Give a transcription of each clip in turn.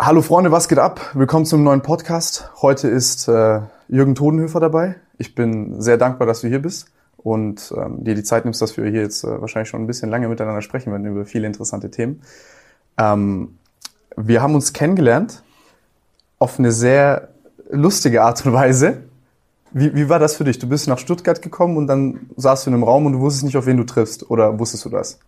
Hallo Freunde, was geht ab? Willkommen zum neuen Podcast. Heute ist äh, Jürgen Todenhöfer dabei. Ich bin sehr dankbar, dass du hier bist und ähm, dir die Zeit nimmst, dass wir hier jetzt äh, wahrscheinlich schon ein bisschen lange miteinander sprechen werden über viele interessante Themen. Ähm, wir haben uns kennengelernt auf eine sehr lustige Art und Weise. Wie, wie war das für dich? Du bist nach Stuttgart gekommen und dann saßt du in einem Raum und du wusstest nicht, auf wen du triffst. Oder wusstest du das?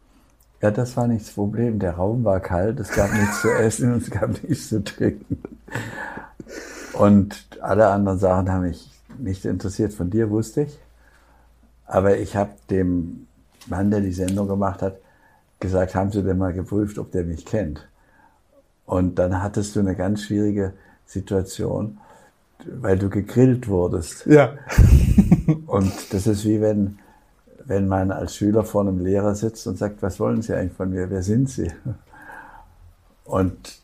Ja, das war nicht das Problem. Der Raum war kalt, es gab nichts zu essen und es gab nichts zu trinken. Und alle anderen Sachen haben mich nicht interessiert. Von dir wusste ich. Aber ich habe dem Mann, der die Sendung gemacht hat, gesagt, haben Sie denn mal geprüft, ob der mich kennt? Und dann hattest du eine ganz schwierige Situation, weil du gegrillt wurdest. Ja. und das ist wie wenn wenn man als Schüler vor einem Lehrer sitzt und sagt, was wollen Sie eigentlich von mir? Wer sind Sie? Und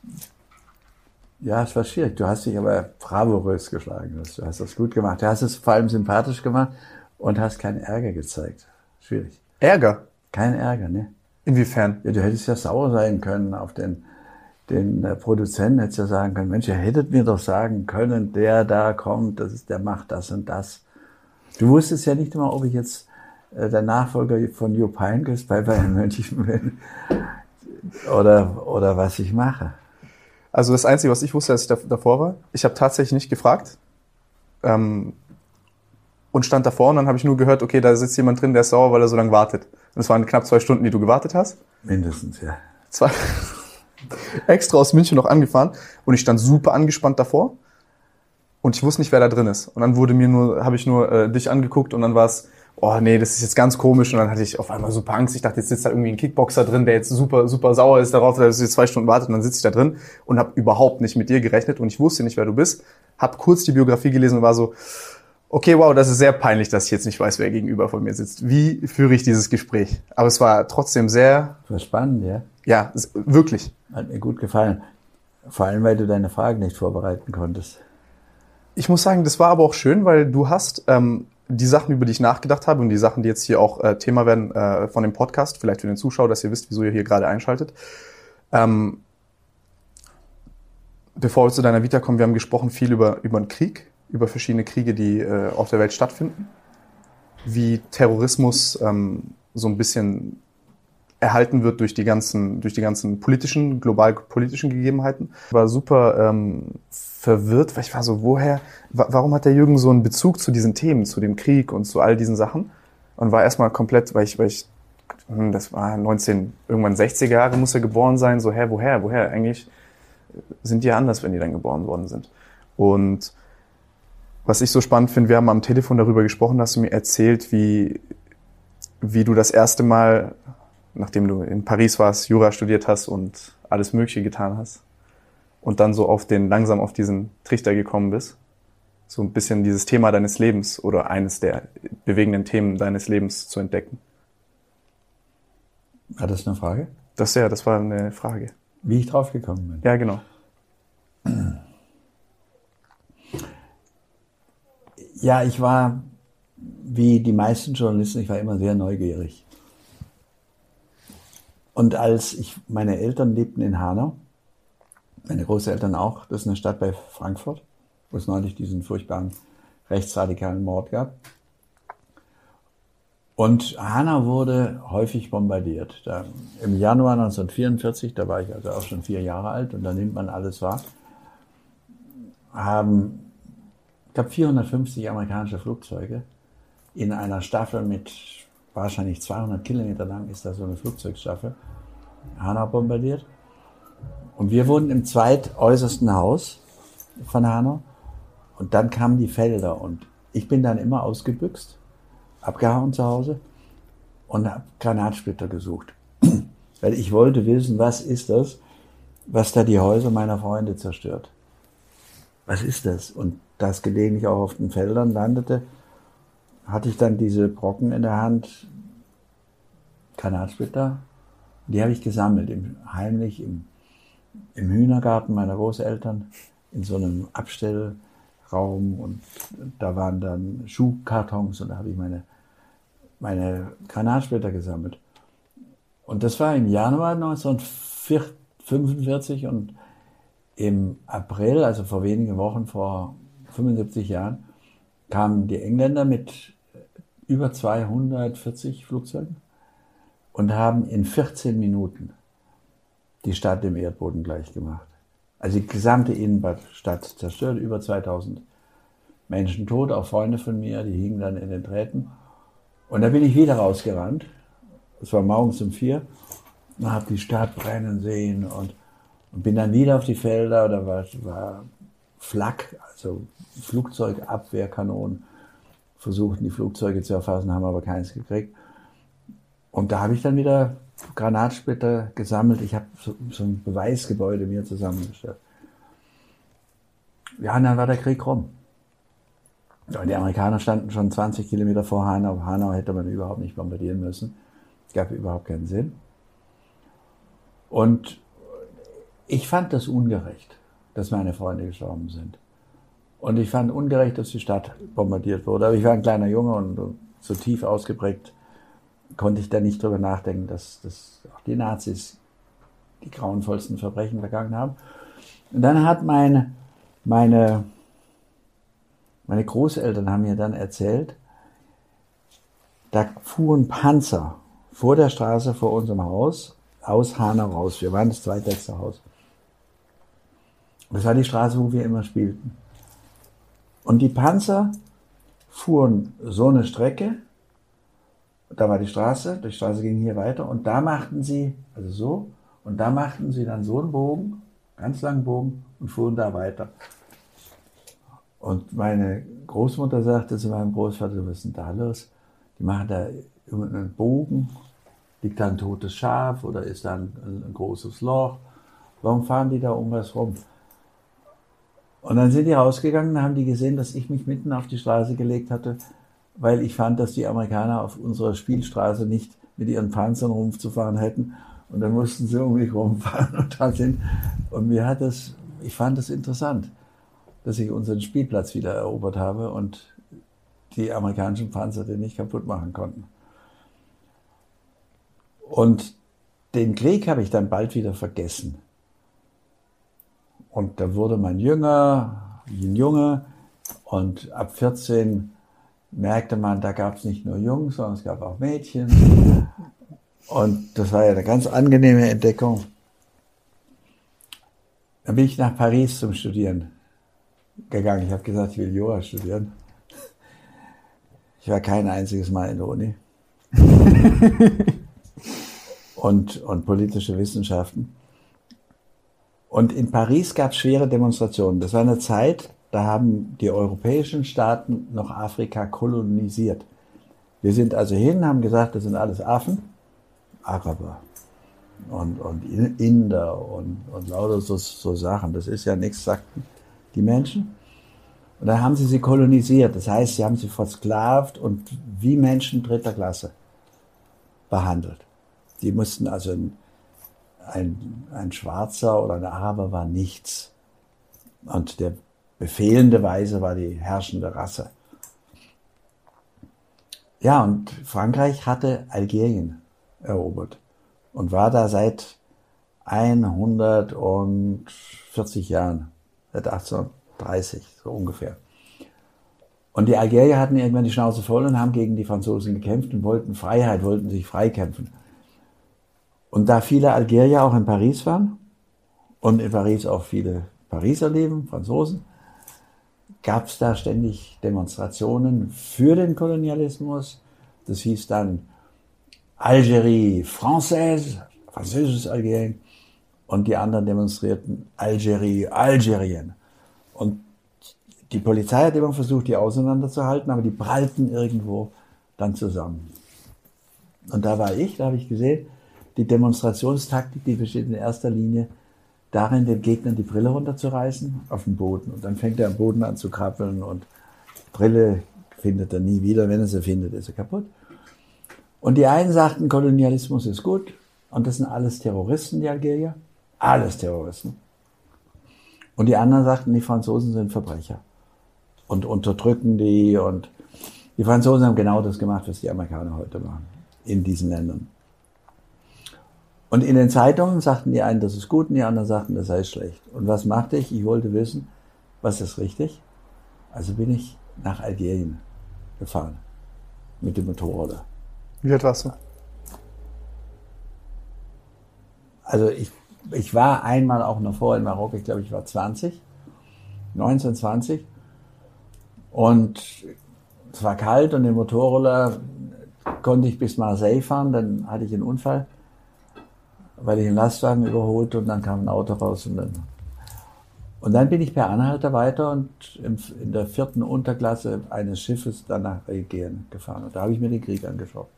ja, es war schwierig. Du hast dich aber bravourös geschlagen. Du hast das gut gemacht. Du hast es vor allem sympathisch gemacht und hast keinen Ärger gezeigt. Schwierig. Ärger? Kein Ärger, ne? Inwiefern? Ja, du hättest ja sauer sein können auf den, den äh, Produzenten, hättest ja sagen können, Mensch, ihr hättet mir doch sagen können, der da kommt, das ist, der macht das und das. Du wusstest ja nicht immer, ob ich jetzt der Nachfolger von Jupp Heynckes bei Bayern München bin oder, oder was ich mache. Also das Einzige, was ich wusste, als ich davor war, ich habe tatsächlich nicht gefragt ähm, und stand davor und dann habe ich nur gehört, okay, da sitzt jemand drin, der ist sauer, weil er so lange wartet. Und es waren knapp zwei Stunden, die du gewartet hast. Mindestens, ja. Zwei extra aus München noch angefahren und ich stand super angespannt davor und ich wusste nicht, wer da drin ist. Und dann wurde mir nur, habe ich nur äh, dich angeguckt und dann war es oh nee, das ist jetzt ganz komisch. Und dann hatte ich auf einmal super Angst. Ich dachte, jetzt sitzt da irgendwie ein Kickboxer drin, der jetzt super, super sauer ist darauf, dass jetzt zwei Stunden wartet. Und dann sitze ich da drin und habe überhaupt nicht mit dir gerechnet und ich wusste nicht, wer du bist. Hab kurz die Biografie gelesen und war so, okay, wow, das ist sehr peinlich, dass ich jetzt nicht weiß, wer gegenüber von mir sitzt. Wie führe ich dieses Gespräch? Aber es war trotzdem sehr... Das war spannend, ja? Ja, wirklich. Hat mir gut gefallen. Vor allem, weil du deine Fragen nicht vorbereiten konntest. Ich muss sagen, das war aber auch schön, weil du hast ähm, die Sachen, über die ich nachgedacht habe und die Sachen, die jetzt hier auch äh, Thema werden äh, von dem Podcast, vielleicht für den Zuschauer, dass ihr wisst, wieso ihr hier gerade einschaltet. Ähm, bevor wir zu deiner Vita kommen, wir haben gesprochen viel über, über den Krieg, über verschiedene Kriege, die äh, auf der Welt stattfinden, wie Terrorismus ähm, so ein bisschen erhalten wird durch die ganzen, durch die ganzen politischen, global politischen Gegebenheiten. War super ähm, verwirrt, weil ich war so, woher, warum hat der Jürgen so einen Bezug zu diesen Themen, zu dem Krieg und zu all diesen Sachen? Und war erstmal komplett, weil ich, weil ich, hm, das war 19, irgendwann 60er Jahre muss er geboren sein, so, hä, woher, woher? Eigentlich sind die ja anders, wenn die dann geboren worden sind. Und was ich so spannend finde, wir haben am Telefon darüber gesprochen, hast du mir erzählt, wie, wie du das erste Mal, nachdem du in Paris warst, Jura studiert hast und alles Mögliche getan hast, und dann so auf den, langsam auf diesen Trichter gekommen bist? So ein bisschen dieses Thema deines Lebens oder eines der bewegenden Themen deines Lebens zu entdecken. War das eine Frage? Das ja, das war eine Frage. Wie ich drauf gekommen bin? Ja, genau. Ja, ich war, wie die meisten Journalisten, ich war immer sehr neugierig. Und als ich, meine Eltern lebten in Hanau, meine Großeltern auch. Das ist eine Stadt bei Frankfurt, wo es neulich diesen furchtbaren rechtsradikalen Mord gab. Und Hanau wurde häufig bombardiert. Da, Im Januar 1944, da war ich also auch schon vier Jahre alt und da nimmt man alles wahr, haben, ich glaube, 450 amerikanische Flugzeuge in einer Staffel mit wahrscheinlich 200 Kilometer lang ist da so eine Flugzeugstaffel Hanau bombardiert. Und wir wohnten im zweitäußersten Haus von Hanau. Und dann kamen die Felder und ich bin dann immer ausgebüxt, abgehauen zu Hause und habe Granatsplitter gesucht. Weil ich wollte wissen, was ist das, was da die Häuser meiner Freunde zerstört. Was ist das? Und das gelegentlich auch auf den Feldern landete, hatte ich dann diese Brocken in der Hand, Granatsplitter. Die habe ich gesammelt, im, heimlich im im Hühnergarten meiner Großeltern in so einem Abstellraum und da waren dann Schuhkartons und da habe ich meine, meine Granatsplitter gesammelt. Und das war im Januar 1945 und im April, also vor wenigen Wochen, vor 75 Jahren, kamen die Engländer mit über 240 Flugzeugen und haben in 14 Minuten die Stadt dem Erdboden gleichgemacht. Also die gesamte Innenstadt zerstört, über 2000 Menschen tot, auch Freunde von mir, die hingen dann in den Drähten. Und da bin ich wieder rausgerannt. Es war morgens um vier. Und habe die Stadt brennen sehen und, und bin dann wieder auf die Felder. Da war, war Flak, also Flugzeugabwehrkanonen, versuchten die Flugzeuge zu erfassen, haben aber keins gekriegt. Und da habe ich dann wieder Granatsplitter gesammelt. Ich habe so, so ein Beweisgebäude mir zusammengestellt. Ja, und dann war der Krieg rum. Die Amerikaner standen schon 20 Kilometer vor Hanau. Hanau hätte man überhaupt nicht bombardieren müssen. Es gab überhaupt keinen Sinn. Und ich fand das ungerecht, dass meine Freunde gestorben sind. Und ich fand ungerecht, dass die Stadt bombardiert wurde. Aber ich war ein kleiner Junge und so tief ausgeprägt konnte ich da nicht drüber nachdenken, dass, dass auch die Nazis die grauenvollsten Verbrechen begangen haben. Und dann hat meine, meine meine Großeltern haben mir dann erzählt, da fuhren Panzer vor der Straße vor unserem Haus aus Hanau raus. Wir waren das zweitletzte Haus. Das war die Straße, wo wir immer spielten. Und die Panzer fuhren so eine Strecke, da war die Straße, die Straße ging hier weiter und da machten sie, also so, und da machten sie dann so einen Bogen, ganz langen Bogen und fuhren da weiter. Und meine Großmutter sagte zu meinem Großvater, was ist denn da los? Die machen da einen Bogen, liegt da ein totes Schaf oder ist da ein, ein großes Loch? Warum fahren die da um was rum? Und dann sind die rausgegangen haben die gesehen, dass ich mich mitten auf die Straße gelegt hatte, weil ich fand, dass die Amerikaner auf unserer Spielstraße nicht mit ihren Panzern rumzufahren hätten. Und dann mussten sie um mich rumfahren und da sind. Und mir hat das, ich fand das interessant dass ich unseren Spielplatz wieder erobert habe und die amerikanischen Panzer den nicht kaputt machen konnten. Und den Krieg habe ich dann bald wieder vergessen. Und da wurde man jünger, ein Junge, und ab 14 merkte man, da gab es nicht nur Jungs, sondern es gab auch Mädchen. Und das war ja eine ganz angenehme Entdeckung. Dann bin ich nach Paris zum Studieren gegangen. Ich habe gesagt, ich will Jura studieren. Ich war kein einziges Mal in der Uni. und, und politische Wissenschaften. Und in Paris gab es schwere Demonstrationen. Das war eine Zeit, da haben die europäischen Staaten noch Afrika kolonisiert. Wir sind also hin, haben gesagt, das sind alles Affen, Araber und, und Inder und, und lauter so, so Sachen. Das ist ja nichts, sagten die Menschen. Und dann haben sie sie kolonisiert. Das heißt, sie haben sie versklavt und wie Menschen dritter Klasse behandelt. Die mussten also ein, ein, ein Schwarzer oder ein Araber war nichts. Und der befehlende Weise war die herrschende Rasse. Ja, und Frankreich hatte Algerien erobert und war da seit 140 Jahren seit 1830, so ungefähr. Und die Algerier hatten irgendwann die Schnauze voll und haben gegen die Franzosen gekämpft und wollten Freiheit, wollten sich freikämpfen. Und da viele Algerier auch in Paris waren und in Paris auch viele Pariser leben, Franzosen, gab es da ständig Demonstrationen für den Kolonialismus. Das hieß dann Algérie Française, französisches Algerien und die anderen demonstrierten Algerie, Algerien. Und die Polizei hat immer versucht, die auseinanderzuhalten, aber die prallten irgendwo dann zusammen. Und da war ich, da habe ich gesehen, die Demonstrationstaktik, die besteht in erster Linie darin, dem Gegner die Brille runterzureißen auf den Boden. Und dann fängt er am Boden an zu krabbeln und Brille findet er nie wieder. Wenn er sie findet, ist er kaputt. Und die einen sagten, Kolonialismus ist gut. Und das sind alles Terroristen, die Algerier alles Terroristen. Und die anderen sagten, die Franzosen sind Verbrecher und unterdrücken die. Und die Franzosen haben genau das gemacht, was die Amerikaner heute machen in diesen Ländern. Und in den Zeitungen sagten die einen, das ist gut, und die anderen sagten, das sei schlecht. Und was machte ich? Ich wollte wissen, was ist richtig. Also bin ich nach Algerien gefahren mit dem Motorrad. Wie alt warst du? Also ich, ich war einmal auch noch vor in Marokko, ich glaube, ich war 20, 19, 20. Und es war kalt und den Motorroller konnte ich bis Marseille fahren, dann hatte ich einen Unfall, weil ich einen Lastwagen überholt und dann kam ein Auto raus und dann und dann bin ich per Anhalter weiter und in der vierten Unterklasse eines Schiffes dann nach Algerien gefahren. Und da habe ich mir den Krieg angeschaut.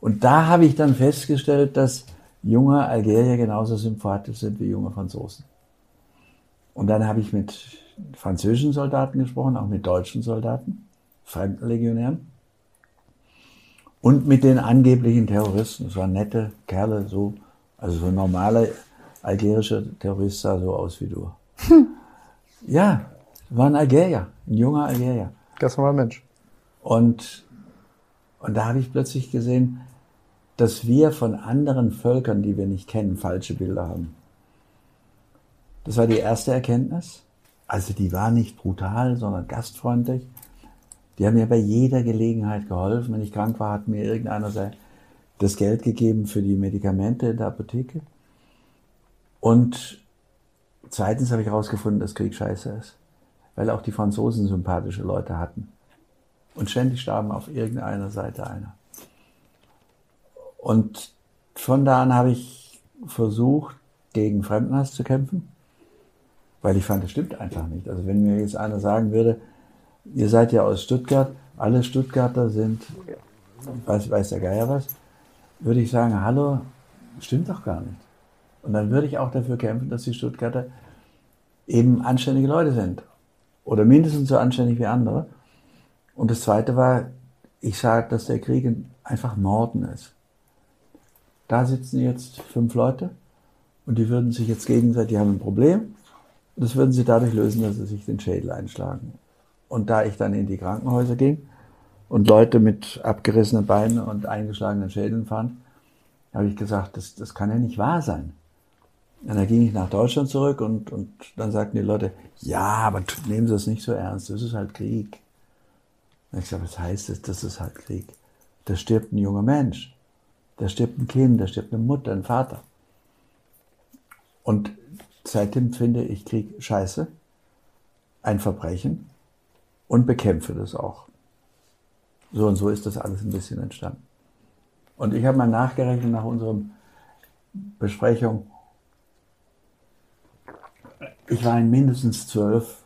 Und da habe ich dann festgestellt, dass junge Algerier genauso sympathisch sind wie junge Franzosen. Und dann habe ich mit französischen Soldaten gesprochen, auch mit deutschen Soldaten, Fremdenlegionären. Und mit den angeblichen Terroristen. Das waren nette Kerle, so, also so normale algerische Terrorist sah so aus wie du. Hm. Ja, war ein Algerier, ein junger Algerier. Ganz normaler Mensch. Und, und da habe ich plötzlich gesehen, dass wir von anderen Völkern, die wir nicht kennen, falsche Bilder haben. Das war die erste Erkenntnis. Also die war nicht brutal, sondern gastfreundlich. Die haben mir bei jeder Gelegenheit geholfen. Wenn ich krank war, hat mir irgendeiner das Geld gegeben für die Medikamente in der Apotheke. Und zweitens habe ich herausgefunden, dass Krieg scheiße ist. Weil auch die Franzosen sympathische Leute hatten. Und ständig starben auf irgendeiner Seite einer. Und von da an habe ich versucht, gegen Fremdenhass zu kämpfen, weil ich fand, das stimmt einfach nicht. Also wenn mir jetzt einer sagen würde, ihr seid ja aus Stuttgart, alle Stuttgarter sind, weiß, weiß der Geier was, würde ich sagen, hallo, stimmt doch gar nicht. Und dann würde ich auch dafür kämpfen, dass die Stuttgarter eben anständige Leute sind. Oder mindestens so anständig wie andere. Und das Zweite war, ich sage, dass der Krieg einfach Morden ist. Da sitzen jetzt fünf Leute und die würden sich jetzt gegenseitig, die haben ein Problem. Das würden sie dadurch lösen, dass sie sich den Schädel einschlagen. Und da ich dann in die Krankenhäuser ging und Leute mit abgerissenen Beinen und eingeschlagenen Schädeln fand, habe ich gesagt, das, das kann ja nicht wahr sein. Und dann ging ich nach Deutschland zurück und, und dann sagten die Leute, ja, aber nehmen Sie es nicht so ernst, das ist halt Krieg. Und ich sage, was heißt das, das ist halt Krieg? Da stirbt ein junger Mensch, da stirbt ein Kind, da stirbt eine Mutter, ein Vater. Und seitdem finde ich Krieg scheiße, ein Verbrechen und bekämpfe das auch. So und so ist das alles ein bisschen entstanden. Und ich habe mal nachgerechnet nach unserer Besprechung, ich war in mindestens zwölf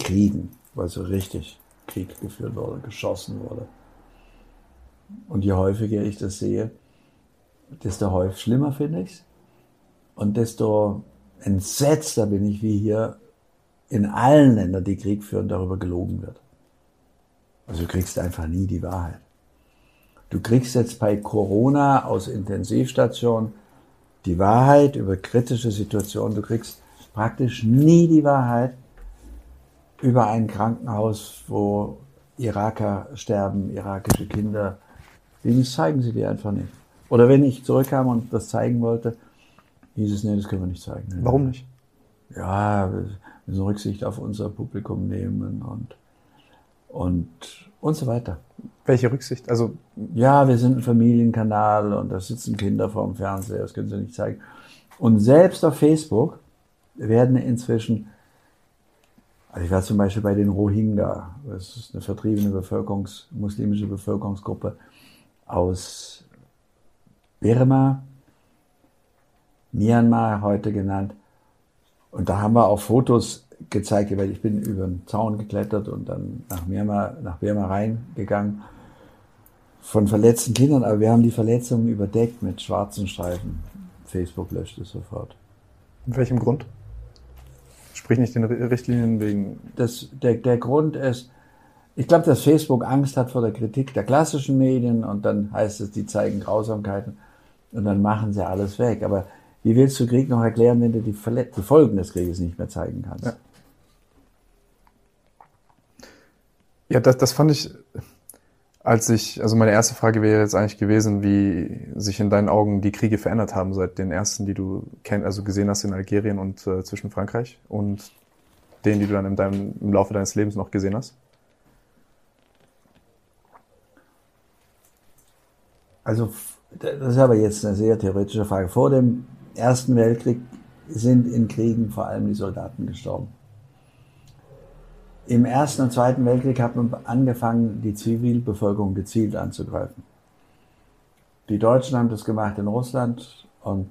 Kriegen, weil so richtig Krieg geführt wurde, geschossen wurde. Und je häufiger ich das sehe, desto häufig schlimmer finde ich es. Und desto entsetzter bin ich, wie hier in allen Ländern, die Krieg führen, darüber gelogen wird. Also du kriegst einfach nie die Wahrheit. Du kriegst jetzt bei Corona aus Intensivstationen die Wahrheit über kritische Situationen. Du kriegst praktisch nie die Wahrheit über ein Krankenhaus, wo Iraker sterben, irakische Kinder. Das zeigen sie dir einfach nicht. Oder wenn ich zurückkam und das zeigen wollte, hieß es, nee, das können wir nicht zeigen. Warum nicht? Ja, müssen Rücksicht auf unser Publikum nehmen und, und, und so weiter. Welche Rücksicht? Also ja, wir sind ein Familienkanal und da sitzen Kinder vor dem Fernseher, das können sie nicht zeigen. Und selbst auf Facebook werden inzwischen, also ich war zum Beispiel bei den Rohingya, das ist eine vertriebene Bevölkerungs, muslimische Bevölkerungsgruppe aus Burma, Myanmar heute genannt. Und da haben wir auch Fotos gezeigt, weil ich bin über den Zaun geklettert und dann nach Myanmar, nach Burma reingegangen von verletzten Kindern, aber wir haben die Verletzungen überdeckt mit schwarzen Streifen. Facebook löscht es sofort. Mit welchem Grund? Sprich nicht den Richtlinien wegen. Das, der, der Grund ist, ich glaube, dass Facebook Angst hat vor der Kritik der klassischen Medien und dann heißt es, die zeigen Grausamkeiten und dann machen sie alles weg. Aber wie willst du Krieg noch erklären, wenn du die, die Folgen des Krieges nicht mehr zeigen kannst? Ja, ja das, das fand ich. Als ich, also meine erste Frage wäre jetzt eigentlich gewesen, wie sich in deinen Augen die Kriege verändert haben seit den ersten, die du kenn, also gesehen hast in Algerien und äh, zwischen Frankreich und denen, die du dann in deinem, im Laufe deines Lebens noch gesehen hast? Also, das ist aber jetzt eine sehr theoretische Frage. Vor dem Ersten Weltkrieg sind in Kriegen vor allem die Soldaten gestorben. Im Ersten und Zweiten Weltkrieg hat man angefangen, die Zivilbevölkerung gezielt anzugreifen. Die Deutschen haben das gemacht in Russland und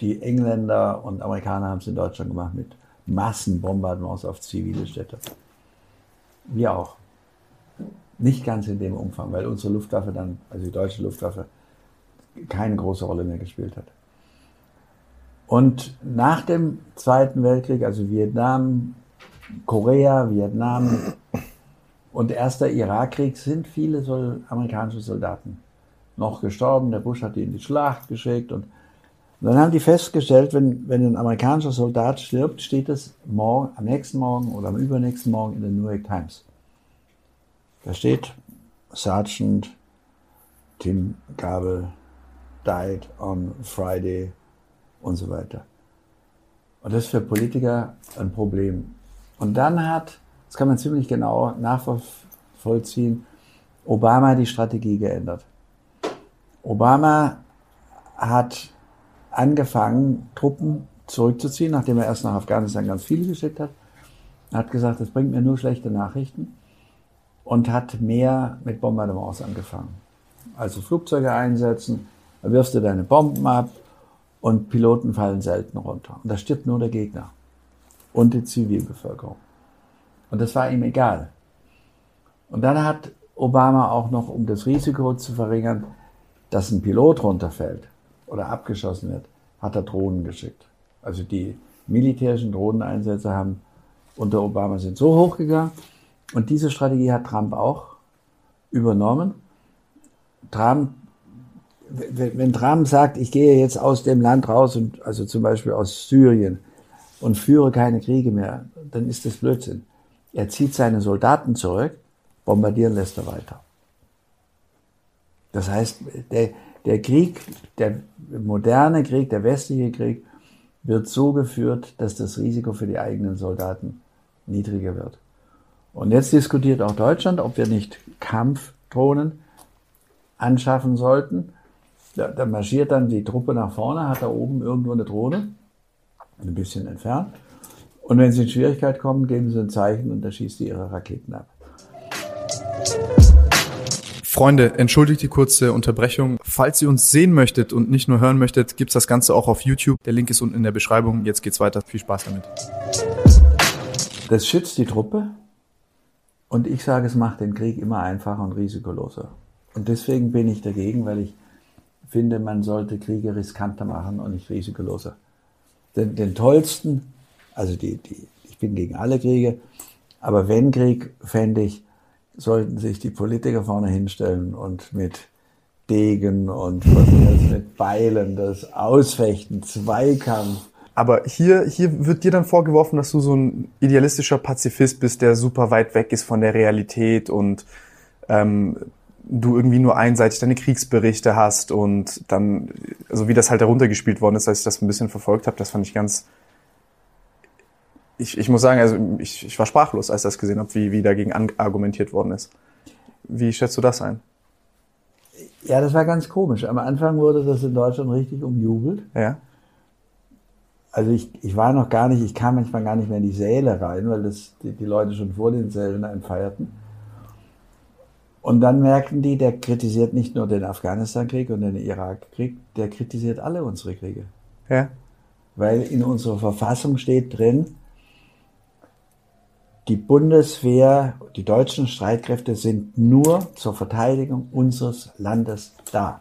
die Engländer und Amerikaner haben es in Deutschland gemacht mit Massenbombardements auf zivile Städte. Wir auch. Nicht ganz in dem Umfang, weil unsere Luftwaffe dann, also die deutsche Luftwaffe, keine große Rolle mehr gespielt hat. Und nach dem Zweiten Weltkrieg, also Vietnam, Korea, Vietnam und erster Irakkrieg, sind viele Sol amerikanische Soldaten noch gestorben. Der Bush hat die in die Schlacht geschickt und und dann haben die festgestellt, wenn, wenn ein amerikanischer Soldat stirbt, steht es morgen, am nächsten Morgen oder am übernächsten Morgen in der New York Times. Da steht Sergeant Tim Gabel died on Friday und so weiter. Und das ist für Politiker ein Problem. Und dann hat, das kann man ziemlich genau nachvollziehen, Obama die Strategie geändert. Obama hat angefangen, Truppen zurückzuziehen, nachdem er erst nach Afghanistan ganz viele geschickt hat. Er hat gesagt, das bringt mir nur schlechte Nachrichten und hat mehr mit Bombardements angefangen. Also Flugzeuge einsetzen, wirfst du deine Bomben ab und Piloten fallen selten runter. Und da stirbt nur der Gegner und die Zivilbevölkerung. Und das war ihm egal. Und dann hat Obama auch noch, um das Risiko zu verringern, dass ein Pilot runterfällt, oder abgeschossen wird, hat er Drohnen geschickt. Also die militärischen Drohneneinsätze haben unter Obama sind so hochgegangen. Und diese Strategie hat Trump auch übernommen. Trump, wenn Trump sagt, ich gehe jetzt aus dem Land raus, und, also zum Beispiel aus Syrien, und führe keine Kriege mehr, dann ist das Blödsinn. Er zieht seine Soldaten zurück, bombardieren lässt er weiter. Das heißt, der, der Krieg, der moderne Krieg, der westliche Krieg, wird so geführt, dass das Risiko für die eigenen Soldaten niedriger wird. Und jetzt diskutiert auch Deutschland, ob wir nicht Kampfdrohnen anschaffen sollten. Da, da marschiert dann die Truppe nach vorne, hat da oben irgendwo eine Drohne, ein bisschen entfernt. Und wenn sie in Schwierigkeit kommen, geben sie ein Zeichen und da schießt sie ihre Raketen ab. Freunde, entschuldigt die kurze Unterbrechung. Falls ihr uns sehen möchtet und nicht nur hören möchtet, gibt's das Ganze auch auf YouTube. Der Link ist unten in der Beschreibung. Jetzt geht's weiter. Viel Spaß damit. Das schützt die Truppe und ich sage, es macht den Krieg immer einfacher und risikoloser. Und deswegen bin ich dagegen, weil ich finde, man sollte Kriege riskanter machen und nicht risikoloser. Den, den tollsten, also die, die, ich bin gegen alle Kriege, aber wenn Krieg, fände ich, sollten sich die Politiker vorne hinstellen und mit Degen und mit Beilen das Ausfechten, Zweikampf. Aber hier, hier wird dir dann vorgeworfen, dass du so ein idealistischer Pazifist bist, der super weit weg ist von der Realität und ähm, du irgendwie nur einseitig deine Kriegsberichte hast und dann, also wie das halt heruntergespielt worden ist, als ich das ein bisschen verfolgt habe, das fand ich ganz, ich, ich muss sagen, also ich, ich war sprachlos, als ich das gesehen habe, wie, wie dagegen argumentiert worden ist. Wie schätzt du das ein? Ja, das war ganz komisch. Am Anfang wurde das in Deutschland richtig umjubelt. Ja. Also ich, ich war noch gar nicht, ich kam manchmal gar nicht mehr in die Säle rein, weil das die, die Leute schon vor den Sälen einfeierten. Und dann merkten die, der kritisiert nicht nur den Afghanistan-Krieg und den Irak-Krieg, der kritisiert alle unsere Kriege. Ja. Weil in unserer Verfassung steht drin, die Bundeswehr, die deutschen Streitkräfte sind nur zur Verteidigung unseres Landes da.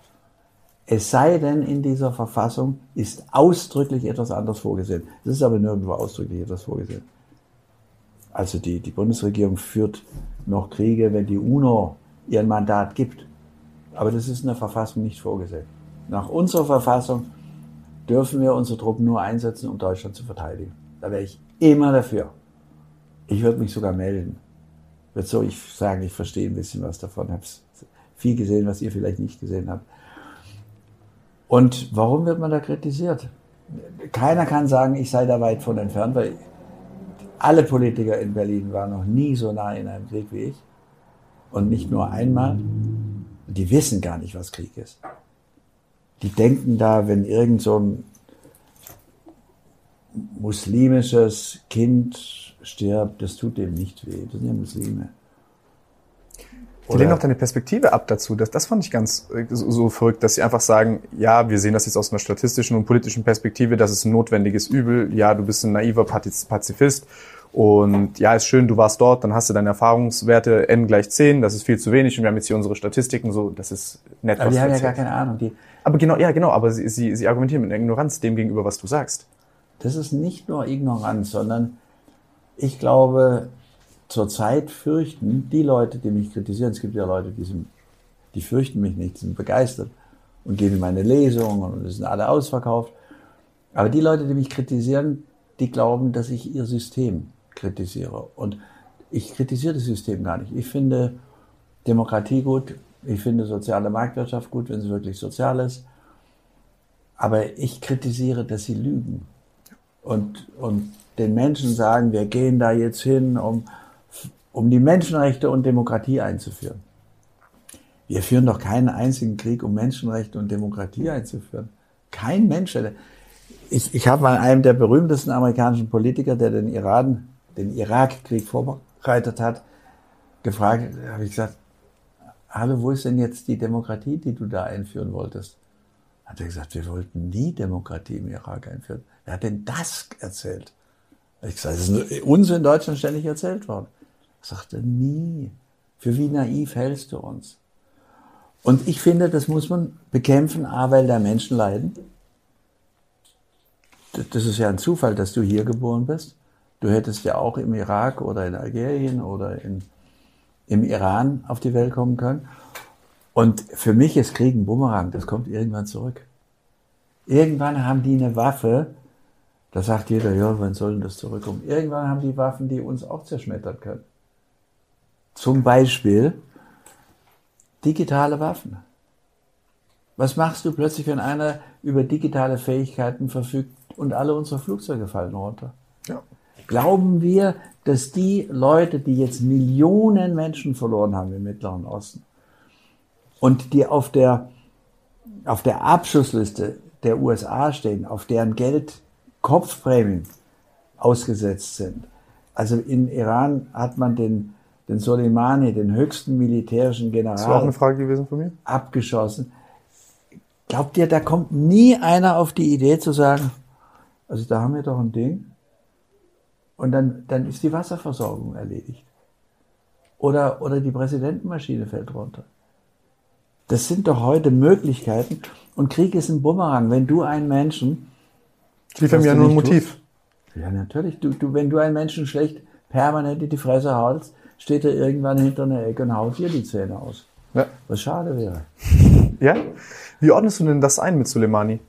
Es sei denn, in dieser Verfassung ist ausdrücklich etwas anderes vorgesehen. Es ist aber nirgendwo ausdrücklich etwas vorgesehen. Also die, die Bundesregierung führt noch Kriege, wenn die UNO ihr Mandat gibt. Aber das ist in der Verfassung nicht vorgesehen. Nach unserer Verfassung dürfen wir unsere Truppen nur einsetzen, um Deutschland zu verteidigen. Da wäre ich immer dafür. Ich würde mich sogar melden. Wird so, ich sagen, ich verstehe ein bisschen was davon, habe viel gesehen, was ihr vielleicht nicht gesehen habt. Und warum wird man da kritisiert? Keiner kann sagen, ich sei da weit von entfernt, weil alle Politiker in Berlin waren noch nie so nah in einem Krieg wie ich. Und nicht nur einmal. Die wissen gar nicht, was Krieg ist. Die denken da, wenn irgend so ein muslimisches Kind stirbt, das tut dem nicht weh. Das sind ja Muslime. Die lehnen auch deine Perspektive ab dazu. Das, das fand ich ganz äh, so, so, verrückt, dass sie einfach sagen, ja, wir sehen das jetzt aus einer statistischen und politischen Perspektive, das ist ein notwendiges Übel. Ja, du bist ein naiver Pazifist. Und ja, ist schön, du warst dort, dann hast du deine Erfahrungswerte n gleich 10, das ist viel zu wenig und wir haben jetzt hier unsere Statistiken, so, das ist nett. Aber die haben ja gar keine Ahnung. Die aber genau, ja, genau, aber sie, sie, sie argumentieren mit einer Ignoranz dem gegenüber, was du sagst. Das ist nicht nur Ignoranz, sondern ich glaube, zurzeit fürchten die Leute, die mich kritisieren, es gibt ja Leute, die, sind, die fürchten mich nicht, sind begeistert und gehen in meine Lesungen und es sind alle ausverkauft. Aber die Leute, die mich kritisieren, die glauben, dass ich ihr System kritisiere. Und ich kritisiere das System gar nicht. Ich finde Demokratie gut, ich finde soziale Marktwirtschaft gut, wenn sie wirklich sozial ist. Aber ich kritisiere, dass sie lügen. Und, und den Menschen sagen, wir gehen da jetzt hin, um um die Menschenrechte und Demokratie einzuführen. Wir führen doch keinen einzigen Krieg, um Menschenrechte und Demokratie einzuführen. Kein Mensch. Ich, ich habe mal einem der berühmtesten amerikanischen Politiker, der den Iran, den Irakkrieg vorbereitet hat, gefragt, habe ich gesagt, hallo, wo ist denn jetzt die Demokratie, die du da einführen wolltest? Hat er gesagt, wir wollten nie Demokratie im Irak einführen. Wer hat denn das erzählt? Ich gesagt, das ist uns in Deutschland ständig erzählt worden sagte, nie. Für wie naiv hältst du uns? Und ich finde, das muss man bekämpfen, A, weil da Menschen leiden. Das ist ja ein Zufall, dass du hier geboren bist. Du hättest ja auch im Irak oder in Algerien oder in, im Iran auf die Welt kommen können. Und für mich ist Krieg ein Bumerang, das kommt irgendwann zurück. Irgendwann haben die eine Waffe, da sagt jeder, ja, wann soll denn das zurückkommen? Irgendwann haben die Waffen, die uns auch zerschmettern können. Zum Beispiel digitale Waffen. Was machst du plötzlich, wenn einer über digitale Fähigkeiten verfügt und alle unsere Flugzeuge fallen runter? Ja. Glauben wir, dass die Leute, die jetzt Millionen Menschen verloren haben im Mittleren Osten und die auf der, auf der Abschussliste der USA stehen, auf deren Geld Kopfprämien ausgesetzt sind. Also in Iran hat man den den Soleimani, den höchsten militärischen General. Das war auch eine Frage gewesen von mir. Abgeschossen. Glaubt ihr, da kommt nie einer auf die Idee zu sagen, also da haben wir doch ein Ding und dann, dann ist die Wasserversorgung erledigt. Oder, oder die Präsidentenmaschine fällt runter. Das sind doch heute Möglichkeiten und Krieg ist ein Bumerang. Wenn du einen Menschen. Liefern mir ja nur ein Motiv. Tust, ja, natürlich. Du, du, wenn du einen Menschen schlecht permanent in die Fresse haust, steht er irgendwann hinter einer Ecke und haut dir die Zähne aus. Ja. Was schade wäre. Ja? Wie ordnest du denn das ein mit Soleimani?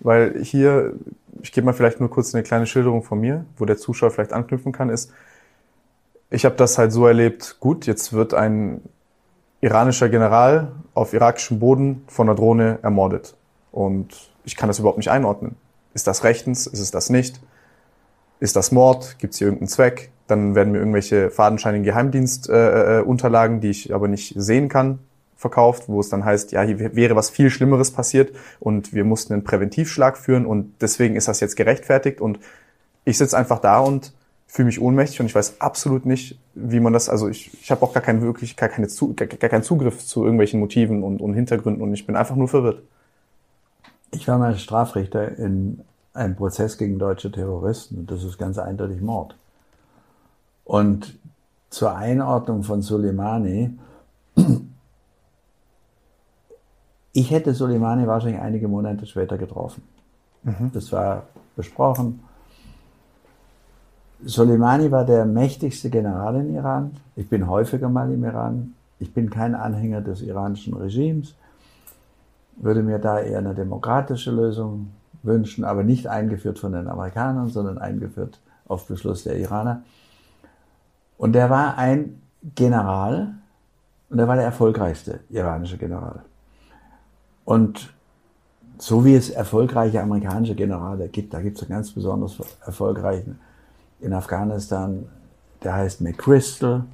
Weil hier, ich gebe mal vielleicht nur kurz eine kleine Schilderung von mir, wo der Zuschauer vielleicht anknüpfen kann, ist, ich habe das halt so erlebt, gut, jetzt wird ein iranischer General auf irakischem Boden von einer Drohne ermordet. Und ich kann das überhaupt nicht einordnen. Ist das rechtens? Ist es das nicht? Ist das Mord? Gibt es hier irgendeinen Zweck? Dann werden mir irgendwelche fadenscheinigen Geheimdienstunterlagen, äh, äh die ich aber nicht sehen kann, verkauft, wo es dann heißt, ja, hier wäre was viel Schlimmeres passiert und wir mussten einen Präventivschlag führen und deswegen ist das jetzt gerechtfertigt und ich sitze einfach da und fühle mich ohnmächtig und ich weiß absolut nicht, wie man das, also ich, ich habe auch gar keinen wirklich, gar, keine gar, gar keinen Zugriff zu irgendwelchen Motiven und, und Hintergründen und ich bin einfach nur verwirrt. Ich war mal Strafrichter in einem Prozess gegen deutsche Terroristen und das ist ganz eindeutig Mord. Und zur Einordnung von Soleimani, ich hätte Soleimani wahrscheinlich einige Monate später getroffen. Mhm. Das war besprochen. Soleimani war der mächtigste General in Iran. Ich bin häufiger mal im Iran. Ich bin kein Anhänger des iranischen Regimes, würde mir da eher eine demokratische Lösung wünschen, aber nicht eingeführt von den Amerikanern, sondern eingeführt auf Beschluss der Iraner. Und der war ein General, Und er war der erfolgreichste iranische General. Und so wie es erfolgreiche amerikanische Generale gibt, da gibt es einen ganz besonders erfolgreichen in Afghanistan, der heißt McChrystal.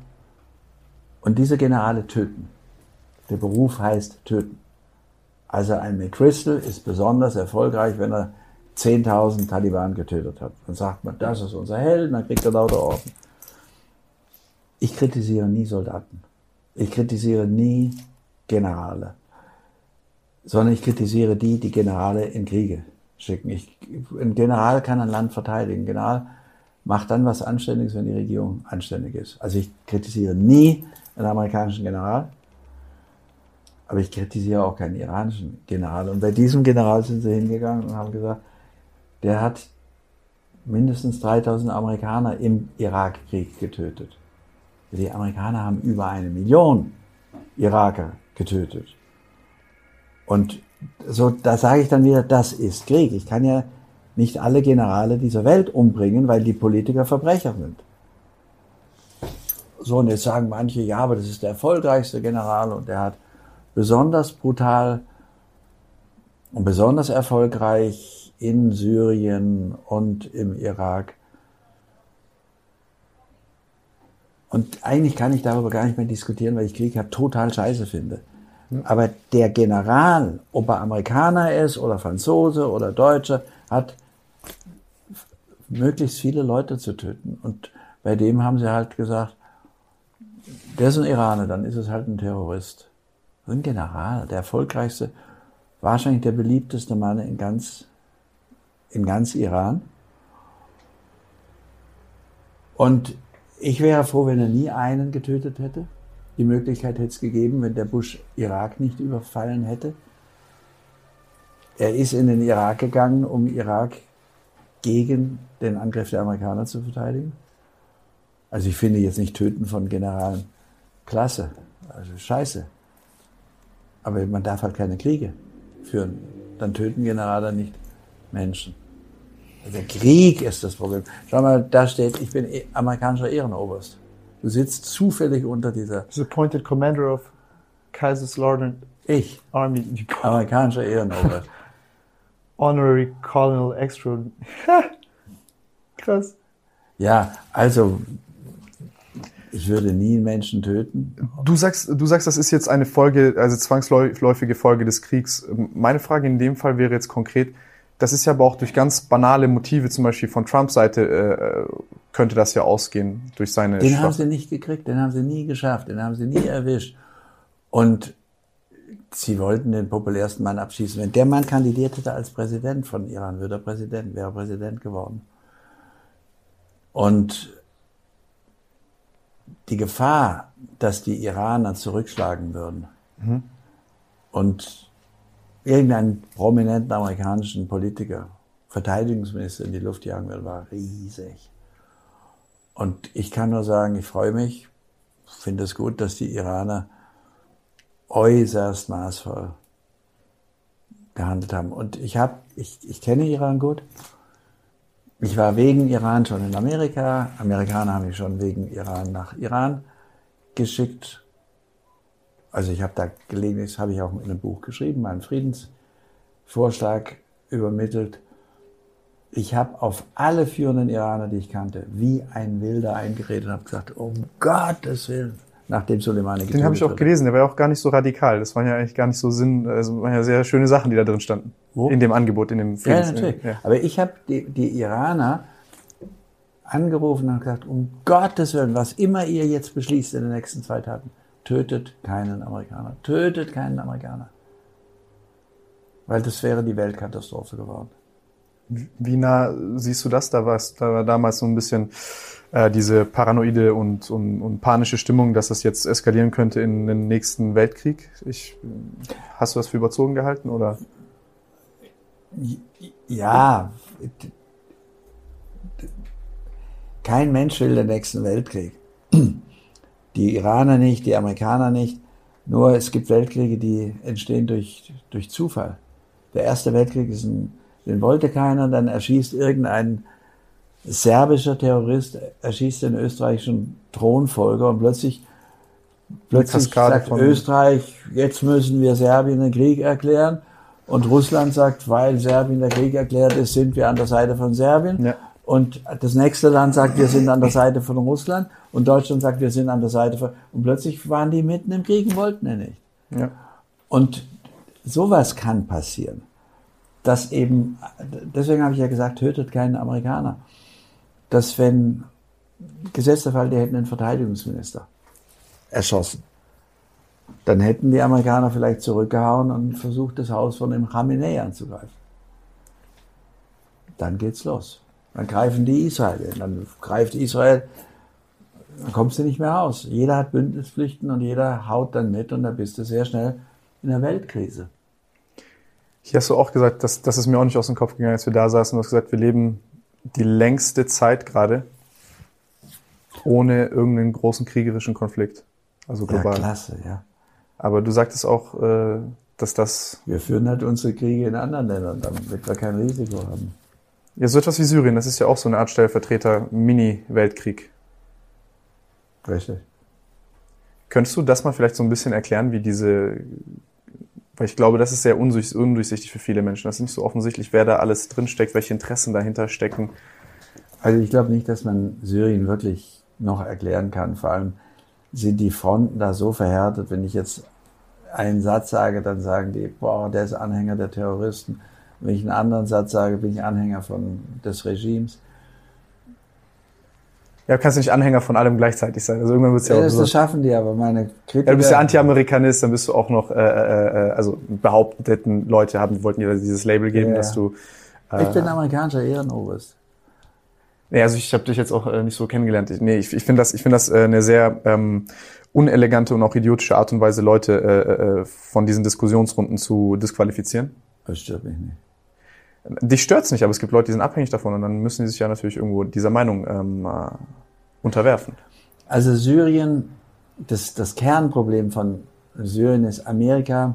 Und diese Generale töten. Der Beruf heißt töten. Also ein McChrystal ist besonders erfolgreich, wenn er 10.000 Taliban getötet hat. Dann sagt man, das ist unser Held, dann kriegt er lauter Orden. Ich kritisiere nie Soldaten. Ich kritisiere nie Generale. Sondern ich kritisiere die, die Generale in Kriege schicken. Ich, ein General kann ein Land verteidigen. Ein General macht dann was Anständiges, wenn die Regierung anständig ist. Also ich kritisiere nie einen amerikanischen General. Aber ich kritisiere auch keinen iranischen General. Und bei diesem General sind sie hingegangen und haben gesagt, der hat mindestens 3000 Amerikaner im Irakkrieg getötet. Die Amerikaner haben über eine Million Iraker getötet. Und so, da sage ich dann wieder, das ist Krieg. Ich kann ja nicht alle Generale dieser Welt umbringen, weil die Politiker Verbrecher sind. So, und jetzt sagen manche, ja, aber das ist der erfolgreichste General und der hat besonders brutal und besonders erfolgreich in Syrien und im Irak. Und eigentlich kann ich darüber gar nicht mehr diskutieren, weil ich Krieg halt total scheiße finde. Aber der General, ob er Amerikaner ist oder Franzose oder Deutsche, hat möglichst viele Leute zu töten. Und bei dem haben sie halt gesagt, der ist ein Iraner, dann ist es halt ein Terrorist ein General, der erfolgreichste, wahrscheinlich der beliebteste Mann in ganz, in ganz Iran. Und ich wäre froh, wenn er nie einen getötet hätte. Die Möglichkeit hätte es gegeben, wenn der Bush Irak nicht überfallen hätte. Er ist in den Irak gegangen, um Irak gegen den Angriff der Amerikaner zu verteidigen. Also ich finde jetzt nicht Töten von Generalen klasse. Also scheiße. Aber man darf halt keine Kriege führen. Dann töten Generale nicht Menschen. Der Krieg ist das Problem. Schau mal, da steht, ich bin amerikanischer Ehrenoberst. Du sitzt zufällig unter dieser. He's appointed commander of Kaiserslautern Ich. Army. Amerikanischer Ehrenoberst. Honorary Colonel Extra. Krass. Ja, also ich würde nie einen Menschen töten. Du sagst, du sagst, das ist jetzt eine Folge, also zwangsläufige Folge des Kriegs. Meine Frage in dem Fall wäre jetzt konkret, das ist ja aber auch durch ganz banale Motive, zum Beispiel von Trumps Seite, äh, könnte das ja ausgehen durch seine. Den haben sie nicht gekriegt, den haben sie nie geschafft, den haben sie nie erwischt. Und sie wollten den populärsten Mann abschießen. Wenn der Mann kandidiert hätte als Präsident von Iran, würde er Präsident, wäre Präsident geworden. Und die Gefahr, dass die Iraner zurückschlagen würden mhm. und irgendeinen prominenten amerikanischen Politiker, Verteidigungsminister in die Luft jagen würden, war riesig. Und ich kann nur sagen, ich freue mich, finde es gut, dass die Iraner äußerst maßvoll gehandelt haben. Und ich habe, ich, ich kenne Iran gut. Ich war wegen Iran schon in Amerika. Amerikaner haben mich schon wegen Iran nach Iran geschickt. Also ich habe da gelegen, das habe ich auch in einem Buch geschrieben, meinen Friedensvorschlag übermittelt. Ich habe auf alle führenden Iraner, die ich kannte, wie ein Wilder eingeredet und habe gesagt, um Gottes Willen, nachdem Soleimani Den habe ich auch gelesen, der war ja auch gar nicht so radikal. Das waren ja eigentlich gar nicht so Sinn, also waren ja sehr schöne Sachen, die da drin standen. Wo? In dem Angebot, in dem Friedens Ja, natürlich. Ja. Aber ich habe die, die Iraner angerufen und gesagt, um Gottes Willen, was immer ihr jetzt beschließt in den nächsten zwei Tagen, tötet keinen Amerikaner. Tötet keinen Amerikaner. Weil das wäre die Weltkatastrophe geworden. Wie nah siehst du das? Da, war's, da war damals so ein bisschen äh, diese paranoide und, und, und panische Stimmung, dass das jetzt eskalieren könnte in den nächsten Weltkrieg. Ich, hast du das für überzogen gehalten oder? Ja, kein Mensch will den nächsten Weltkrieg. Die Iraner nicht, die Amerikaner nicht. Nur es gibt Weltkriege, die entstehen durch, durch Zufall. Der erste Weltkrieg ist ein, den wollte keiner, dann erschießt irgendein serbischer Terrorist erschießt den österreichischen Thronfolger und plötzlich Plötzlich sagt Österreich, jetzt müssen wir Serbien den Krieg erklären. Und Russland sagt, weil Serbien der Krieg erklärt ist, sind wir an der Seite von Serbien. Ja. Und das nächste Land sagt, wir sind an der Seite von Russland. Und Deutschland sagt, wir sind an der Seite von... Und plötzlich waren die mitten im Krieg und wollten ihn nicht. Ja. Und sowas kann passieren. Dass eben, deswegen habe ich ja gesagt, tötet keinen Amerikaner. Dass wenn, gesetzter Fall, die hätten einen Verteidigungsminister erschossen, dann hätten die Amerikaner vielleicht zurückgehauen und versucht, das Haus von dem Khamenei anzugreifen. Dann geht's los. Dann greifen die Israel. an. Dann greift Israel, dann kommst du nicht mehr raus. Jeder hat Bündnispflichten und jeder haut dann mit und dann bist du sehr schnell in der Weltkrise. Hier hast du auch gesagt, dass das ist mir auch nicht aus dem Kopf gegangen, als wir da saßen. Du hast gesagt, wir leben die längste Zeit gerade ohne irgendeinen großen kriegerischen Konflikt. Also Ja, global. klasse, ja. Aber du sagtest auch, äh, dass das Wir führen halt unsere Kriege in anderen Ländern, damit wir kein Risiko haben. Ja so etwas wie Syrien, das ist ja auch so eine Art Stellvertreter Mini-Weltkrieg. Richtig. Könntest du das mal vielleicht so ein bisschen erklären, wie diese, weil ich glaube, das ist sehr undurch, undurchsichtig für viele Menschen. Das ist nicht so offensichtlich, wer da alles drinsteckt, welche Interessen dahinter stecken. Also ich glaube nicht, dass man Syrien wirklich noch erklären kann. Vor allem sind die Fronten da so verhärtet. Wenn ich jetzt einen Satz sage, dann sagen die, boah, der ist Anhänger der Terroristen. Wenn ich einen anderen Satz sage, bin ich Anhänger von des Regimes. Ja, du kannst nicht Anhänger von allem gleichzeitig sein. Also irgendwann wird es ja Ja, auch das, so. das schaffen die, aber meine Kritiker... Ja, du bist ja Anti-Amerikanist, dann bist du auch noch, äh, äh, äh, also behaupteten Leute haben, wollten dir dieses Label geben, Ja. dass du. Äh, Ich bin amerikanischer Ehrenoberst. nee, also ich habe dich jetzt auch äh, nicht so kennengelernt. Ich, nee, ich, ich finde das, ich finde das äh, eine sehr ähm, unelegante und auch idiotische Art und Weise, Leute äh, äh, von diesen Diskussionsrunden zu disqualifizieren. Das stört mich nicht. Dich stört's nicht, aber es gibt Leute, die sind abhängig davon und dann müssen die sich ja natürlich irgendwo dieser Meinung ähm, äh, unterwerfen. Also Syrien, das, das Kernproblem von Syrien ist Amerika.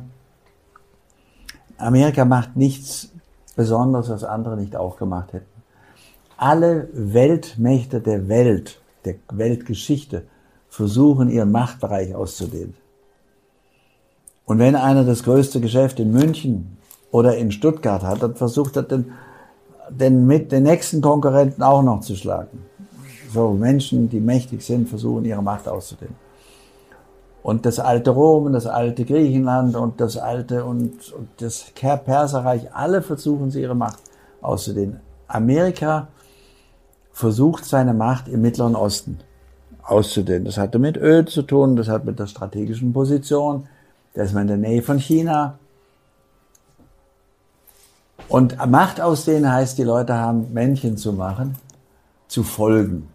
Amerika macht nichts Besonderes, was andere nicht auch gemacht hätten. Alle Weltmächte der Welt, der Weltgeschichte, versuchen ihren Machtbereich auszudehnen. Und wenn einer das größte Geschäft in München oder in Stuttgart hat, dann versucht er den, den, mit den nächsten Konkurrenten auch noch zu schlagen. So Menschen, die mächtig sind, versuchen ihre Macht auszudehnen. Und das alte Rom und das alte Griechenland und das alte und, und das Perserreich, alle versuchen sie ihre Macht auszudehnen. Amerika versucht seine Macht im Mittleren Osten auszudehnen. Das hatte mit Öl zu tun, das hat mit der strategischen Position, da ist man in der Nähe von China. Und Macht ausdehnen heißt, die Leute haben Männchen zu machen, zu folgen.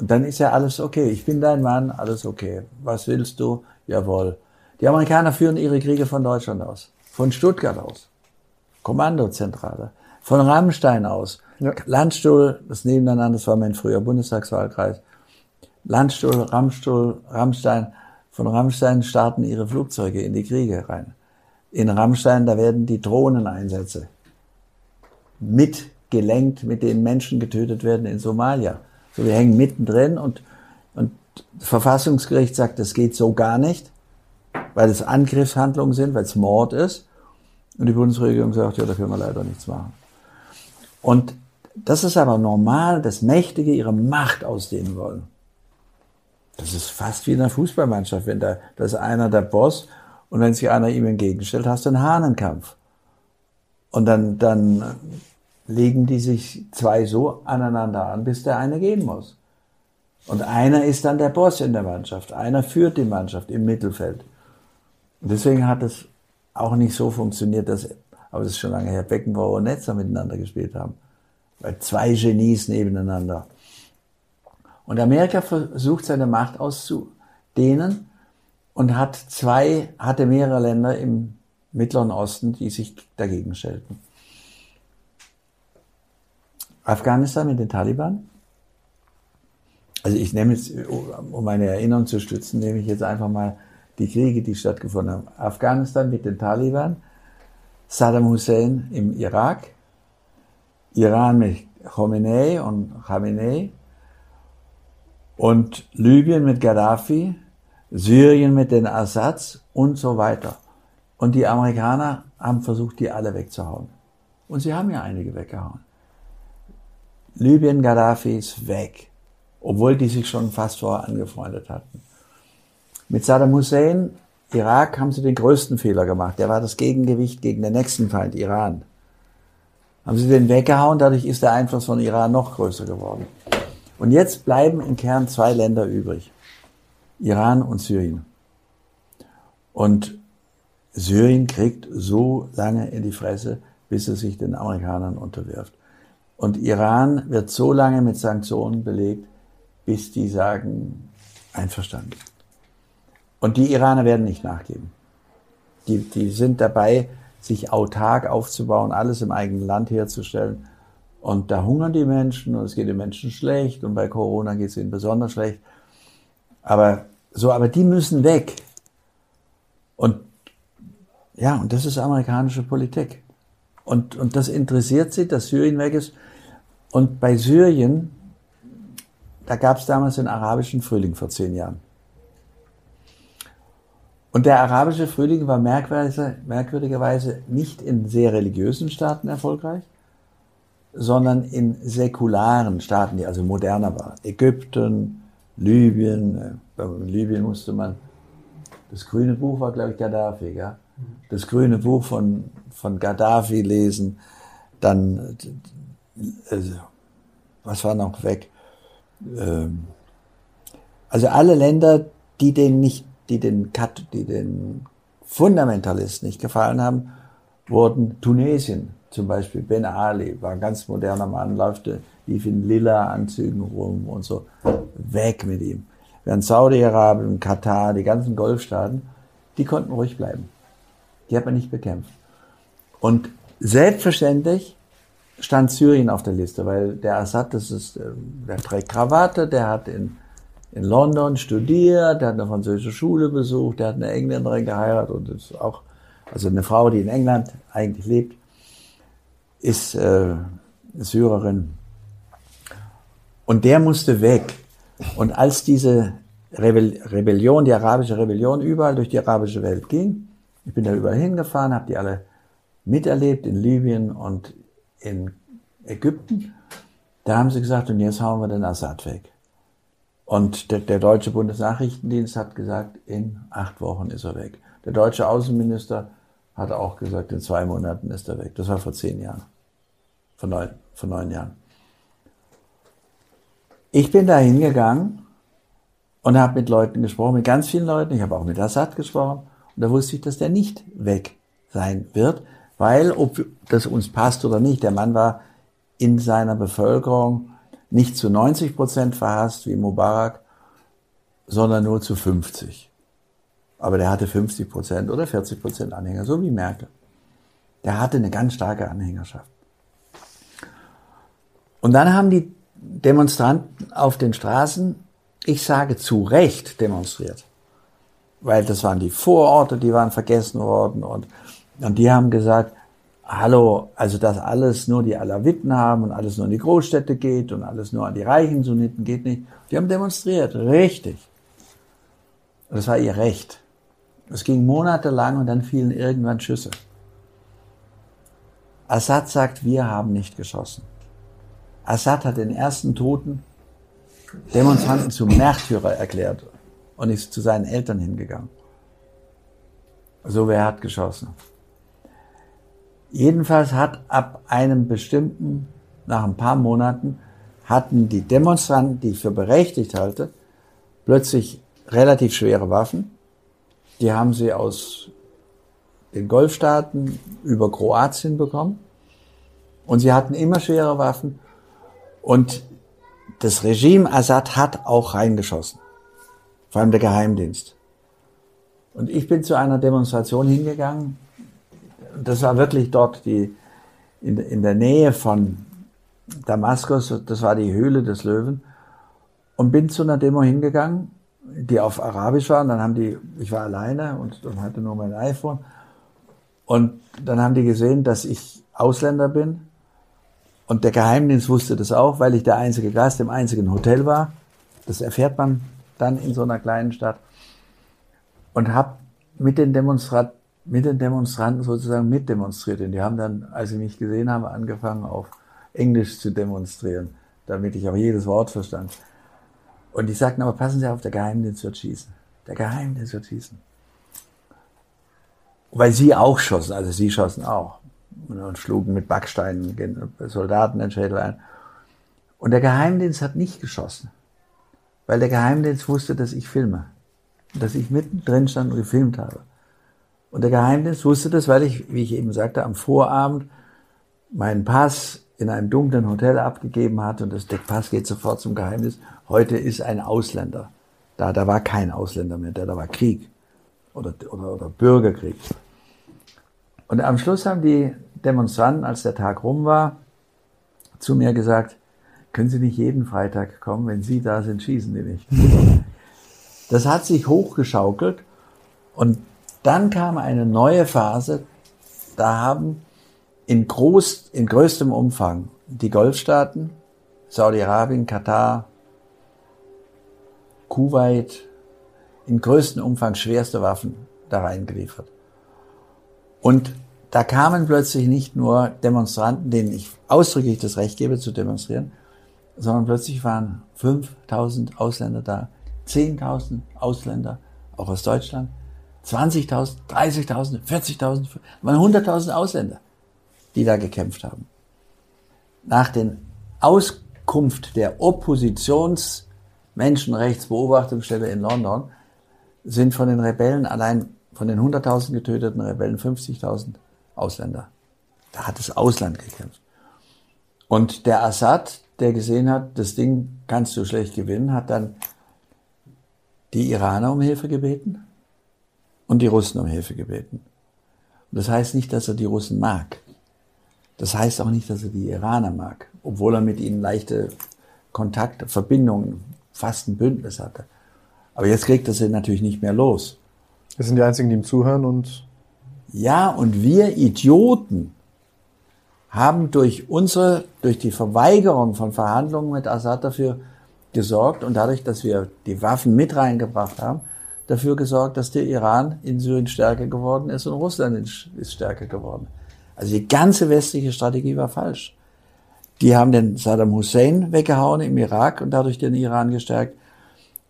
Und dann ist ja alles okay. Ich bin dein Mann, alles okay. Was willst du? Jawohl. Die Amerikaner führen ihre Kriege von Deutschland aus. Von Stuttgart aus. Kommandozentrale. Von Rammstein aus. Ja. Landstuhl, das nebeneinander, das war mein früher Bundestagswahlkreis. Landstuhl, Rammstuhl, Rammstein. Von Rammstein starten ihre Flugzeuge in die Kriege rein. In Rammstein, da werden die Drohneneinsätze mitgelenkt, mit denen Menschen getötet werden in Somalia. So, wir hängen mittendrin und, und das Verfassungsgericht sagt, das geht so gar nicht, weil es Angriffshandlungen sind, weil es Mord ist. Und die Bundesregierung sagt, ja, da können wir leider nichts machen. Und das ist aber normal, dass Mächtige ihre Macht ausdehnen wollen. Das ist fast wie in einer Fußballmannschaft, wenn da, da ist einer der Boss und wenn sich einer ihm entgegenstellt, hast du einen Hahnenkampf. Und dann, dann legen die sich zwei so aneinander an, bis der eine gehen muss. Und einer ist dann der Boss in der Mannschaft. Einer führt die Mannschaft im Mittelfeld. Und deswegen hat es auch nicht so funktioniert, dass, aber das ist schon lange her, Beckenbauer und Netzer miteinander gespielt haben. Weil zwei Genies nebeneinander. Und Amerika versucht seine Macht auszudehnen und hat zwei, hatte mehrere Länder im Mittleren Osten, die sich dagegen stellten. Afghanistan mit den Taliban. Also ich nehme jetzt, um meine Erinnerung zu stützen, nehme ich jetzt einfach mal die Kriege, die stattgefunden haben. Afghanistan mit den Taliban, Saddam Hussein im Irak, Iran mit Khomeini und Khamenei und Libyen mit Gaddafi, Syrien mit den Assads und so weiter. Und die Amerikaner haben versucht, die alle wegzuhauen. Und sie haben ja einige weggehauen. Libyen, Gaddafi ist weg, obwohl die sich schon fast vorher angefreundet hatten. Mit Saddam Hussein, Irak, haben sie den größten Fehler gemacht. Der war das Gegengewicht gegen den nächsten Feind, Iran. Haben sie den weggehauen, dadurch ist der Einfluss von Iran noch größer geworden. Und jetzt bleiben im Kern zwei Länder übrig. Iran und Syrien. Und Syrien kriegt so lange in die Fresse, bis es sich den Amerikanern unterwirft. Und Iran wird so lange mit Sanktionen belegt, bis die sagen, einverstanden. Und die Iraner werden nicht nachgeben. Die, die sind dabei, sich autark aufzubauen, alles im eigenen Land herzustellen. Und da hungern die Menschen und es geht den Menschen schlecht und bei Corona geht es ihnen besonders schlecht. Aber so, aber die müssen weg. Und ja, und das ist amerikanische Politik. Und, und das interessiert sie, dass Syrien weg ist. Und bei Syrien, da gab es damals den arabischen Frühling vor zehn Jahren. Und der arabische Frühling war merkwürdigerweise nicht in sehr religiösen Staaten erfolgreich, sondern in säkularen Staaten, die also moderner waren. Ägypten, Libyen, äh, bei Libyen musste man, das grüne Buch war, glaube ich, Gaddafi, ja? Das grüne Buch von, von Gaddafi lesen, dann, äh, was war noch weg? Ähm, also alle Länder, die den nicht, die den, die den Fundamentalisten nicht gefallen haben, wurden Tunesien, zum Beispiel Ben Ali, war ein ganz moderner Mann, läufte, lief in lila Anzügen rum und so, weg mit ihm. Während Saudi-Arabien, Katar, die ganzen Golfstaaten, die konnten ruhig bleiben. Die hat man nicht bekämpft. Und selbstverständlich stand Syrien auf der Liste, weil der Assad, das ist, äh, der trägt Krawatte, der hat in, in London studiert, der hat eine französische Schule besucht, der hat eine Engländerin geheiratet und ist auch, also eine Frau, die in England eigentlich lebt, ist äh, Syrerin. Und der musste weg. Und als diese Rebellion, die arabische Rebellion überall durch die arabische Welt ging, ich bin da überall hingefahren, habe die alle miterlebt in Libyen und in Ägypten. Da haben sie gesagt, und jetzt hauen wir den Assad weg. Und der, der deutsche Bundesnachrichtendienst hat gesagt, in acht Wochen ist er weg. Der deutsche Außenminister hat auch gesagt, in zwei Monaten ist er weg. Das war vor zehn Jahren. Vor neun, vor neun Jahren. Ich bin da hingegangen und habe mit Leuten gesprochen, mit ganz vielen Leuten. Ich habe auch mit Assad gesprochen. Und da wusste ich, dass der nicht weg sein wird, weil, ob das uns passt oder nicht, der Mann war in seiner Bevölkerung nicht zu 90 Prozent verhasst wie Mubarak, sondern nur zu 50. Aber der hatte 50 Prozent oder 40 Prozent Anhänger, so wie Merkel. Der hatte eine ganz starke Anhängerschaft. Und dann haben die Demonstranten auf den Straßen, ich sage zu Recht, demonstriert weil das waren die Vororte, die waren vergessen worden und, und die haben gesagt, hallo, also dass alles nur die Alawiten haben und alles nur in die Großstädte geht und alles nur an die reichen Sunniten geht nicht. Die haben demonstriert, richtig. Und das war ihr Recht. Es ging monatelang und dann fielen irgendwann Schüsse. Assad sagt, wir haben nicht geschossen. Assad hat den ersten Toten Demonstranten zum Märtyrer erklärt und ist zu seinen Eltern hingegangen. So, wer hat geschossen? Jedenfalls hat ab einem bestimmten, nach ein paar Monaten, hatten die Demonstranten, die ich für berechtigt halte, plötzlich relativ schwere Waffen. Die haben sie aus den Golfstaaten über Kroatien bekommen. Und sie hatten immer schwere Waffen. Und das Regime Assad hat auch reingeschossen vor allem der Geheimdienst. Und ich bin zu einer Demonstration hingegangen. Das war wirklich dort die, in, in der Nähe von Damaskus, das war die Höhle des Löwen. Und bin zu einer Demo hingegangen, die auf Arabisch war. Und dann haben die, ich war alleine und, und hatte nur mein iPhone. Und dann haben die gesehen, dass ich Ausländer bin. Und der Geheimdienst wusste das auch, weil ich der einzige Gast im einzigen Hotel war. Das erfährt man dann in so einer kleinen Stadt. und habe mit den Demonstranten mit den Demonstranten sozusagen mitdemonstriert. Und die haben dann, als sie mich gesehen haben, angefangen auf Englisch zu demonstrieren, damit ich auch jedes Wort verstand. Und die sagten, aber passen Sie auf, der Geheimdienst wird schießen. Der Geheimdienst wird schießen. Weil sie auch schossen, also sie schossen auch. Und schlugen mit Backsteinen Soldaten den Schädel ein. Und der Geheimdienst hat nicht geschossen. Weil der Geheimdienst wusste, dass ich filme. Dass ich mittendrin stand und gefilmt habe. Und der Geheimdienst wusste das, weil ich, wie ich eben sagte, am Vorabend meinen Pass in einem dunklen Hotel abgegeben hatte und das, der Pass geht sofort zum Geheimnis. Heute ist ein Ausländer. Da, da war kein Ausländer mehr, da, da war Krieg oder, oder, oder Bürgerkrieg. Und am Schluss haben die Demonstranten, als der Tag rum war, zu mir gesagt, können Sie nicht jeden Freitag kommen, wenn Sie da sind, schießen die nicht. Das hat sich hochgeschaukelt und dann kam eine neue Phase, da haben in, groß, in größtem Umfang die Golfstaaten, Saudi-Arabien, Katar, Kuwait, in größtem Umfang schwerste Waffen da reingeliefert. Und da kamen plötzlich nicht nur Demonstranten, denen ich ausdrücklich das Recht gebe zu demonstrieren, sondern plötzlich waren 5000 Ausländer da, 10.000 Ausländer, auch aus Deutschland, 20.000, 30.000, 40.000, waren 100.000 Ausländer, die da gekämpft haben. Nach den Auskunft der Oppositionsmenschenrechtsbeobachtungsstelle in London sind von den Rebellen allein von den 100.000 getöteten Rebellen 50.000 Ausländer. Da hat das Ausland gekämpft. Und der Assad, der gesehen hat, das Ding kannst du schlecht gewinnen, hat dann die Iraner um Hilfe gebeten und die Russen um Hilfe gebeten. Und das heißt nicht, dass er die Russen mag. Das heißt auch nicht, dass er die Iraner mag, obwohl er mit ihnen leichte Kontakte, Verbindungen, fast ein Bündnis hatte. Aber jetzt kriegt er sie natürlich nicht mehr los. Wir sind die Einzigen, die ihm zuhören und. Ja, und wir Idioten haben durch unsere, durch die Verweigerung von Verhandlungen mit Assad dafür gesorgt und dadurch, dass wir die Waffen mit reingebracht haben, dafür gesorgt, dass der Iran in Syrien stärker geworden ist und Russland ist stärker geworden. Also die ganze westliche Strategie war falsch. Die haben den Saddam Hussein weggehauen im Irak und dadurch den Iran gestärkt.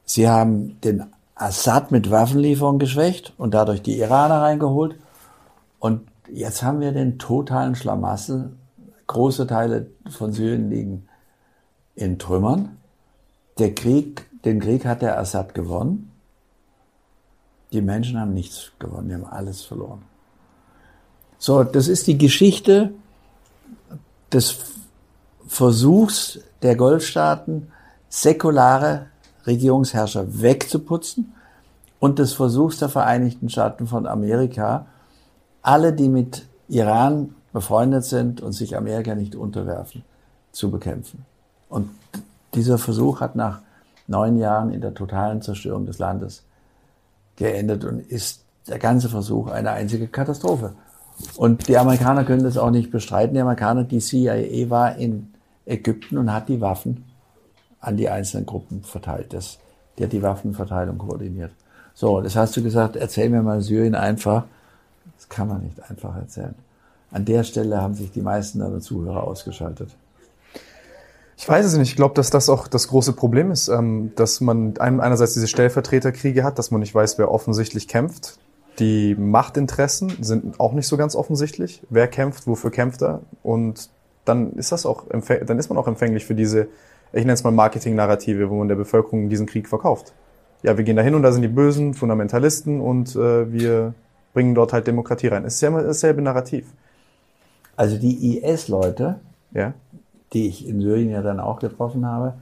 Sie haben den Assad mit Waffenlieferungen geschwächt und dadurch die Iraner reingeholt. Und jetzt haben wir den totalen Schlamassel. Große Teile von Syrien liegen in Trümmern. Der Krieg, den Krieg hat der Assad gewonnen. Die Menschen haben nichts gewonnen, die haben alles verloren. So, das ist die Geschichte des Versuchs der Golfstaaten, säkulare Regierungsherrscher wegzuputzen und des Versuchs der Vereinigten Staaten von Amerika, alle, die mit Iran befreundet sind und sich Amerika nicht unterwerfen, zu bekämpfen. Und dieser Versuch hat nach neun Jahren in der totalen Zerstörung des Landes geendet und ist der ganze Versuch eine einzige Katastrophe. Und die Amerikaner können das auch nicht bestreiten. Die Amerikaner, die CIA war in Ägypten und hat die Waffen an die einzelnen Gruppen verteilt. Das, die hat die Waffenverteilung koordiniert. So, das hast du gesagt, erzähl mir mal Syrien einfach. Das kann man nicht einfach erzählen. An der Stelle haben sich die meisten deiner Zuhörer ausgeschaltet. Ich weiß es nicht. Ich glaube, dass das auch das große Problem ist, ähm, dass man einerseits diese Stellvertreterkriege hat, dass man nicht weiß, wer offensichtlich kämpft. Die Machtinteressen sind auch nicht so ganz offensichtlich. Wer kämpft, wofür kämpft er? Und dann ist das auch, dann ist man auch empfänglich für diese, ich nenne es mal Marketing-Narrative, wo man der Bevölkerung diesen Krieg verkauft. Ja, wir gehen da hin und da sind die bösen Fundamentalisten und äh, wir bringen dort halt Demokratie rein. Es ist ja immer dasselbe Narrativ. Also die IS-Leute, ja die ich in Syrien ja dann auch getroffen habe,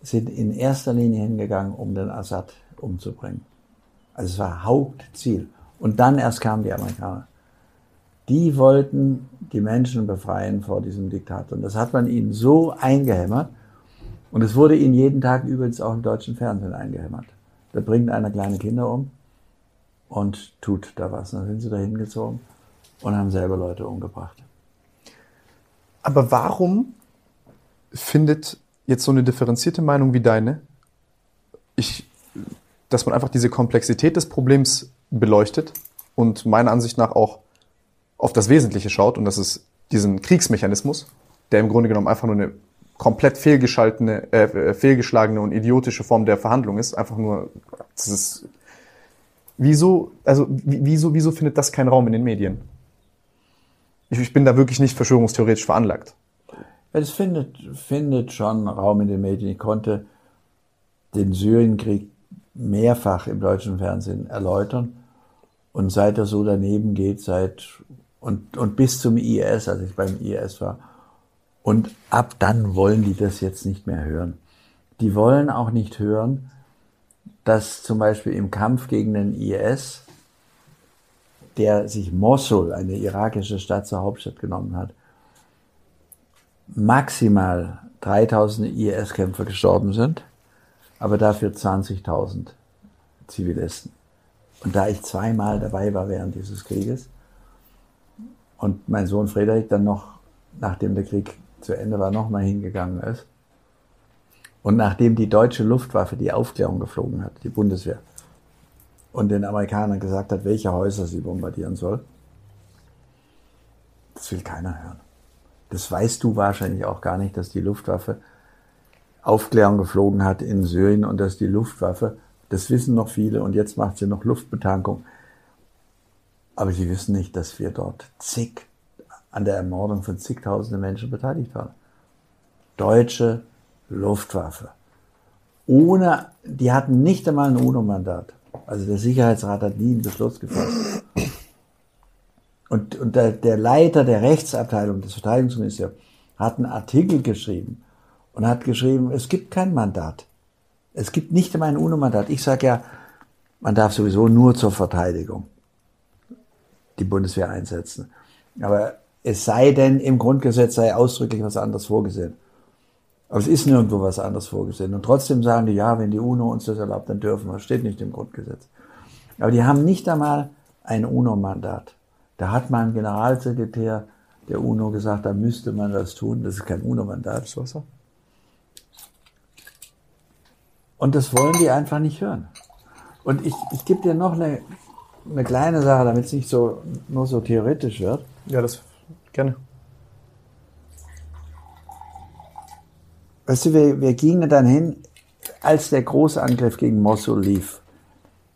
sind in erster Linie hingegangen, um den Assad umzubringen. Also es war Hauptziel. Und dann erst kamen die Amerikaner. Die wollten die Menschen befreien vor diesem Diktator. Und das hat man ihnen so eingehämmert. Und es wurde ihnen jeden Tag übrigens auch im deutschen Fernsehen eingehämmert. Da bringt einer kleine Kinder um und tut da was. Und dann sind sie da hingezogen und haben selber Leute umgebracht. Aber warum findet jetzt so eine differenzierte Meinung wie deine, ich, dass man einfach diese Komplexität des Problems beleuchtet und meiner Ansicht nach auch auf das Wesentliche schaut und das ist diesen Kriegsmechanismus, der im Grunde genommen einfach nur eine komplett fehlgeschaltene, äh, fehlgeschlagene und idiotische Form der Verhandlung ist. Einfach nur, das ist, wieso, also, wieso, wieso findet das keinen Raum in den Medien? Ich, ich bin da wirklich nicht verschwörungstheoretisch veranlagt. Das findet, findet schon Raum in den Medien. Ich konnte den Syrienkrieg mehrfach im deutschen Fernsehen erläutern. Und seit er so daneben geht, seit und, und bis zum IS, als ich beim IS war, und ab dann wollen die das jetzt nicht mehr hören. Die wollen auch nicht hören, dass zum Beispiel im Kampf gegen den IS, der sich Mosul, eine irakische Stadt zur Hauptstadt genommen hat, maximal 3000 IS-Kämpfer gestorben sind, aber dafür 20.000 Zivilisten. Und da ich zweimal dabei war während dieses Krieges und mein Sohn Friedrich dann noch, nachdem der Krieg zu Ende war, nochmal hingegangen ist. Und nachdem die deutsche Luftwaffe die Aufklärung geflogen hat, die Bundeswehr, und den Amerikanern gesagt hat, welche Häuser sie bombardieren soll, das will keiner hören. Das weißt du wahrscheinlich auch gar nicht, dass die Luftwaffe Aufklärung geflogen hat in Syrien und dass die Luftwaffe, das wissen noch viele und jetzt macht sie noch Luftbetankung. Aber sie wissen nicht, dass wir dort zig an der Ermordung von zigtausenden Menschen beteiligt waren. Deutsche Luftwaffe. Ohne, die hatten nicht einmal ein UNO-Mandat. Also der Sicherheitsrat hat nie einen Beschluss gefasst. Und, und der, der Leiter der Rechtsabteilung des Verteidigungsministeriums hat einen Artikel geschrieben und hat geschrieben, es gibt kein Mandat. Es gibt nicht einmal ein UNO-Mandat. Ich sage ja, man darf sowieso nur zur Verteidigung die Bundeswehr einsetzen. Aber es sei denn, im Grundgesetz sei ausdrücklich was anderes vorgesehen. Aber es ist nirgendwo was anderes vorgesehen. Und trotzdem sagen die, ja, wenn die UNO uns das erlaubt, dann dürfen wir. Steht nicht im Grundgesetz. Aber die haben nicht einmal ein UNO-Mandat. Da hat mal ein Generalsekretär der UNO gesagt, da müsste man das tun. Das ist kein UNO-Mandat. Und das wollen die einfach nicht hören. Und ich, ich gebe dir noch eine, eine kleine Sache, damit es nicht so, nur so theoretisch wird. Ja, das Gerne. Weißt du, wir, wir gingen dann hin, als der Großangriff gegen Mosul lief.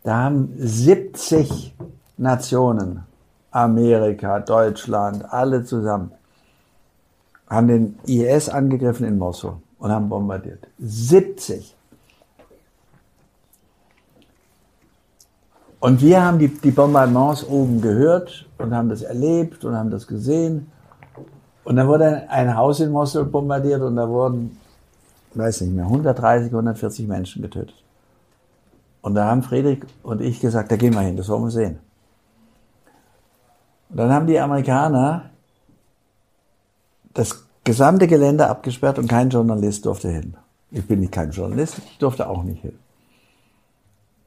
Da haben 70 Nationen, Amerika, Deutschland, alle zusammen, haben den IS angegriffen in Mosul und haben bombardiert. 70. Und wir haben die, die Bombardements oben gehört und haben das erlebt und haben das gesehen. Und dann wurde ein Haus in Mosul bombardiert und da wurden, weiß nicht mehr, 130, 140 Menschen getötet. Und da haben Friedrich und ich gesagt, da gehen wir hin, das wollen wir sehen. Und dann haben die Amerikaner das gesamte Gelände abgesperrt und kein Journalist durfte hin. Ich bin nicht kein Journalist, ich durfte auch nicht hin.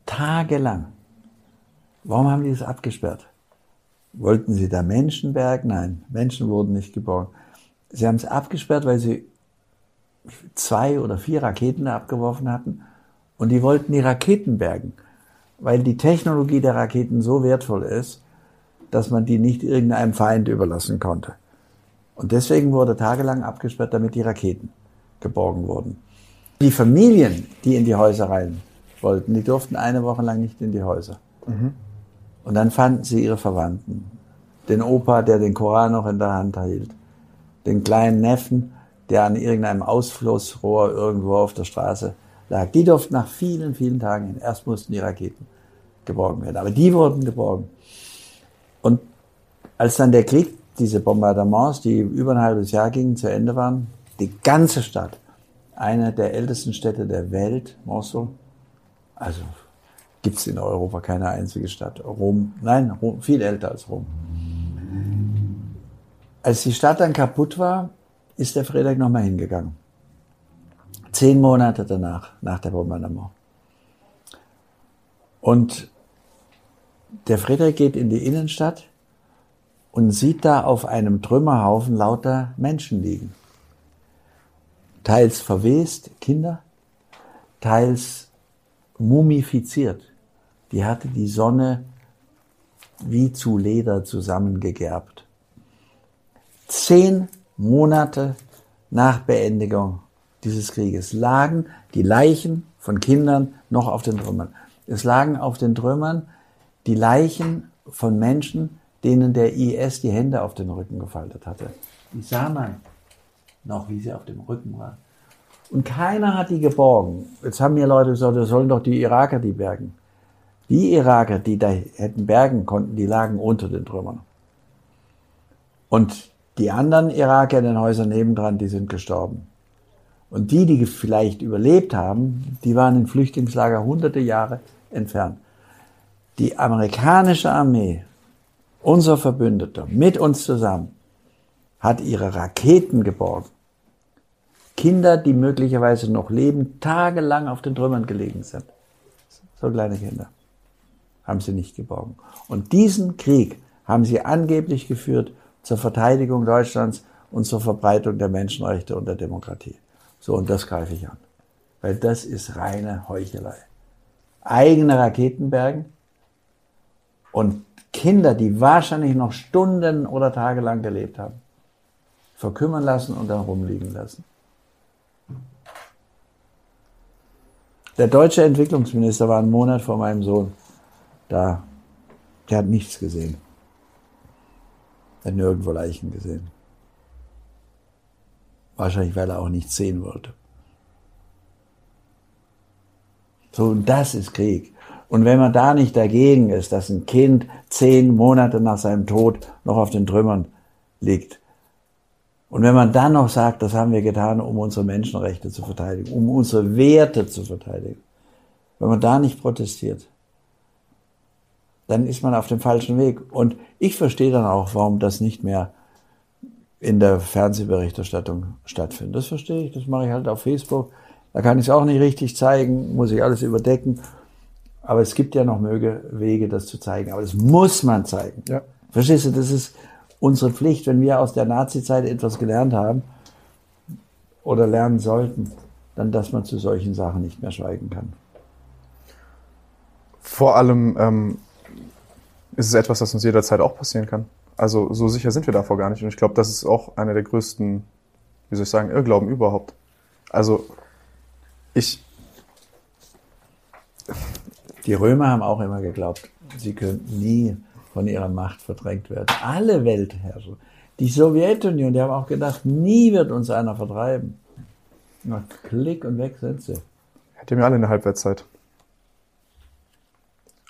Tagelang. Warum haben die es abgesperrt? Wollten sie da Menschen bergen? Nein, Menschen wurden nicht geborgen. Sie haben es abgesperrt, weil sie zwei oder vier Raketen abgeworfen hatten und die wollten die Raketen bergen, weil die Technologie der Raketen so wertvoll ist, dass man die nicht irgendeinem Feind überlassen konnte. Und deswegen wurde tagelang abgesperrt, damit die Raketen geborgen wurden. Die Familien, die in die Häuser rein wollten, die durften eine Woche lang nicht in die Häuser. Mhm. Und dann fanden sie ihre Verwandten. Den Opa, der den Koran noch in der Hand hielt. Den kleinen Neffen, der an irgendeinem Ausflussrohr irgendwo auf der Straße lag. Die durften nach vielen, vielen Tagen hin. Erst mussten die Raketen geborgen werden. Aber die wurden geborgen. Und als dann der Krieg, diese Bombardements, die über ein halbes Jahr gingen, zu Ende waren, die ganze Stadt, eine der ältesten Städte der Welt, Mosul, also gibt es in Europa keine einzige Stadt. Rom, nein, Rom, viel älter als Rom. Als die Stadt dann kaputt war, ist der Friedrich nochmal hingegangen. Zehn Monate danach, nach der Bombardement. Und der Friedrich geht in die Innenstadt und sieht da auf einem Trümmerhaufen lauter Menschen liegen. Teils verwest, Kinder, teils mumifiziert die hatte die Sonne wie zu Leder zusammengegerbt. Zehn Monate nach Beendigung dieses Krieges lagen die Leichen von Kindern noch auf den Trümmern. Es lagen auf den Trümmern die Leichen von Menschen, denen der IS die Hände auf den Rücken gefaltet hatte. Die sah man noch, wie sie auf dem Rücken waren. Und keiner hat die geborgen. Jetzt haben mir Leute gesagt, das sollen doch die Iraker die bergen. Die Iraker, die da hätten bergen konnten, die lagen unter den Trümmern. Und die anderen Iraker in den Häusern nebendran, die sind gestorben. Und die, die vielleicht überlebt haben, die waren in Flüchtlingslager hunderte Jahre entfernt. Die amerikanische Armee, unser Verbündeter, mit uns zusammen, hat ihre Raketen geborgen. Kinder, die möglicherweise noch leben, tagelang auf den Trümmern gelegen sind. So kleine Kinder haben sie nicht geborgen. Und diesen Krieg haben sie angeblich geführt zur Verteidigung Deutschlands und zur Verbreitung der Menschenrechte und der Demokratie. So, und das greife ich an. Weil das ist reine Heuchelei. Eigene Raketenbergen und Kinder, die wahrscheinlich noch Stunden oder Tage lang gelebt haben, verkümmern lassen und dann rumliegen lassen. Der deutsche Entwicklungsminister war einen Monat vor meinem Sohn da. Der hat nichts gesehen. Hat nirgendwo Leichen gesehen. Wahrscheinlich, weil er auch nichts sehen wollte. So, und das ist Krieg. Und wenn man da nicht dagegen ist, dass ein Kind zehn Monate nach seinem Tod noch auf den Trümmern liegt, und wenn man dann noch sagt, das haben wir getan, um unsere Menschenrechte zu verteidigen, um unsere Werte zu verteidigen, wenn man da nicht protestiert, dann ist man auf dem falschen Weg. Und ich verstehe dann auch, warum das nicht mehr in der Fernsehberichterstattung stattfindet. Das verstehe ich, das mache ich halt auf Facebook. Da kann ich es auch nicht richtig zeigen, muss ich alles überdecken. Aber es gibt ja noch Möge, Wege, das zu zeigen. Aber das muss man zeigen. Ja. Verstehst du, das ist, unsere Pflicht, wenn wir aus der Nazi-Zeit etwas gelernt haben oder lernen sollten, dann, dass man zu solchen Sachen nicht mehr schweigen kann. Vor allem ähm, ist es etwas, das uns jederzeit auch passieren kann. Also so sicher sind wir davor gar nicht. Und ich glaube, das ist auch einer der größten, wie soll ich sagen, Irrglauben überhaupt. Also ich. Die Römer haben auch immer geglaubt, sie könnten nie von ihrer Macht verdrängt werden. Alle Weltherrscher. Die Sowjetunion, die haben auch gedacht, nie wird uns einer vertreiben. Na, klick und weg sind sie. Hätten wir alle eine Halbwertszeit.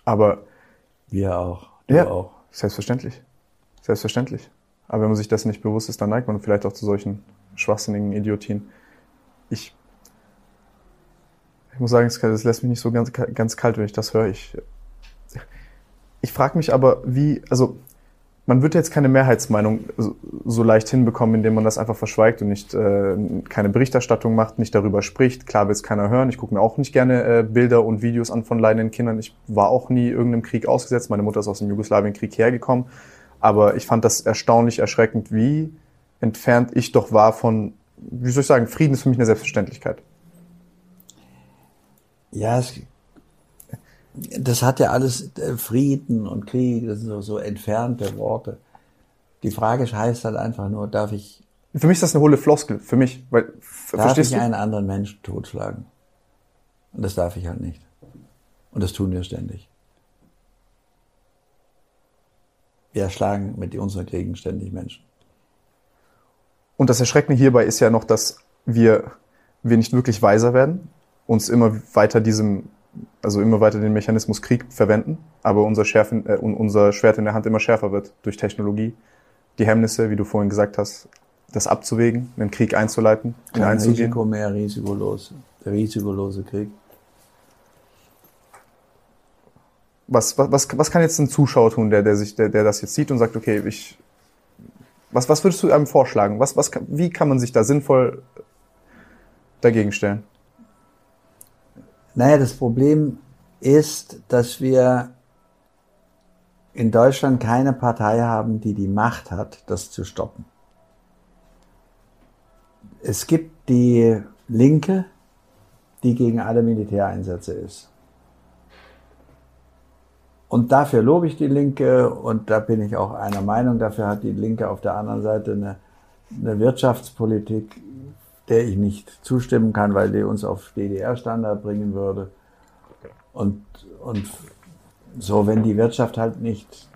Aber. Wir auch. Ja, auch. Selbstverständlich. Selbstverständlich. Aber wenn man sich dessen nicht bewusst ist, dann neigt man vielleicht auch zu solchen schwachsinnigen Idiotien. Ich, ich muss sagen, es lässt mich nicht so ganz, ganz kalt, wenn ich das höre. Ich, ich frage mich aber, wie, also man wird jetzt keine Mehrheitsmeinung so, leicht hinbekommen, indem man das einfach verschweigt und nicht äh, keine Berichterstattung macht, nicht darüber spricht. Klar will es keiner hören. Ich gucke mir auch nicht gerne äh, Bilder und Videos an von leidenden Kindern. Ich war auch nie irgendeinem Krieg ausgesetzt. Meine Mutter ist aus dem Jugoslawienkrieg hergekommen. Aber ich fand das erstaunlich erschreckend, wie entfernt ich doch war von, wie soll ich sagen, Frieden ist für mich eine Selbstverständlichkeit. Ja, es das hat ja alles äh, Frieden und Krieg, das sind so, so entfernte Worte. Die Frage heißt halt einfach nur, darf ich. Für mich ist das eine hohle Floskel, für mich, weil, darf ich du? einen anderen Menschen totschlagen? Und das darf ich halt nicht. Und das tun wir ständig. Wir erschlagen mit unseren Kriegen ständig Menschen. Und das Erschreckende hierbei ist ja noch, dass wir, wir nicht wirklich weiser werden, uns immer weiter diesem also immer weiter den Mechanismus Krieg verwenden, aber unser, Schärfen, äh, unser Schwert in der Hand immer schärfer wird durch Technologie. Die Hemmnisse, wie du vorhin gesagt hast, das abzuwägen, einen Krieg einzuleiten, Kein einzugehen. Risiko mehr, risikolos. Der risikolose Krieg. Was, was, was, was kann jetzt ein Zuschauer tun, der, der, sich, der, der das jetzt sieht und sagt, okay, ich, was, was würdest du einem vorschlagen? Was, was, wie kann man sich da sinnvoll dagegen stellen? Naja, das Problem ist, dass wir in Deutschland keine Partei haben, die die Macht hat, das zu stoppen. Es gibt die Linke, die gegen alle Militäreinsätze ist. Und dafür lobe ich die Linke und da bin ich auch einer Meinung. Dafür hat die Linke auf der anderen Seite eine, eine Wirtschaftspolitik, der ich nicht zustimmen kann, weil die uns auf DDR-Standard bringen würde. Und, und so, wenn die Wirtschaft halt nicht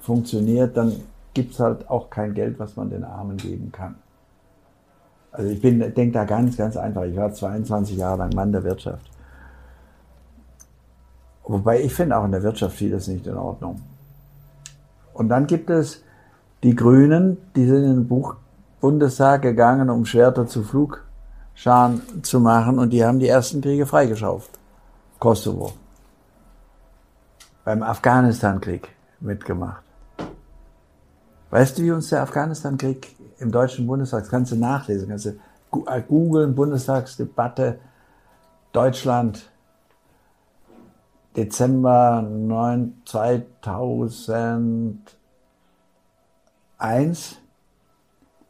funktioniert, dann gibt es halt auch kein Geld, was man den Armen geben kann. Also ich bin, denke da ganz, ganz einfach. Ich war 22 Jahre lang Mann der Wirtschaft. Wobei ich finde auch in der Wirtschaft vieles nicht in Ordnung. Und dann gibt es die Grünen, die sind in den Buch Bundestag gegangen, um Schwerter zu Flugscharen zu machen und die haben die ersten Kriege freigeschauft. Kosovo. Beim Afghanistan-Krieg mitgemacht. Weißt du, wie uns der Afghanistan-Krieg im Deutschen Bundestag, das kannst du nachlesen, kannst du äh, googeln, Bundestagsdebatte, Deutschland, Dezember 9, 2001,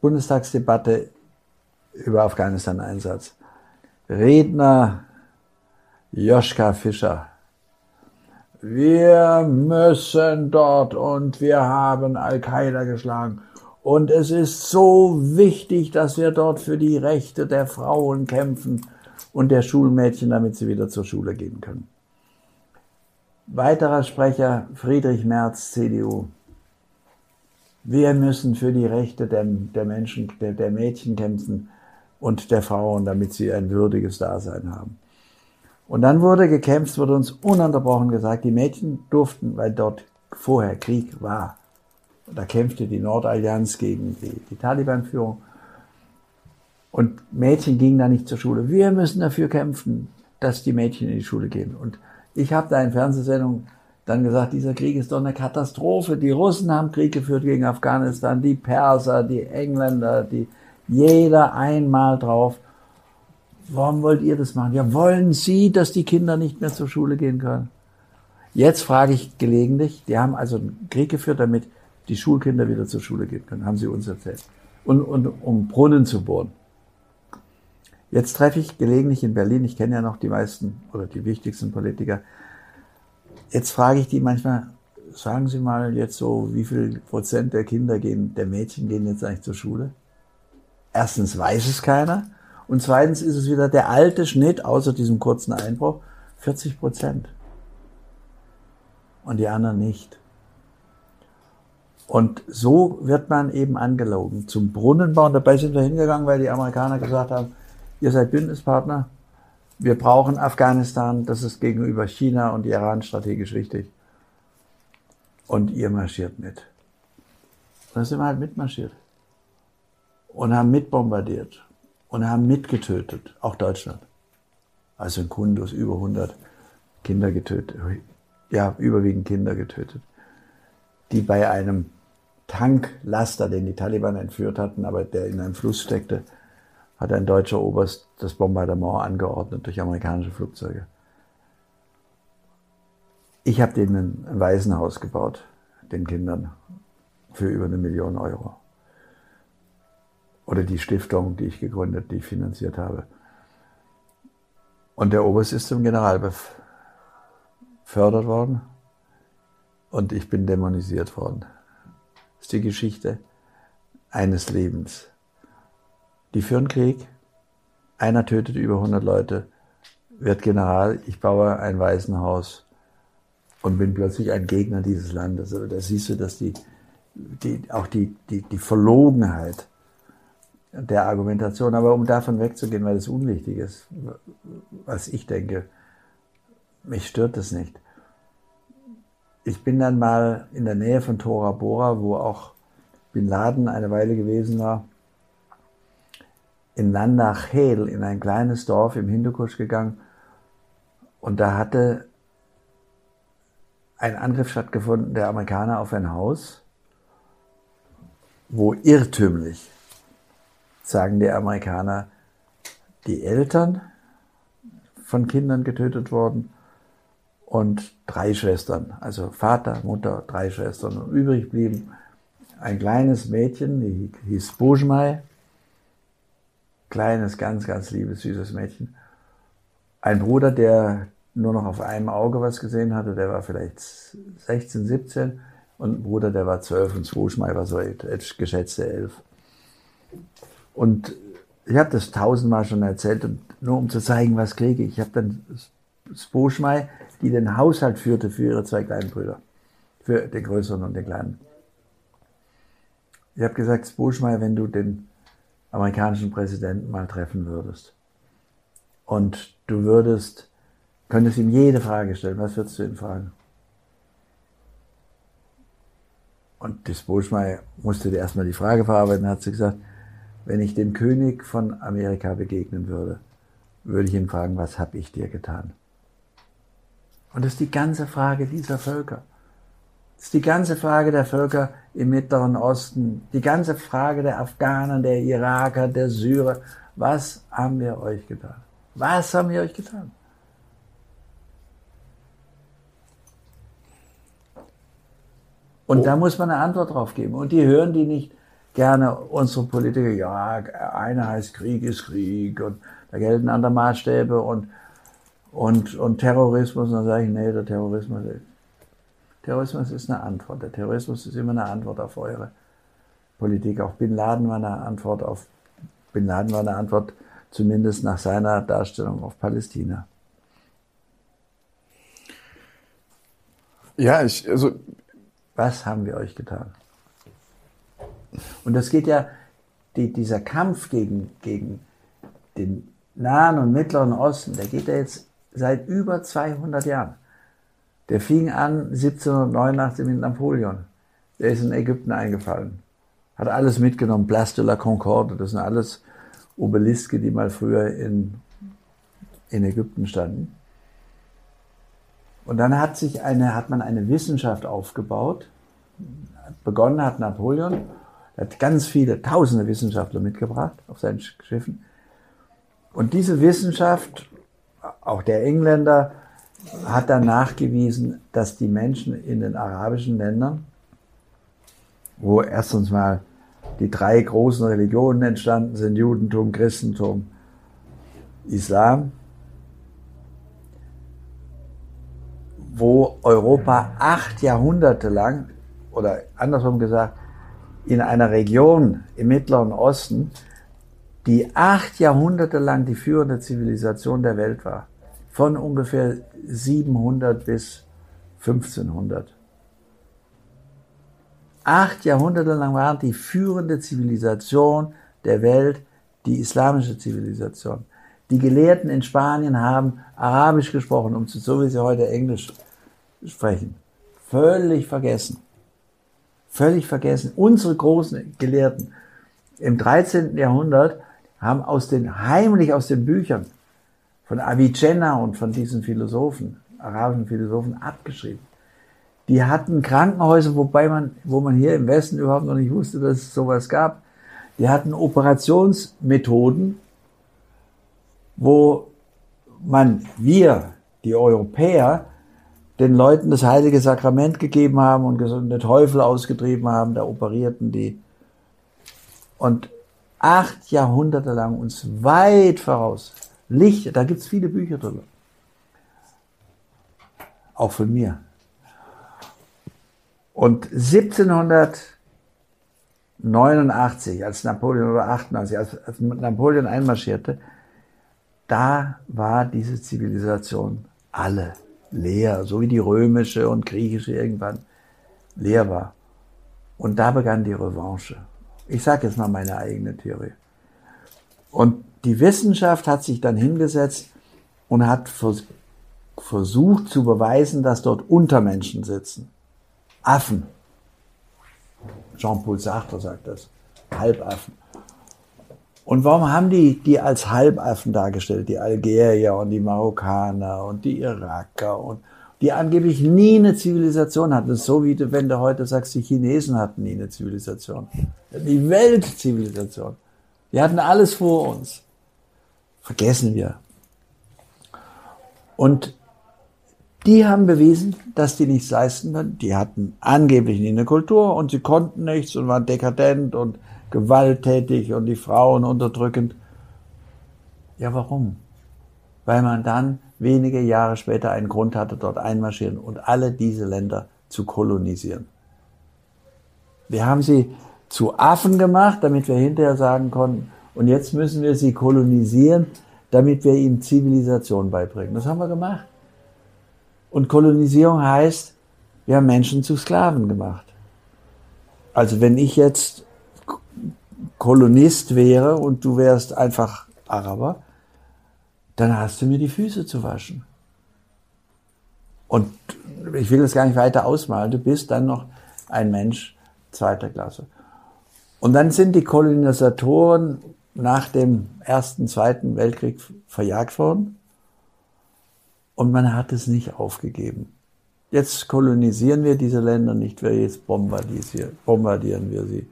Bundestagsdebatte über Afghanistan-Einsatz. Redner Joschka Fischer. Wir müssen dort und wir haben Al-Qaida geschlagen. Und es ist so wichtig, dass wir dort für die Rechte der Frauen kämpfen und der Schulmädchen, damit sie wieder zur Schule gehen können. Weiterer Sprecher Friedrich Merz, CDU. Wir müssen für die Rechte der, der Menschen, der, der Mädchen kämpfen und der Frauen, damit sie ein würdiges Dasein haben. Und dann wurde gekämpft, wurde uns ununterbrochen gesagt, die Mädchen durften, weil dort vorher Krieg war. Da kämpfte die Nordallianz gegen die, die Taliban-Führung. Und Mädchen gingen da nicht zur Schule. Wir müssen dafür kämpfen, dass die Mädchen in die Schule gehen. Und ich habe da in Fernsehsendungen dann gesagt, dieser Krieg ist doch eine Katastrophe. Die Russen haben Krieg geführt gegen Afghanistan, die Perser, die Engländer, die jeder einmal drauf. Warum wollt ihr das machen? Ja, wollen Sie, dass die Kinder nicht mehr zur Schule gehen können? Jetzt frage ich gelegentlich, die haben also einen Krieg geführt, damit die Schulkinder wieder zur Schule gehen können, haben sie uns erzählt. Und, und um Brunnen zu bohren. Jetzt treffe ich gelegentlich in Berlin, ich kenne ja noch die meisten oder die wichtigsten Politiker, Jetzt frage ich die manchmal, sagen Sie mal jetzt so, wie viel Prozent der Kinder gehen, der Mädchen gehen jetzt eigentlich zur Schule? Erstens weiß es keiner und zweitens ist es wieder der alte Schnitt, außer diesem kurzen Einbruch, 40 Prozent. Und die anderen nicht. Und so wird man eben angelogen. Zum Brunnenbau, und dabei sind wir hingegangen, weil die Amerikaner gesagt haben, ihr seid Bündnispartner, wir brauchen Afghanistan, das ist gegenüber China und Iran strategisch wichtig. Und ihr marschiert mit. Da sind wir halt mitmarschiert. Und haben mitbombardiert. Und haben mitgetötet. Auch Deutschland. Also in Kundus über 100 Kinder getötet. Ja, überwiegend Kinder getötet. Die bei einem Tanklaster, den die Taliban entführt hatten, aber der in einem Fluss steckte, hat ein deutscher Oberst das Bombardement angeordnet durch amerikanische Flugzeuge. Ich habe denen ein Waisenhaus gebaut, den Kindern, für über eine Million Euro. Oder die Stiftung, die ich gegründet, die ich finanziert habe. Und der Oberst ist zum General befördert worden und ich bin dämonisiert worden. Das ist die Geschichte eines Lebens. Die führen Krieg, einer tötet über 100 Leute, wird General, ich baue ein Waisenhaus und bin plötzlich ein Gegner dieses Landes. Also da siehst du, dass die, die auch die, die, die Verlogenheit der Argumentation, aber um davon wegzugehen, weil es unwichtig ist, was ich denke, mich stört das nicht. Ich bin dann mal in der Nähe von Tora Bora, wo auch Bin Laden eine Weile gewesen war, in Landachel, in ein kleines Dorf im Hindukusch gegangen und da hatte ein Angriff stattgefunden der Amerikaner auf ein Haus, wo irrtümlich, sagen die Amerikaner, die Eltern von Kindern getötet wurden und drei Schwestern, also Vater, Mutter, drei Schwestern. Und übrig blieben ein kleines Mädchen, die hieß Bojmai, kleines, ganz, ganz liebes, süßes Mädchen. Ein Bruder, der nur noch auf einem Auge was gesehen hatte, der war vielleicht 16, 17 und ein Bruder, der war 12 und Swoschmei war so geschätzte 11. Und ich habe das tausendmal schon erzählt, und nur um zu zeigen, was kriege ich. Ich habe dann Sposchmei, die den Haushalt führte für ihre zwei kleinen Brüder, für den größeren und den kleinen. Ich habe gesagt, Sposchmei, wenn du den amerikanischen Präsidenten mal treffen würdest und du würdest, könntest ihm jede Frage stellen, was würdest du ihm fragen? Und das Sposchmei musste dir erstmal die Frage verarbeiten, hat sie gesagt, wenn ich dem König von Amerika begegnen würde, würde ich ihn fragen, was habe ich dir getan? Und das ist die ganze Frage dieser Völker. Ist die ganze Frage der Völker im Mittleren Osten, die ganze Frage der Afghanen, der Iraker, der Syrer. Was haben wir euch getan? Was haben wir euch getan? Und oh. da muss man eine Antwort drauf geben. Und die hören die nicht gerne unsere Politiker, ja, einer heißt Krieg ist Krieg und da gelten andere Maßstäbe und, und, und Terrorismus. Und dann sage ich, nee, der Terrorismus, Terrorismus ist eine Antwort. Der Terrorismus ist immer eine Antwort auf eure Politik. Auch Bin Laden war eine Antwort auf, Bin Laden war eine Antwort zumindest nach seiner Darstellung auf Palästina. Ja, ich, also. Was haben wir euch getan? Und das geht ja, die, dieser Kampf gegen, gegen den Nahen und Mittleren Osten, der geht ja jetzt seit über 200 Jahren. Der fing an 1789 mit Napoleon. Der ist in Ägypten eingefallen. Hat alles mitgenommen. Place de la Concorde, das sind alles Obeliske, die mal früher in, in Ägypten standen. Und dann hat sich eine, hat man eine Wissenschaft aufgebaut. Begonnen hat Napoleon er hat ganz viele, tausende Wissenschaftler mitgebracht auf seinen Schiffen. Und diese Wissenschaft, auch der Engländer, hat dann nachgewiesen, dass die Menschen in den arabischen Ländern, wo erstens mal die drei großen Religionen entstanden sind, Judentum, Christentum, Islam, wo Europa acht Jahrhunderte lang, oder andersrum gesagt, in einer Region im Mittleren Osten, die acht Jahrhunderte lang die führende Zivilisation der Welt war. Von ungefähr 700 bis 1500. Acht Jahrhunderte lang war die führende Zivilisation der Welt die islamische Zivilisation. Die Gelehrten in Spanien haben Arabisch gesprochen, um zu, so wie sie heute Englisch sprechen. Völlig vergessen. Völlig vergessen. Unsere großen Gelehrten im 13. Jahrhundert haben aus den, heimlich aus den Büchern von Avicenna und von diesen Philosophen, arabischen Philosophen, abgeschrieben. Die hatten Krankenhäuser, wobei man, wo man hier im Westen überhaupt noch nicht wusste, dass es sowas gab. Die hatten Operationsmethoden, wo man, wir, die Europäer, den Leuten das heilige Sakrament gegeben haben und den Teufel ausgetrieben haben, da operierten die. Und acht Jahrhunderte lang uns weit voraus. Licht, da gibt's viele Bücher drüber. Auch von mir. Und 1789, als Napoleon oder 88, als, als Napoleon einmarschierte, da war diese Zivilisation alle leer, so wie die römische und griechische irgendwann leer war. Und da begann die Revanche. Ich sage jetzt mal meine eigene Theorie. Und die Wissenschaft hat sich dann hingesetzt und hat versucht zu beweisen, dass dort Untermenschen sitzen. Affen. Jean-Paul Sartre sagt das. Halbaffen. Und warum haben die die als Halbaffen dargestellt? Die Algerier und die Marokkaner und die Iraker und die angeblich nie eine Zivilisation hatten. So wie wenn du heute sagst, die Chinesen hatten nie eine Zivilisation. Die Weltzivilisation. Die hatten alles vor uns. Vergessen wir. Und die haben bewiesen, dass die nichts leisten können. Die hatten angeblich nie eine Kultur und sie konnten nichts und waren dekadent und gewalttätig und die Frauen unterdrückend. Ja, warum? weil man dann wenige Jahre später einen Grund hatte, dort einmarschieren und alle diese Länder zu kolonisieren. Wir haben sie zu Affen gemacht, damit wir hinterher sagen konnten, und jetzt müssen wir sie kolonisieren, damit wir ihnen Zivilisation beibringen. Das haben wir gemacht. Und Kolonisierung heißt, wir haben Menschen zu Sklaven gemacht. Also wenn ich jetzt Kolonist wäre und du wärst einfach Araber, dann hast du mir die Füße zu waschen. Und ich will das gar nicht weiter ausmalen. Du bist dann noch ein Mensch zweiter Klasse. Und dann sind die Kolonisatoren nach dem Ersten, Zweiten Weltkrieg verjagt worden. Und man hat es nicht aufgegeben. Jetzt kolonisieren wir diese Länder nicht, wir jetzt bombardieren wir sie.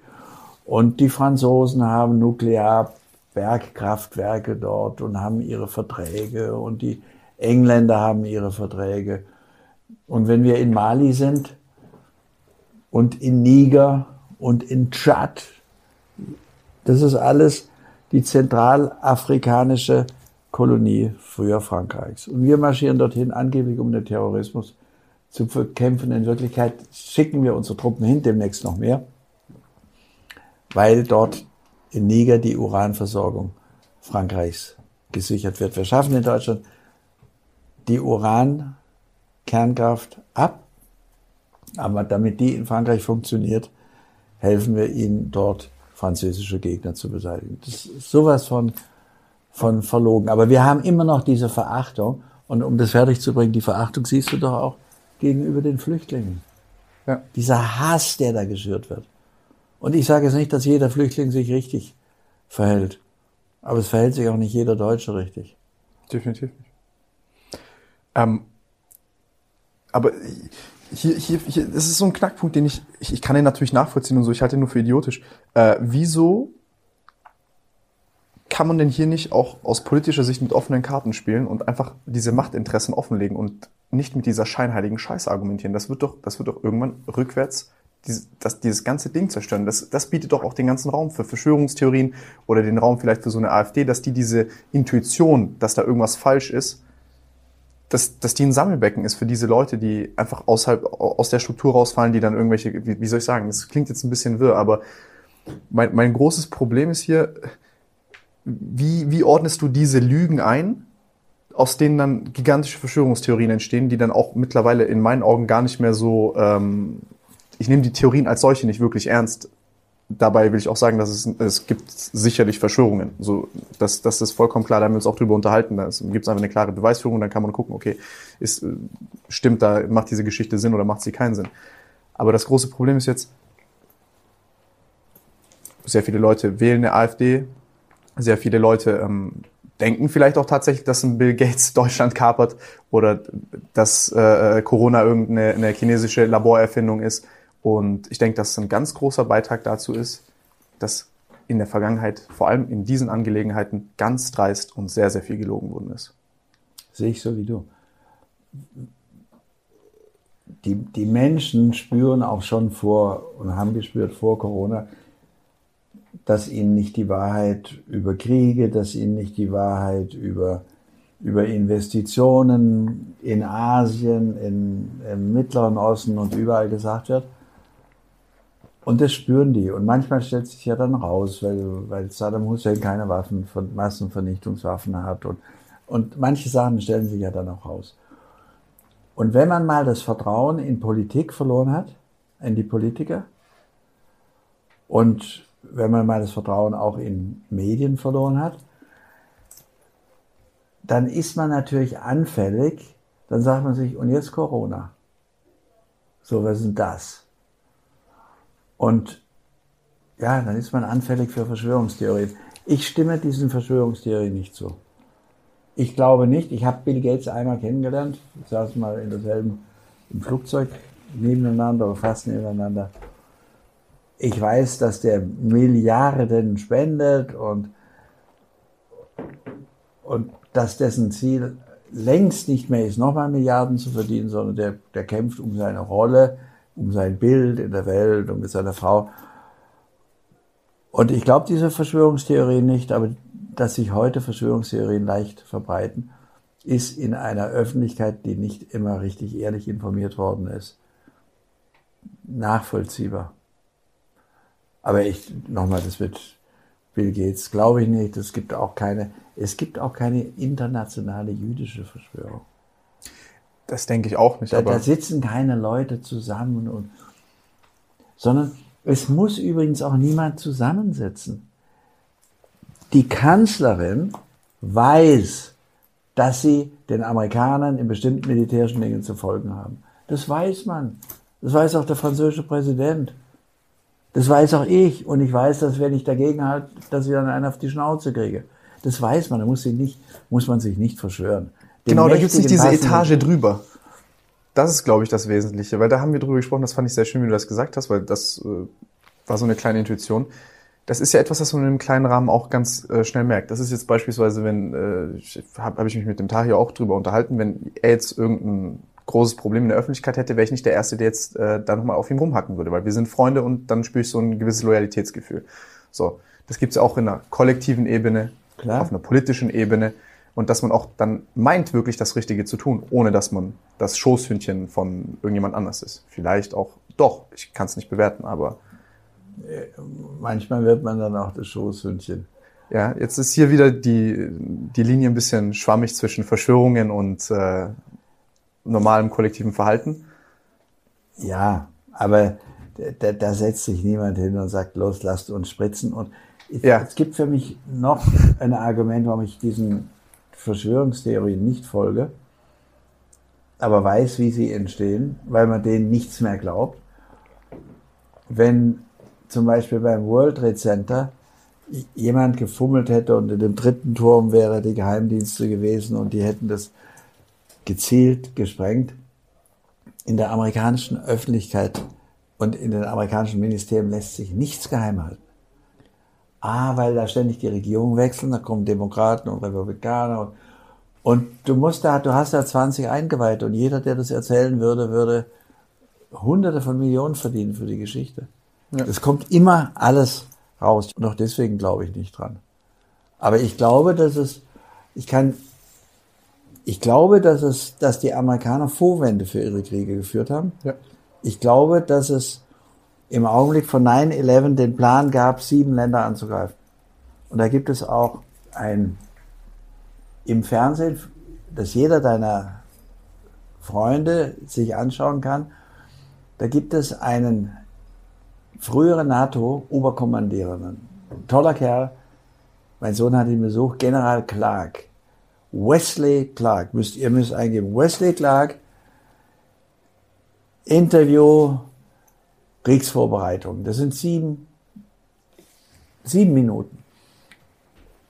Und die Franzosen haben Nuklearbergkraftwerke dort und haben ihre Verträge und die Engländer haben ihre Verträge. Und wenn wir in Mali sind und in Niger und in Tschad, das ist alles die zentralafrikanische Kolonie früher Frankreichs. Und wir marschieren dorthin angeblich, um den Terrorismus zu bekämpfen. In Wirklichkeit schicken wir unsere Truppen hin, demnächst noch mehr, weil dort in Niger die Uranversorgung Frankreichs gesichert wird. Wir schaffen in Deutschland die Uran-Kernkraft ab, aber damit die in Frankreich funktioniert, helfen wir ihnen dort französische Gegner zu beseitigen. Das ist sowas von, von verlogen. Aber wir haben immer noch diese Verachtung. Und um das fertig zu bringen, die Verachtung siehst du doch auch gegenüber den Flüchtlingen. Ja. Dieser Hass, der da geschürt wird. Und ich sage jetzt nicht, dass jeder Flüchtling sich richtig verhält. Aber es verhält sich auch nicht jeder Deutsche richtig. Definitiv nicht. Ähm, aber hier, hier, hier, das ist so ein Knackpunkt, den ich, ich, ich kann den natürlich nachvollziehen und so, ich halte ihn nur für idiotisch. Äh, wieso kann man denn hier nicht auch aus politischer Sicht mit offenen Karten spielen und einfach diese Machtinteressen offenlegen und nicht mit dieser scheinheiligen Scheiße argumentieren? Das wird doch, das wird doch irgendwann rückwärts dieses, das, dieses ganze Ding zerstören. Das, das bietet doch auch den ganzen Raum für Verschwörungstheorien oder den Raum vielleicht für so eine AfD, dass die diese Intuition, dass da irgendwas falsch ist, dass, dass die ein Sammelbecken ist für diese Leute, die einfach außerhalb, aus der Struktur rausfallen, die dann irgendwelche, wie, wie soll ich sagen, das klingt jetzt ein bisschen wirr, aber mein, mein großes Problem ist hier, wie, wie ordnest du diese Lügen ein, aus denen dann gigantische Verschwörungstheorien entstehen, die dann auch mittlerweile in meinen Augen gar nicht mehr so, ähm, ich nehme die Theorien als solche nicht wirklich ernst, dabei will ich auch sagen, dass es, es gibt sicherlich Verschwörungen. So, das, das ist vollkommen klar, da haben wir uns auch drüber unterhalten. Da gibt es einfach eine klare Beweisführung, dann kann man gucken, okay, ist, stimmt da, macht diese Geschichte Sinn oder macht sie keinen Sinn. Aber das große Problem ist jetzt, sehr viele Leute wählen eine AfD, sehr viele Leute ähm, denken vielleicht auch tatsächlich, dass ein Bill Gates Deutschland kapert oder dass äh, Corona irgendeine eine chinesische Laborerfindung ist und ich denke, dass es ein ganz großer Beitrag dazu ist, dass in der Vergangenheit, vor allem in diesen Angelegenheiten, ganz dreist und sehr, sehr viel gelogen worden ist. Sehe ich so wie du. Die, die Menschen spüren auch schon vor und haben gespürt vor Corona, dass ihnen nicht die Wahrheit über Kriege, dass ihnen nicht die Wahrheit über, über Investitionen in Asien, in, im Mittleren Osten und überall gesagt wird. Und das spüren die. Und manchmal stellt sich ja dann raus, weil, weil Saddam Hussein keine Waffen, Massenvernichtungswaffen hat. Und, und manche Sachen stellen sich ja dann auch raus. Und wenn man mal das Vertrauen in Politik verloren hat, in die Politiker, und wenn man mal das Vertrauen auch in Medien verloren hat, dann ist man natürlich anfällig. Dann sagt man sich, und jetzt Corona. So, was ist denn das? Und ja, dann ist man anfällig für Verschwörungstheorien. Ich stimme diesen Verschwörungstheorien nicht zu. Ich glaube nicht, ich habe Bill Gates einmal kennengelernt, wir saßen mal in derselben im Flugzeug nebeneinander oder fast nebeneinander. Ich weiß, dass der Milliarden spendet und, und dass dessen Ziel längst nicht mehr ist, nochmal Milliarden zu verdienen, sondern der, der kämpft um seine Rolle um sein Bild in der Welt und mit seiner Frau. Und ich glaube diese Verschwörungstheorien nicht, aber dass sich heute Verschwörungstheorien leicht verbreiten, ist in einer Öffentlichkeit, die nicht immer richtig ehrlich informiert worden ist, nachvollziehbar. Aber ich, nochmal, das wird Bill Gates, glaube ich nicht. Es gibt auch keine, es gibt auch keine internationale jüdische Verschwörung. Das denke ich auch nicht. Da, da sitzen keine Leute zusammen und, sondern es muss übrigens auch niemand zusammensitzen. Die Kanzlerin weiß, dass sie den Amerikanern in bestimmten militärischen Dingen zu folgen haben. Das weiß man. Das weiß auch der französische Präsident. Das weiß auch ich. Und ich weiß, dass wenn ich dagegen halte, dass ich dann einen auf die Schnauze kriege. Das weiß man. Da muss, sich nicht, muss man sich nicht verschwören. Genau, da gibt es nicht diese passen- Etage drüber. Das ist, glaube ich, das Wesentliche, weil da haben wir drüber gesprochen, das fand ich sehr schön, wie du das gesagt hast, weil das äh, war so eine kleine Intuition. Das ist ja etwas, was man in einem kleinen Rahmen auch ganz äh, schnell merkt. Das ist jetzt beispielsweise, wenn, äh, habe hab ich mich mit dem Tahir auch drüber unterhalten, wenn er jetzt irgendein großes Problem in der Öffentlichkeit hätte, wäre ich nicht der Erste, der jetzt äh, da nochmal auf ihm rumhacken würde, weil wir sind Freunde und dann spüre ich so ein gewisses Loyalitätsgefühl. So, das gibt's ja auch in einer kollektiven Ebene, Klar. auf einer politischen Ebene und dass man auch dann meint, wirklich das Richtige zu tun, ohne dass man das Schoßhündchen von irgendjemand anders ist. Vielleicht auch doch, ich kann es nicht bewerten, aber Manchmal wird man dann auch das Schoßhündchen. ja, jetzt ist hier wieder die, die Linie ein bisschen schwammig zwischen Verschwörungen und äh, normalem kollektiven Verhalten. Ja, aber da, da setzt sich niemand hin und sagt, los, lasst uns spritzen. Und es, Ja. es gibt für mich noch ein Argument, warum ich diesen Verschwörungstheorien nicht folge, aber weiß, wie sie entstehen, weil man denen nichts mehr glaubt. Wenn zum Beispiel beim World Trade Center jemand gefummelt hätte und in dem dritten Turm wäre die Geheimdienste gewesen und die hätten das gezielt gesprengt, in der amerikanischen Öffentlichkeit und in den amerikanischen Ministerien lässt sich nichts geheim halten. A, weil da ständig die Regierung wechseln, da kommen Demokraten und Republikaner und, und du musst da, du hast da 20 eingeweiht und jeder, der das erzählen würde, würde Hunderte von Millionen verdienen für die Geschichte. Ja. Es kommt immer alles raus. Und auch deswegen glaube ich nicht dran. Aber ich glaube, dass es, ich kann, ich glaube, dass es, dass die Amerikaner Vorwände für ihre Kriege geführt haben. Ja. Ich glaube, dass es im Augenblick von 9-11 den Plan gab, sieben Länder anzugreifen. Und da gibt es auch ein, im Fernsehen, dass jeder deiner Freunde sich anschauen kann, da gibt es einen früheren NATO-Oberkommandierenden. Toller Kerl. Mein Sohn hat ihn besucht. General Clark. Wesley Clark. Müsst, ihr müsst eingeben. Wesley Clark. Interview. Kriegsvorbereitung. Das sind sieben, sieben Minuten.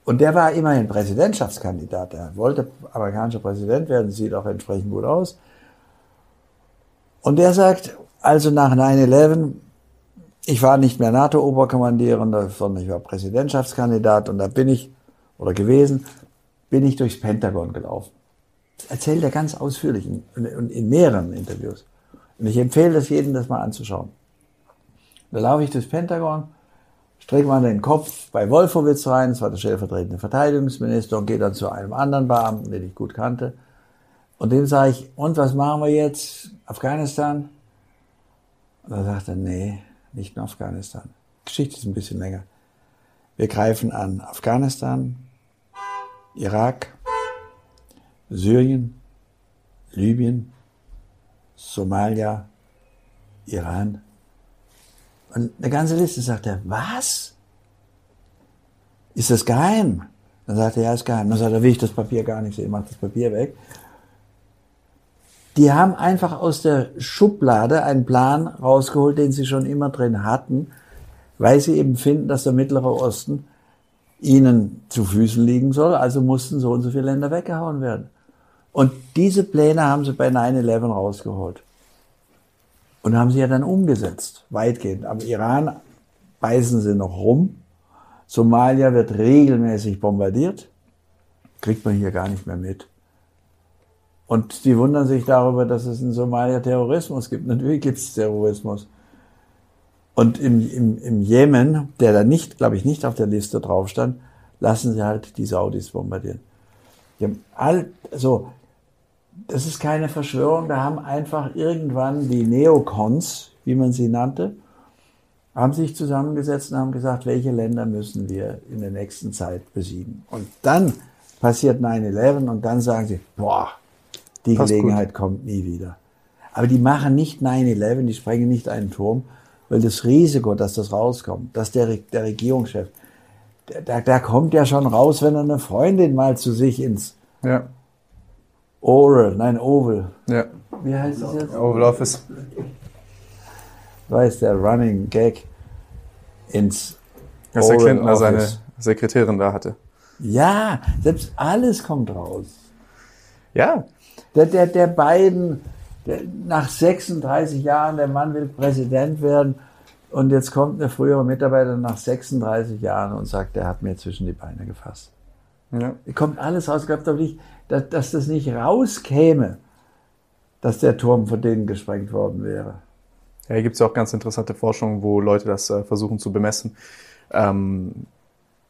Und der war immerhin Präsidentschaftskandidat. Er wollte amerikanischer Präsident werden, sieht auch entsprechend gut aus. Und der sagt, also nach 9-11, ich war nicht mehr NATO-Oberkommandierender, sondern ich war Präsidentschaftskandidat und da bin ich, oder gewesen, bin ich durchs Pentagon gelaufen. Das erzählt er ganz ausführlich in, in, in mehreren Interviews. Und ich empfehle das jedem, das mal anzuschauen. Da laufe ich durchs Pentagon, strecke mal den Kopf bei Wolfowitz rein, das war der stellvertretende Verteidigungsminister, und gehe dann zu einem anderen Beamten, den ich gut kannte. Und dem sage ich, und was machen wir jetzt? Afghanistan? Und er, nee, nicht nur Afghanistan. Geschichte ist ein bisschen länger. Wir greifen an Afghanistan, Irak, Syrien, Libyen, Somalia, Iran. Und eine ganze Liste sagt er, was? Ist das geheim? Dann sagt er, ja, ist geheim. Dann sagt er, will ich das Papier gar nicht sehen, macht das Papier weg. Die haben einfach aus der Schublade einen Plan rausgeholt, den sie schon immer drin hatten, weil sie eben finden, dass der Mittlere Osten ihnen zu Füßen liegen soll. Also mussten so und so viele Länder weggehauen werden. Und diese Pläne haben sie bei 9-11 rausgeholt. Und haben sie ja dann umgesetzt, weitgehend. Am Iran beißen sie noch rum. Somalia wird regelmäßig bombardiert. Kriegt man hier gar nicht mehr mit. Und die wundern sich darüber, dass es in Somalia Terrorismus gibt. Natürlich gibt es Terrorismus. Und im, im, im Jemen, der da nicht, glaube ich, nicht auf der Liste drauf stand, lassen sie halt die Saudis bombardieren. Die haben all, also, das ist keine Verschwörung, da haben einfach irgendwann die Neokons, wie man sie nannte, haben sich zusammengesetzt und haben gesagt, welche Länder müssen wir in der nächsten Zeit besiegen. Und dann passiert 9-11 und dann sagen sie, boah, die Passt Gelegenheit kommt nie wieder. Aber die machen nicht 9-11, die sprengen nicht einen Turm, weil das Risiko, dass das rauskommt, dass der, der Regierungschef, der, der kommt ja schon raus, wenn er eine Freundin mal zu sich ins Ja, Oral, nein, Oval, ja. wie heißt es jetzt? Oval Office. Weiß der Running Gag ins Dass der Oval Clinton da seine Office. Sekretärin da hatte. Ja, selbst alles kommt raus. Ja, Der, der, der Biden, der, nach 36 Jahren, der Mann will Präsident werden und jetzt kommt eine frühere Mitarbeiter nach 36 Jahren und sagt, der hat mir zwischen die Beine gefasst. ja. Kommt alles raus. Ich glaube doch nicht, dass, dass das nicht rauskäme, dass der Turm von denen gesprengt worden wäre. Ja, hier gibt es ja auch ganz interessante Forschungen, wo Leute das äh, versuchen zu bemessen. Ähm,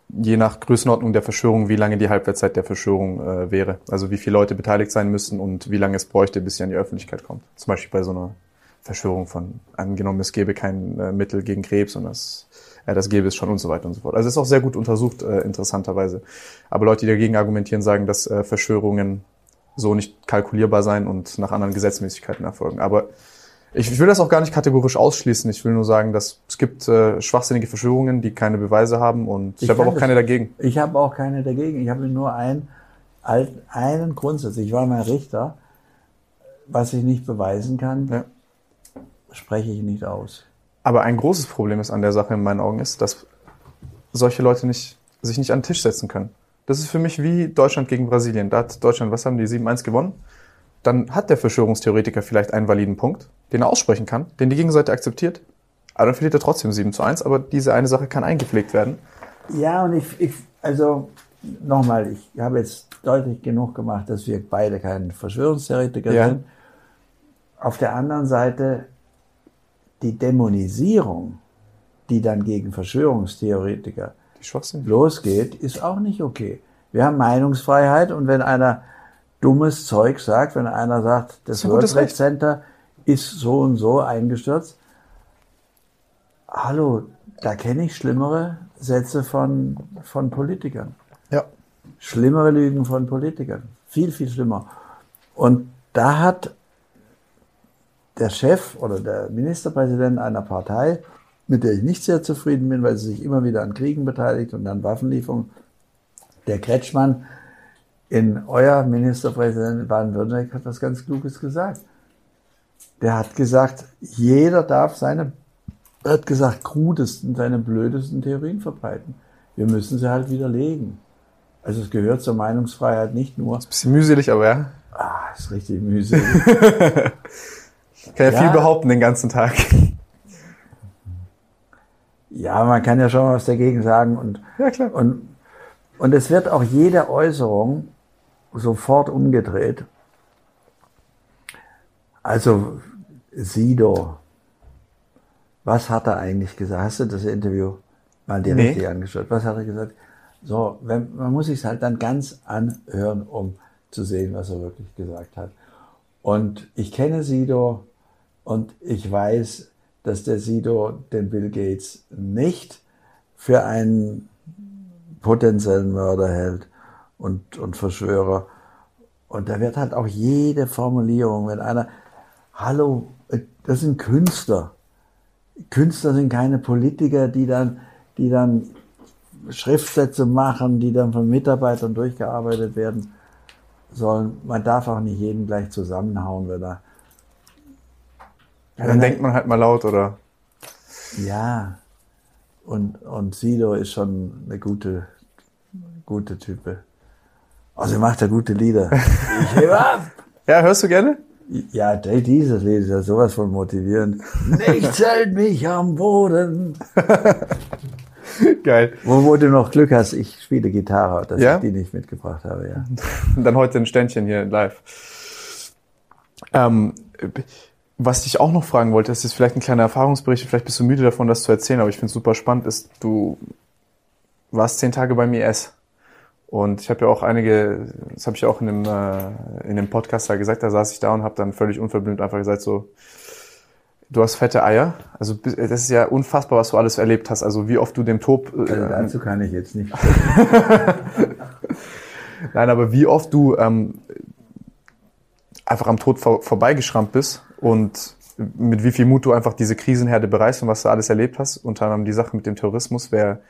je nach Größenordnung der Verschwörung, wie lange die Halbwertszeit der Verschwörung äh, wäre. Also wie viele Leute beteiligt sein müssen und wie lange es bräuchte, bis sie an die Öffentlichkeit kommt. Zum Beispiel bei so einer Verschwörung von, angenommen, es gäbe kein äh, Mittel gegen Krebs und das, äh, das gäbe es schon und so weiter und so fort. Also es ist auch sehr gut untersucht, äh, interessanterweise. Aber Leute, die dagegen argumentieren, sagen, dass äh, Verschwörungen so nicht kalkulierbar sein und nach anderen Gesetzmäßigkeiten erfolgen. Aber ich, ich will das auch gar nicht kategorisch ausschließen. Ich will nur sagen, dass es gibt äh, schwachsinnige Verschwörungen, die keine Beweise haben und ich, Ich habe auch keine dagegen. Ich habe auch keine dagegen. Ich habe nur einen, einen Grundsatz. Ich war mal Richter. Was ich nicht beweisen kann, Ja. spreche ich nicht aus. Aber ein großes Problem ist an der Sache in meinen Augen ist, dass solche Leute nicht, sich nicht an den Tisch setzen können. Das ist für mich wie Deutschland gegen Brasilien. Da hat Deutschland, was haben die, 7-1 gewonnen? Dann hat der Verschwörungstheoretiker vielleicht einen validen Punkt, den er aussprechen kann, den die Gegenseite akzeptiert. Aber dann verliert er trotzdem 7 zu 1, aber diese eine Sache kann eingepflegt werden. Ja, und ich, ich also nochmal, ich habe jetzt deutlich genug gemacht, dass wir beide kein Verschwörungstheoretiker Ja. sind. Auf der anderen Seite, die Dämonisierung, die dann gegen Verschwörungstheoretiker losgeht, ist auch nicht okay. Wir haben Meinungsfreiheit und wenn einer dummes Zeug sagt, wenn einer sagt, das ein World Trade. Center ist so und so eingestürzt, hallo, da kenne ich schlimmere Sätze von, von Politikern. Ja. Schlimmere Lügen von Politikern. Viel, viel schlimmer. Und da hat der Chef oder der Ministerpräsident einer Partei, mit der ich nicht sehr zufrieden bin, weil sie sich immer wieder an Kriegen beteiligt und an Waffenlieferungen, der Kretschmann in euer Ministerpräsident in Baden-Württemberg hat was ganz Kluges gesagt. Der hat gesagt, jeder darf seine, er hat gesagt, krudesten, seine blödesten Theorien verbreiten. Wir müssen sie halt widerlegen. Also es gehört zur Meinungsfreiheit nicht nur, Bisschen mühselig, aber ja. ah, ist richtig mühselig. Ich kann ja, Ja. viel behaupten den ganzen Tag. Ja, man kann ja schon was dagegen sagen und, Ja, klar. und, und es wird auch jede Äußerung sofort umgedreht. Also, Sido, was hat er eigentlich gesagt? Hast du das Interview mal dir Nee. richtig angeschaut? Was hat er gesagt? So, wenn, man muss sich halt dann ganz anhören, um zu sehen, was er wirklich gesagt hat. Und ich kenne Sido und ich weiß, dass der Sido den Bill Gates nicht für einen potenziellen Mörder hält und, und Verschwörer. Und da wird halt auch jede Formulierung, wenn einer, hallo, das sind Künstler. Künstler sind keine Politiker, die dann, die dann Schriftsätze machen, die dann von Mitarbeitern durchgearbeitet werden sollen. Man darf auch nicht jeden gleich zusammenhauen, wenn er, Ja, dann denkt man halt mal laut oder. ja. Und, und Sido ist schon eine gute, gute Type. Also macht er gute Lieder. Ich hebe ab! Ja, hörst du gerne? Ja, dieses Lied ist ja sowas von motivierend. Nichts hält mich am Boden. Geil. Wo, wo du noch Glück hast, ich spiele Gitarre, dass Ja? ich die nicht mitgebracht habe, ja. Und dann heute ein Ständchen hier live. Ähm, was ich auch noch fragen wollte, das ist vielleicht ein kleiner Erfahrungsbericht, vielleicht bist du müde davon, das zu erzählen, aber ich finde es super spannend, ist, du warst zehn Tage beim IS Und ich habe ja auch einige, das habe ich ja auch in dem, äh, in dem Podcast da gesagt, da saß ich da und habe dann völlig unverblümt einfach gesagt so, du hast fette Eier. Also das ist ja unfassbar, was du alles erlebt hast. Also wie oft du dem Tod... Äh, also dazu kann ich jetzt nicht. Nein, aber wie oft du ähm, einfach am Tod vor, vorbeigeschrammt bist und mit wie viel Mut du einfach diese Krisenherde bereist und was du alles erlebt hast. Unter anderem die Sache mit dem Terrorismus. Wer,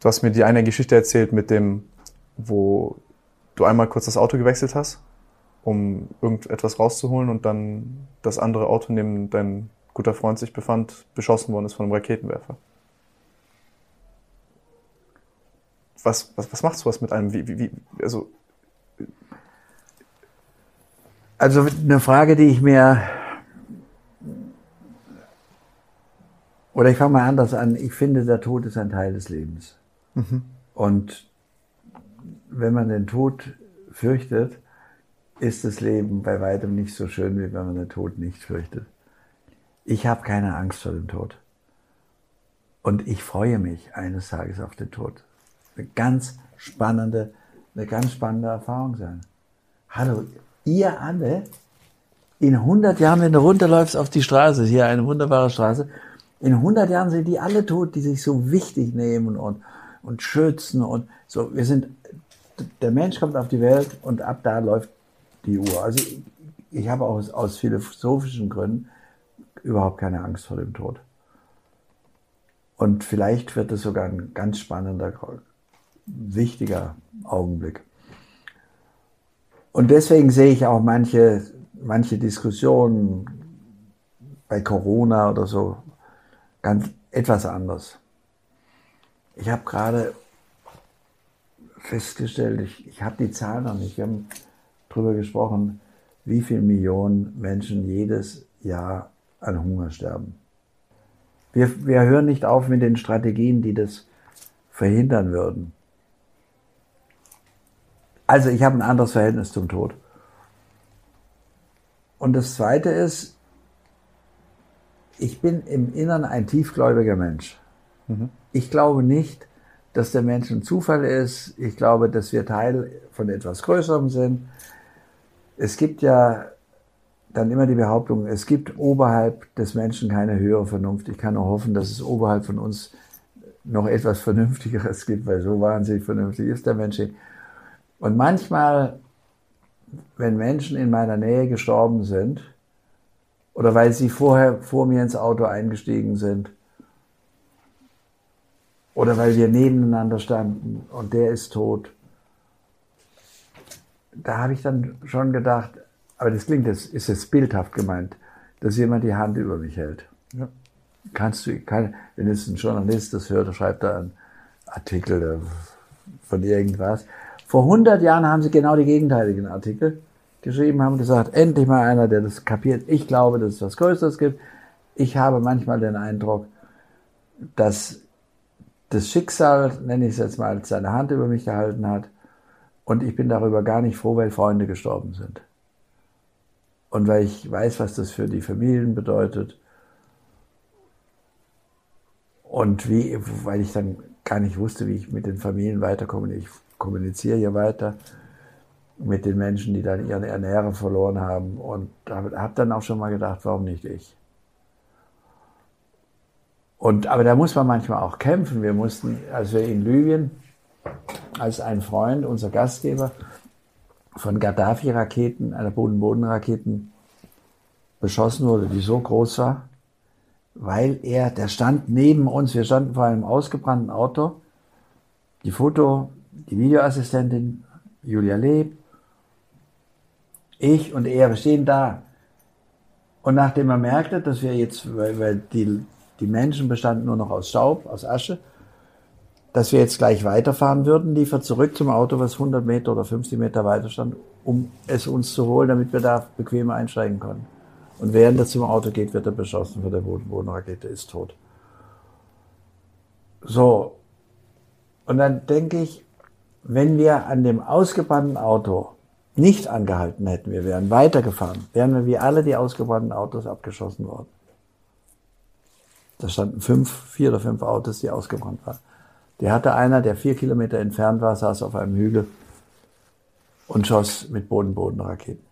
du hast mir die eine Geschichte erzählt mit dem, wo du einmal kurz das Auto gewechselt hast, um irgendetwas rauszuholen und dann das andere Auto, in dem dein guter Freund sich befand, beschossen worden ist von einem Raketenwerfer. Was, was, was macht sowas mit einem? Wie, wie, wie, also, also eine Frage, die ich mir Oder ich fange mal anders an. Ich finde, der Tod ist ein Teil des Lebens. Mhm. Und wenn man den Tod fürchtet, ist das Leben bei weitem nicht so schön, wie wenn man den Tod nicht fürchtet. Ich habe keine Angst vor dem Tod. Und ich freue mich eines Tages auf den Tod. Eine ganz spannende, eine ganz spannende Erfahrung sein. Hallo, ihr alle, in 100 Jahren, wenn du runterläufst auf die Straße, hier eine wunderbare Straße, in 100 Jahren sind die alle tot, die sich so wichtig nehmen und, und schützen und so. Wir sind, der Mensch kommt auf die Welt und ab da läuft die Uhr. Also ich, ich habe aus, aus philosophischen Gründen überhaupt keine Angst vor dem Tod. Und vielleicht wird es sogar ein ganz spannender, wichtiger Augenblick. Und deswegen sehe ich auch manche, manche Diskussionen bei Corona oder so ganz etwas anders. Ich habe gerade festgestellt, ich, ich habe die Zahl noch nicht, wir haben darüber gesprochen, wie viele Millionen Menschen jedes Jahr an Hunger sterben. Wir, wir hören nicht auf mit den Strategien, die das verhindern würden. Also ich habe ein anderes Verhältnis zum Tod. Und das Zweite ist, ich bin im Innern ein tiefgläubiger Mensch. Mhm. Ich glaube nicht, dass der Mensch ein Zufall ist. Ich glaube, dass wir Teil von etwas Größerem sind. Es gibt ja dann immer die Behauptung, es gibt oberhalb des Menschen keine höhere Vernunft. Ich kann nur hoffen, dass es oberhalb von uns noch etwas Vernünftigeres gibt, weil so wahnsinnig vernünftig ist der Mensch. Und manchmal, wenn Menschen in meiner Nähe gestorben sind, oder weil sie vorher vor mir ins Auto eingestiegen sind. Oder weil wir nebeneinander standen und der ist tot. Da habe ich dann schon gedacht, aber das klingt, das ist jetzt bildhaft gemeint, dass jemand die Hand über mich hält. Ja. Kannst du, kann, wenn jetzt ein Journalist das hört, schreibt er einen Artikel von irgendwas. Vor 100 Jahren haben sie genau die gegenteiligen Artikel geschrieben haben, gesagt, endlich mal einer, der das kapiert. Ich glaube, dass es was Größeres gibt. Ich habe manchmal den Eindruck, dass das Schicksal, nenne ich es jetzt mal, seine Hand über mich gehalten hat. Und ich bin darüber gar nicht froh, weil Freunde gestorben sind. Und weil ich weiß, was das für die Familien bedeutet. Und wie, weil ich dann gar nicht wusste, wie ich mit den Familien weiterkomme. Ich kommuniziere hier weiter mit den Menschen, die dann ihren Ernährer verloren haben. Und habe dann auch schon mal gedacht, warum nicht ich? Und, aber da muss man manchmal auch kämpfen. Wir mussten, als wir in Libyen, als ein Freund, unser Gastgeber, von Gaddafi-Raketen, einer Boden-Boden-Raketen beschossen wurde, die so groß war, weil er, der stand neben uns, wir standen vor einem ausgebrannten Auto, die Foto, die Videoassistentin Julia Leb, ich und er, wir stehen da. Und nachdem er merkte, dass wir jetzt, weil, die, die Menschen bestanden nur noch aus Staub, aus Asche, dass wir jetzt gleich weiterfahren würden, lief er zurück zum Auto, was 100 Meter oder 50 Meter weiter stand, um es uns zu holen, damit wir da bequem einsteigen konnten. Und während er zum Auto geht, wird er beschossen von der Bodenrakete, ist tot. So. Und dann denke ich, wenn wir an dem ausgebrannten Auto nicht angehalten hätten, wir wären weitergefahren, wären wir wie alle die ausgebrannten Autos abgeschossen worden. Da standen fünf, vier oder fünf Autos, die ausgebrannt waren. Der hatte einer, der vier Kilometer entfernt war, saß auf einem Hügel und schoss mit Boden-Boden-Raketen.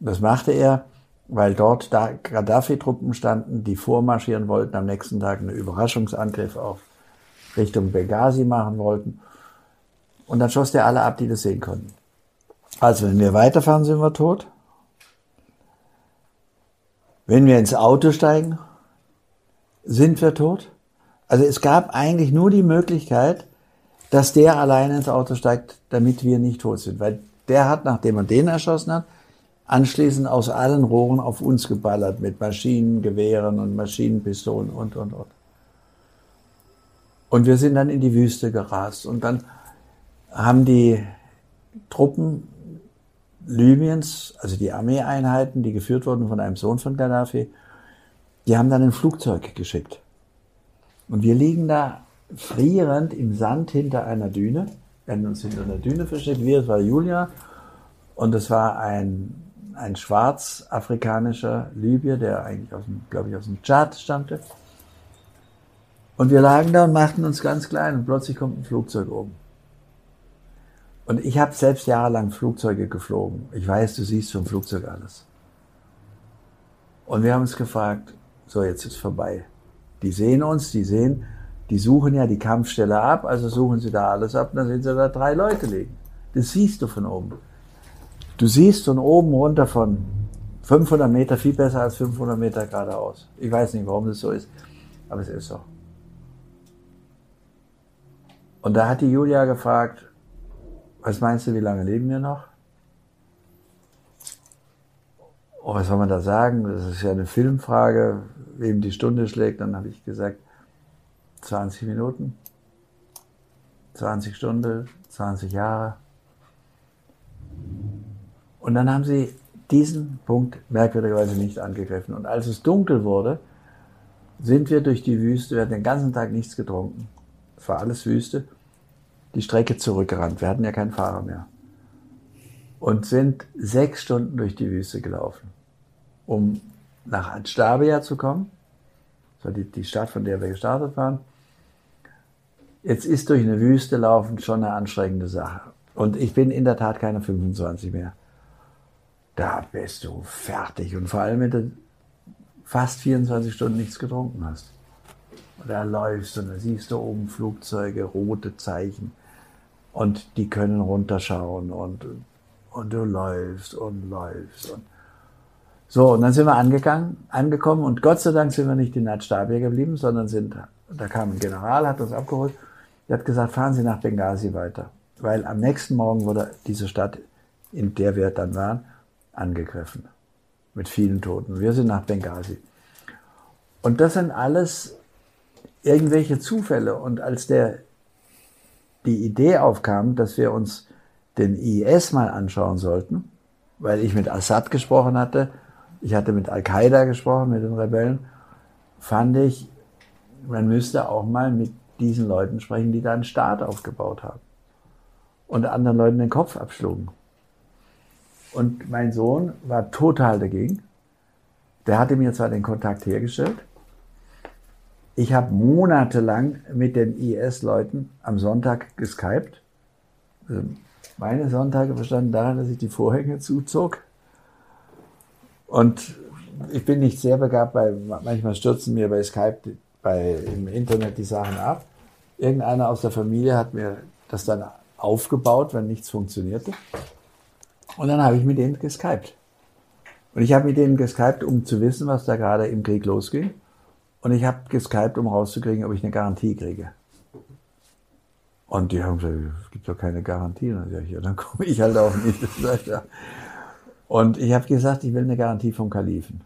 Das machte er, weil dort da Gaddafi-Truppen standen, die vormarschieren wollten, am nächsten Tag einen Überraschungsangriff auf Richtung Benghazi machen wollten. Und dann schoss der alle ab, die das sehen konnten. Also wenn wir weiterfahren, sind wir tot. Wenn wir ins Auto steigen, sind wir tot. Also es gab eigentlich nur die Möglichkeit, dass der alleine ins Auto steigt, damit wir nicht tot sind. Weil der hat, nachdem er den erschossen hat, anschließend aus allen Rohren auf uns geballert mit Maschinengewehren und Maschinenpistolen und, und, und. Und wir sind dann in die Wüste gerast und dann haben die Truppen Libyens, also die Armeeeinheiten, die geführt wurden von einem Sohn von Gaddafi, die haben dann ein Flugzeug geschickt. Und wir liegen da frierend im Sand hinter einer Düne. Wir haben uns hinter einer Düne versteckt. Wir, es war Julia. Und es war ein, ein schwarzafrikanischer Libyer, der eigentlich aus dem, glaube ich, aus dem Tschad stammte. Und wir lagen da und machten uns ganz klein und plötzlich kommt ein Flugzeug oben. Und ich habe selbst jahrelang Flugzeuge geflogen. Ich weiß, du siehst vom Flugzeug alles. Und wir haben uns gefragt, so jetzt ist vorbei. Die sehen uns, die sehen, die suchen ja die Kampfstelle ab, also suchen sie da alles ab, und dann sehen sie da drei Leute liegen. Das siehst du von oben. Du siehst von oben runter von 500 Meter viel besser als 500 Meter geradeaus. Ich weiß nicht, warum das so ist, aber es ist so. Und da hat die Julia gefragt, was meinst du, wie lange leben wir noch? Oh, was soll man da sagen? Das ist ja eine Filmfrage, wem die Stunde schlägt. Dann habe ich gesagt, 20 Minuten, 20 Stunden, 20 Jahre. Und dann haben sie diesen Punkt merkwürdigerweise nicht angegriffen. Und als es dunkel wurde, sind wir durch die Wüste, wir hatten den ganzen Tag nichts getrunken. Es war alles Wüste, die Strecke zurückgerannt. Wir hatten ja keinen Fahrer mehr. Und sind sechs Stunden durch die Wüste gelaufen, um nach Anstabia zu kommen. Das war die, die Stadt, von der wir gestartet waren. Jetzt ist durch eine Wüste laufen schon eine anstrengende Sache. Und ich bin in der Tat keine 25 mehr. Da bist du fertig. Und vor allem, wenn du fast 24 Stunden nichts getrunken hast. Und da läufst du und da siehst du oben Flugzeuge, rote Zeichen. Und die können runterschauen und, und du läufst und läufst. Und so, und dann sind wir angegangen, angekommen und Gott sei Dank sind wir nicht in Nadstabia geblieben, sondern sind, da kam ein General, hat uns abgeholt, der hat gesagt, fahren Sie nach Benghazi weiter. Weil am nächsten Morgen wurde diese Stadt, in der wir dann waren, angegriffen. Mit vielen Toten. Wir sind nach Benghazi. Und das sind alles irgendwelche Zufälle. Und als der, die Idee aufkam, dass wir uns den IS mal anschauen sollten, weil ich mit Assad gesprochen hatte, ich hatte mit Al-Qaida gesprochen, mit den Rebellen, fand ich, man müsste auch mal mit diesen Leuten sprechen, die da einen Staat aufgebaut haben und anderen Leuten den Kopf abschlugen. Und mein Sohn war total dagegen. Der hatte mir zwar den Kontakt hergestellt. Ich habe monatelang mit den IS-Leuten am Sonntag geskypt. Also meine Sonntage bestanden darin, dass ich die Vorhänge zuzog und ich bin nicht sehr begabt, weil manchmal stürzen mir bei Skype, bei, im Internet die Sachen ab. Irgendeiner aus der Familie hat mir das dann aufgebaut, wenn nichts funktionierte. Und dann habe ich mit denen geskypt. Und ich habe mit denen geskypt, um zu wissen, was da gerade im Krieg losging. Und ich habe geskypt, um rauszukriegen, ob ich eine Garantie kriege. Und die haben gesagt, es gibt doch keine Garantie. Und dann ja, dann komme ich halt auch nicht. Und ich habe gesagt, ich will eine Garantie vom Kalifen.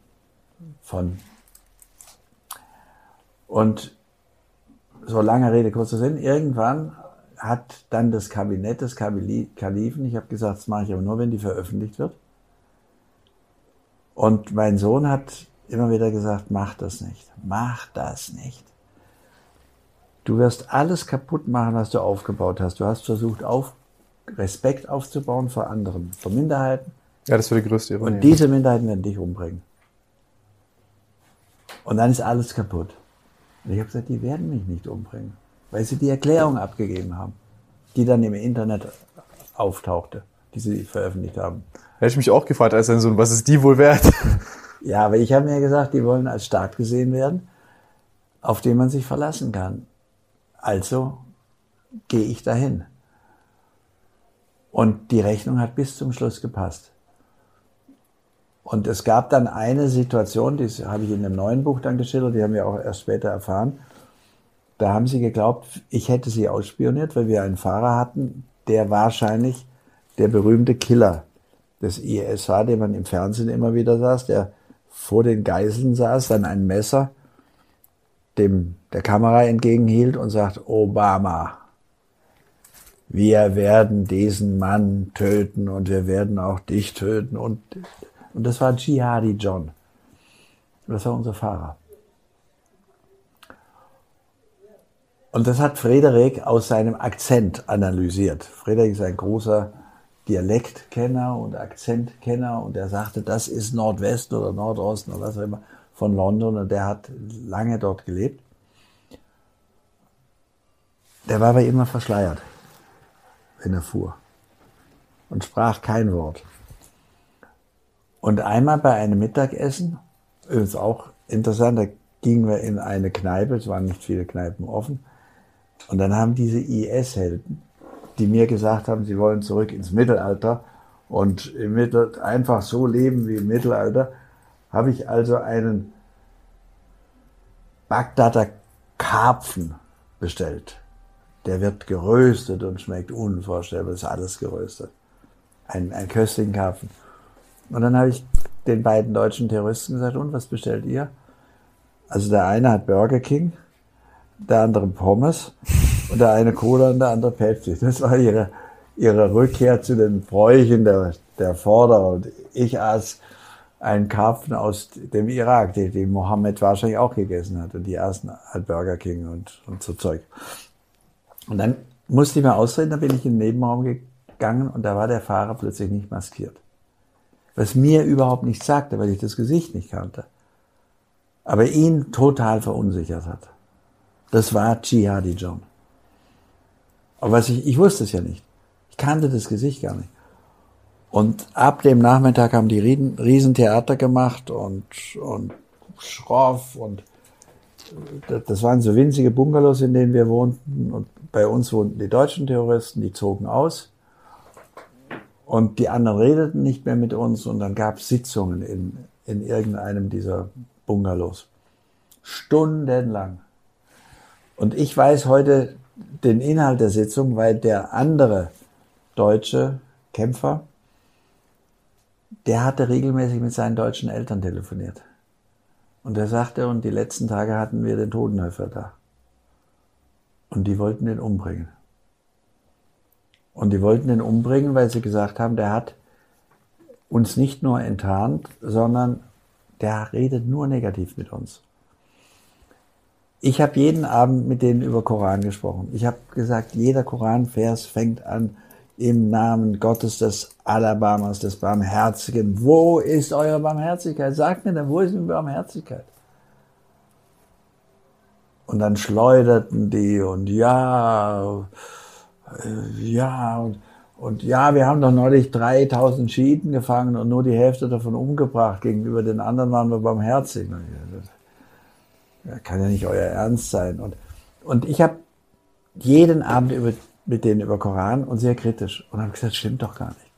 Von. Und so lange Rede, kurzer Sinn, irgendwann hat dann das Kabinett des Kalifen, ich habe gesagt, das mache ich aber nur, wenn die veröffentlicht wird. Und mein Sohn hat immer wieder gesagt, mach das nicht, mach das nicht. Du wirst alles kaputt machen, was du aufgebaut hast. Du hast versucht, auf, Respekt aufzubauen vor anderen, vor Minderheiten. Ja, das wäre die größte Ironie. Und diese Minderheiten werden dich umbringen. Und dann ist alles kaputt. Und ich habe gesagt, die werden mich nicht umbringen. weil sie die Erklärung abgegeben haben, die dann im Internet auftauchte, die sie veröffentlicht haben. Hätte ich mich auch gefragt als sein Sohn, was ist die wohl wert? Ja, aber ich habe mir gesagt, die wollen als Staat gesehen werden, auf den man sich verlassen kann. Also gehe ich dahin. Und die Rechnung hat bis zum Schluss gepasst. Und es gab dann eine Situation, die habe ich in dem neuen Buch dann geschildert, die haben wir auch erst später erfahren. Da haben sie geglaubt, ich hätte sie ausspioniert, weil wir einen Fahrer hatten, der wahrscheinlich der berühmte Killer des IS war, den man im Fernsehen immer wieder saß, der vor den Geiseln saß, dann ein Messer dem der Kamera entgegenhielt und sagt, Obama, wir werden diesen Mann töten und wir werden auch dich töten. Und, und das war Jihadi John. Das war unser Fahrer. Und das hat Frederik aus seinem Akzent analysiert. Frederik ist ein großer Dialektkenner und Akzentkenner und er sagte, das ist Nordwesten oder Nordosten oder was auch immer von London und der hat lange dort gelebt. Der war aber immer verschleiert, wenn er fuhr und sprach kein Wort. Und einmal bei einem Mittagessen, übrigens auch interessant, da gingen wir in eine Kneipe, es waren nicht viele Kneipen offen, und dann haben diese IS-Helden die mir gesagt haben, sie wollen zurück ins Mittelalter und im Mittel einfach so leben wie im Mittelalter, habe ich also einen Bagdader Karpfen bestellt. Der wird geröstet und schmeckt unvorstellbar, ist alles geröstet. Ein, ein köstlichen Karpfen. Und dann habe ich den beiden deutschen Terroristen gesagt, und was bestellt ihr? Also der eine hat Burger King, der andere Pommes und der eine Cola und der andere Pepsi. Das war ihre, ihre Rückkehr zu den Bräuchen der, der Vorder. Und ich aß einen Karpfen aus dem Irak, den, den Mohammed wahrscheinlich auch gegessen hat. Und die ersten halt Burger King und, und so Zeug. Und dann musste ich mir ausreden, da bin ich in den Nebenraum gegangen und da war der Fahrer plötzlich nicht maskiert. Was mir überhaupt nichts sagte, weil ich das Gesicht nicht kannte. Aber ihn total verunsichert hat. Das war Jihadi John. Aber was ich, ich wusste es ja nicht. Ich kannte das Gesicht gar nicht. Und ab dem Nachmittag haben die Riesen, Riesentheater gemacht und, und schroff und das waren so winzige Bungalows, in denen wir wohnten. Und bei uns wohnten die deutschen Terroristen, die zogen aus. Und die anderen redeten nicht mehr mit uns und dann gab es Sitzungen in, in irgendeinem dieser Bungalows. Stundenlang. Und ich weiß heute den Inhalt der Sitzung, weil der andere deutsche Kämpfer, der hatte regelmäßig mit seinen deutschen Eltern telefoniert. Und er sagte, und die letzten Tage hatten wir den Totenhöfer da. Und die wollten den umbringen. Und die wollten den umbringen, weil sie gesagt haben, der hat uns nicht nur enttarnt, sondern der redet nur negativ mit uns. Ich habe jeden Abend mit denen über Koran gesprochen. Ich habe gesagt, jeder Koranvers fängt an im Namen Gottes des Alabamas, des Barmherzigen. Wo ist eure Barmherzigkeit? Sagt mir dann, wo ist die Barmherzigkeit? Und dann schleuderten die und ja, äh, ja, und, und ja, wir haben doch neulich 3000 Schiiten gefangen und nur die Hälfte davon umgebracht. Gegenüber den anderen waren wir barmherzig. Ja, kann ja nicht euer Ernst sein. Und, und ich habe jeden Abend über, mit denen über Koran und sehr kritisch. Und habe gesagt, stimmt doch gar nicht.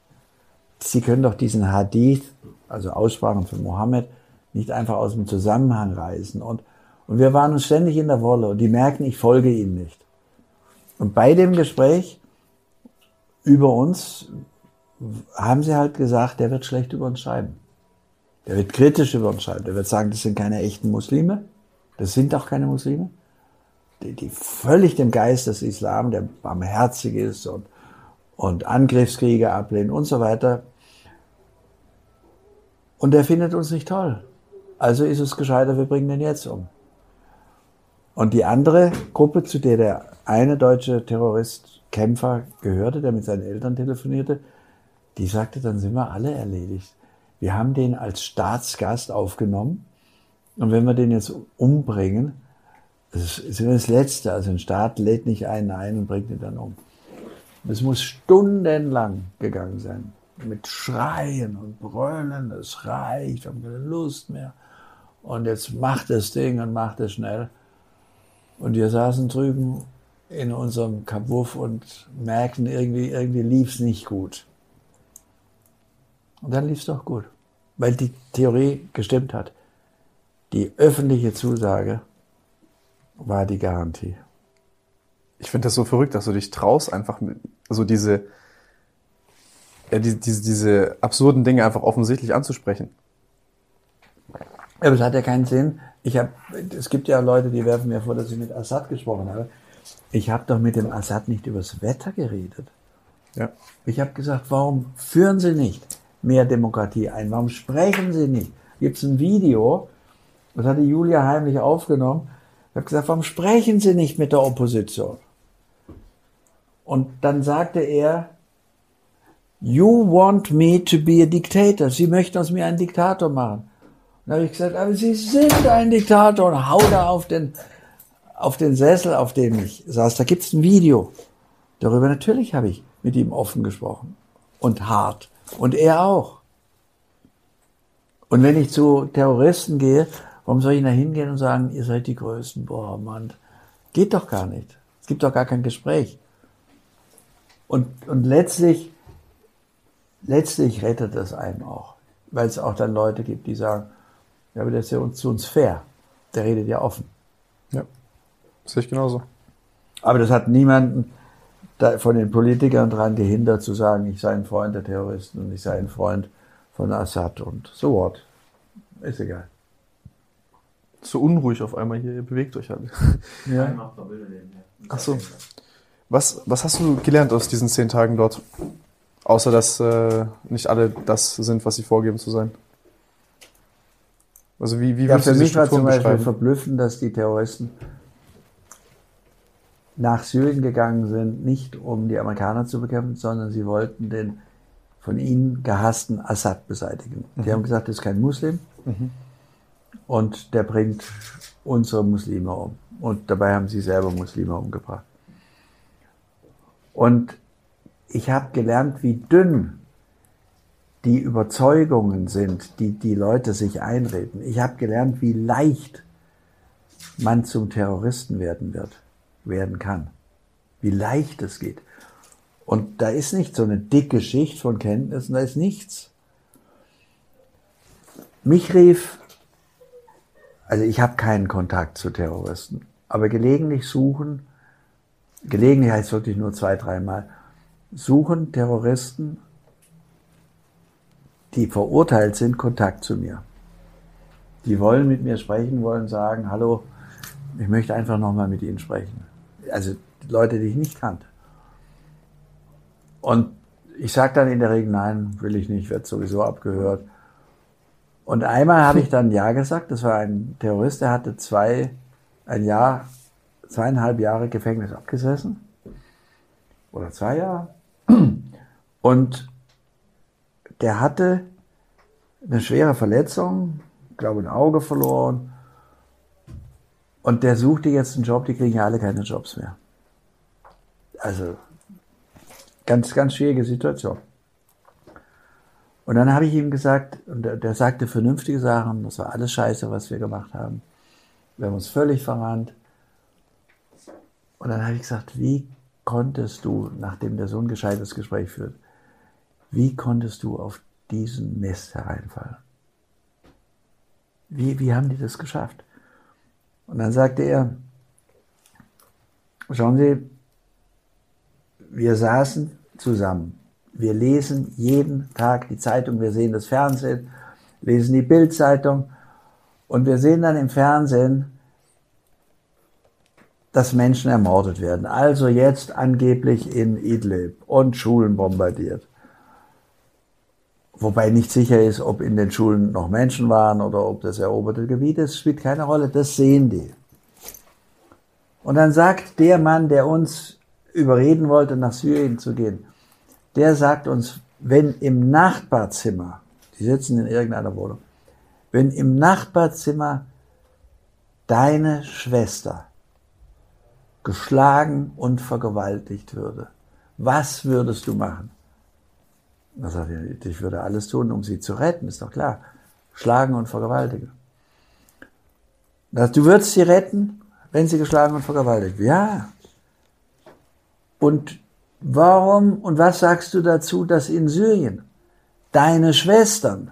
Sie können doch diesen Hadith, also Aussprachen von Mohammed, nicht einfach aus dem Zusammenhang reißen. Und, und wir waren uns ständig in der Wolle und die merken, ich folge ihnen nicht. Und bei dem Gespräch über uns haben sie halt gesagt, der wird schlecht über uns schreiben. Der wird kritisch über uns schreiben. Der wird sagen, das sind keine echten Muslime. Das sind auch keine Muslime, die, die völlig dem Geist des Islam, der barmherzig ist und, und Angriffskriege ablehnen und so weiter. Und der findet uns nicht toll. Also ist es gescheiter, wir bringen den jetzt um. Und die andere Gruppe, zu der der eine deutsche Terrorist, Kämpfer gehörte, der mit seinen Eltern telefonierte, die sagte, dann sind wir alle erledigt. Wir haben den als Staatsgast aufgenommen und wenn wir den jetzt umbringen, Das ist das Letzte. Also ein Staat lädt nicht einen ein und bringt ihn dann um. Es muss stundenlang gegangen sein. Mit Schreien und Brüllen, es reicht, haben keine Lust mehr. Und jetzt macht das Ding und macht es schnell. Und wir saßen drüben in unserem Kabuff und merkten, irgendwie, irgendwie lief es nicht gut. Und dann lief es doch gut, weil die Theorie gestimmt hat. Die öffentliche Zusage war die Garantie. Ich finde das so verrückt, dass du dich traust, einfach so diese, ja, die, diese, diese absurden Dinge einfach offensichtlich anzusprechen. Ja, aber es hat ja keinen Sinn. Ich hab, es gibt ja Leute, die werfen mir vor, dass ich mit Assad gesprochen habe. Ich habe doch mit dem Assad nicht übers Wetter geredet. Ja. Ich habe gesagt, warum führen Sie nicht mehr Demokratie ein? Warum sprechen Sie nicht? Gibt es ein Video, das hatte Julia heimlich aufgenommen. Ich habe gesagt, warum sprechen Sie nicht mit der Opposition? Und dann sagte er, You want me to be a dictator. Sie möchten aus mir einen Diktator machen. Und dann habe ich gesagt, aber Sie sind ein Diktator und hau da auf den, auf den Sessel, auf dem ich saß. Da gibt's ein Video. Darüber natürlich habe ich mit ihm offen gesprochen. Und hart. Und er auch. Und wenn ich zu Terroristen gehe, warum soll ich da hingehen und sagen, ihr seid die Größten? Boah, Mann. Geht doch gar nicht. Es gibt doch gar kein Gespräch. Und, und letztlich, letztlich rettet das einen auch. Weil es auch dann Leute gibt, die sagen, ja, aber der ist ja uns, zu uns fair. Der redet ja offen. Ja. Sehe ich genauso. Aber das hat niemanden von den Politikern daran gehindert zu sagen, ich sei ein Freund der Terroristen und ich sei ein Freund von Assad und so what. Ist egal. So unruhig auf einmal hier, ihr bewegt euch alle. Ja. Ach so. Was, was hast du gelernt aus diesen zehn Tagen dort? Außer, dass äh, nicht alle das sind, was sie vorgeben zu sein. Also wie, wie Ja, würdest für du diese mich war zum Beispiel verblüffend, dass die Terroristen nach Syrien gegangen sind, nicht um die Amerikaner zu bekämpfen, sondern sie wollten den von ihnen gehassten Assad beseitigen. Die haben gesagt, das ist kein Muslim und der bringt unsere Muslime um. Und dabei haben sie selber Muslime umgebracht. Und ich habe gelernt, wie dünn die Überzeugungen sind, die die Leute sich einreden. Ich habe gelernt, wie leicht man zum Terroristen werden wird, werden kann. Wie leicht es geht. Und da ist nicht so eine dicke Schicht von Kenntnissen, da ist nichts. Mich rief, also ich habe keinen Kontakt zu Terroristen, aber gelegentlich suchen, gelegentlich heißt wirklich nur zwei, dreimal, suchen Terroristen, die verurteilt sind, Kontakt zu mir. Die wollen mit mir sprechen, wollen sagen, hallo, ich möchte einfach nochmal mit Ihnen sprechen. Also Leute, die ich nicht kannte. Und ich sage dann in der Regel, nein, will ich nicht, wird sowieso abgehört. Und einmal habe ich dann Ja gesagt, das war ein Terrorist, der hatte zwei, ein Jahr, zweieinhalb Jahre Gefängnis abgesessen. Oder zwei Jahre. Und der hatte eine schwere Verletzung, glaube ein Auge verloren. Und der suchte jetzt einen Job, die kriegen ja alle keine Jobs mehr. Also ganz, ganz schwierige Situation. Und dann habe ich ihm gesagt, und der, der sagte vernünftige Sachen, das war alles scheiße, was wir gemacht haben. Wir haben uns völlig verrannt. Und dann habe ich gesagt, wie konntest du, nachdem der so ein gescheites Gespräch führt, wie konntest du auf diesen Mist hereinfallen? Wie, wie haben die das geschafft? Und dann sagte er, schauen Sie, wir saßen zusammen. Wir lesen jeden Tag die Zeitung, wir sehen das Fernsehen, lesen die Bildzeitung und wir sehen dann im Fernsehen, dass Menschen ermordet werden. Also jetzt angeblich in Idlib und Schulen bombardiert. Wobei nicht sicher ist, ob in den Schulen noch Menschen waren oder ob das eroberte Gebiet ist, spielt keine Rolle. Das sehen die. Und dann sagt der Mann, der uns überreden wollte, nach Syrien zu gehen, der sagt uns, wenn im Nachbarzimmer, die sitzen in irgendeiner Wohnung, wenn im Nachbarzimmer deine Schwester geschlagen und vergewaltigt würde, was würdest du machen? Ich würde alles tun, um sie zu retten, ist doch klar. Schlagen und vergewaltigen. Du würdest sie retten, wenn sie geschlagen und vergewaltigt. Ja. Und warum und was sagst du dazu, dass in Syrien deine Schwestern,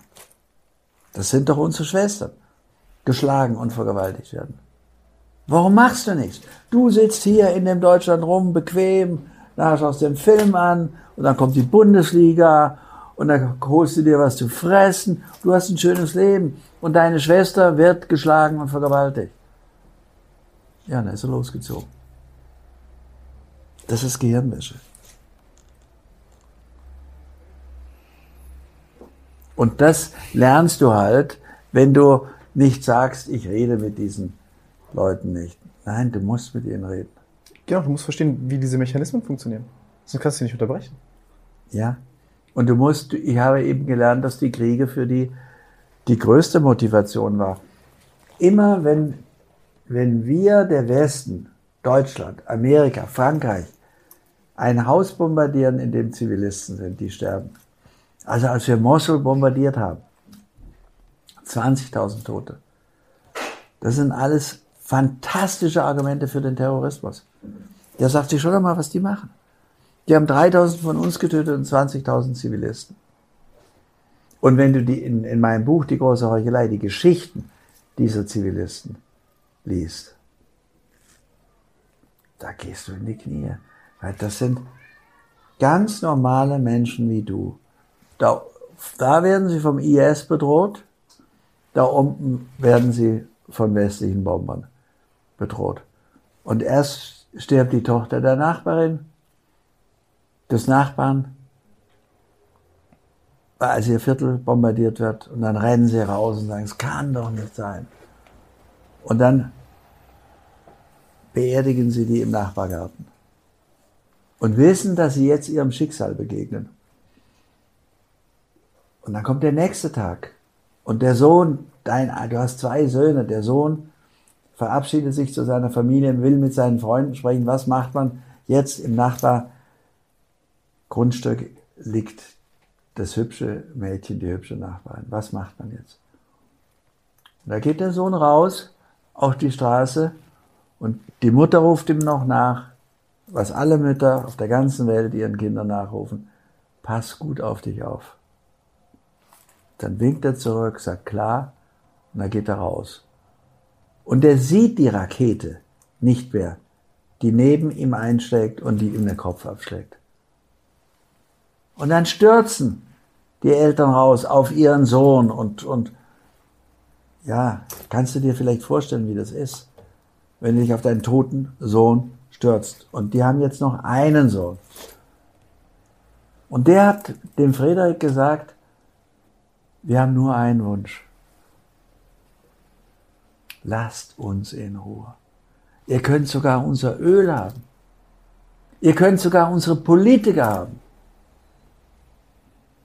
das sind doch unsere Schwestern, geschlagen und vergewaltigt werden? Warum machst du nichts? Du sitzt hier in dem Deutschland rum, bequem, schaust du den Film an und dann kommt die Bundesliga und dann holst du dir was zu fressen. Du hast ein schönes Leben und deine Schwester wird geschlagen und vergewaltigt. Ja, dann ist er losgezogen. Das ist Gehirnwäsche. Und das lernst du halt, wenn du nicht sagst, ich rede mit diesen Leuten nicht. Nein, du musst mit ihnen reden. Genau, du musst verstehen, wie diese Mechanismen funktionieren. Sonst kannst du sie nicht unterbrechen. Ja. Und du musst, ich habe eben gelernt, dass die Kriege für die, die größte Motivation war. Immer wenn, wenn wir, der Westen, Deutschland, Amerika, Frankreich, ein Haus bombardieren, in dem Zivilisten sind, die sterben. Also als wir Mosul bombardiert haben, 20.000 Tote. Das sind alles fantastische Argumente für den Terrorismus. Der sagt sich schon einmal, was die machen. Die haben 3000 von uns getötet und 20.000 Zivilisten. Und wenn du die in, in meinem Buch Die große Heuchelei, die Geschichten dieser Zivilisten liest, da gehst du in die Knie. Weil das sind ganz normale Menschen wie du. Da, da werden sie vom IS bedroht, da unten werden sie von westlichen Bombern bedroht. Und erst stirbt die Tochter der Nachbarin, des Nachbarn, als ihr Viertel bombardiert wird. Und dann rennen sie raus und sagen, es kann doch nicht sein. Und dann beerdigen sie die im Nachbargarten. Und wissen, dass sie jetzt ihrem Schicksal begegnen. Und dann kommt der nächste Tag. Und der Sohn, dein, du hast zwei Söhne, der Sohn verabschiedet sich zu seiner Familie, will mit seinen Freunden sprechen. Was macht man jetzt im Nachbargrundstück liegt das hübsche Mädchen, die hübsche Nachbarin. Was macht man jetzt? Und da geht der Sohn raus auf die Straße und die Mutter ruft ihm noch nach, was alle Mütter auf der ganzen Welt ihren Kindern nachrufen. Pass gut auf dich auf. Dann winkt er zurück, sagt klar, und dann geht er raus. Und er sieht die Rakete nicht mehr, die neben ihm einschlägt und die ihm den Kopf abschlägt. Und dann stürzen die Eltern raus auf ihren Sohn und, und ja, kannst du dir vielleicht vorstellen, wie das ist, wenn du dich auf deinen toten Sohn stürzt. Und die haben jetzt noch einen Sohn. Und der hat dem Frederik gesagt, wir haben nur einen Wunsch. Lasst uns in Ruhe. Ihr könnt sogar unser Öl haben. Ihr könnt sogar unsere Politiker haben.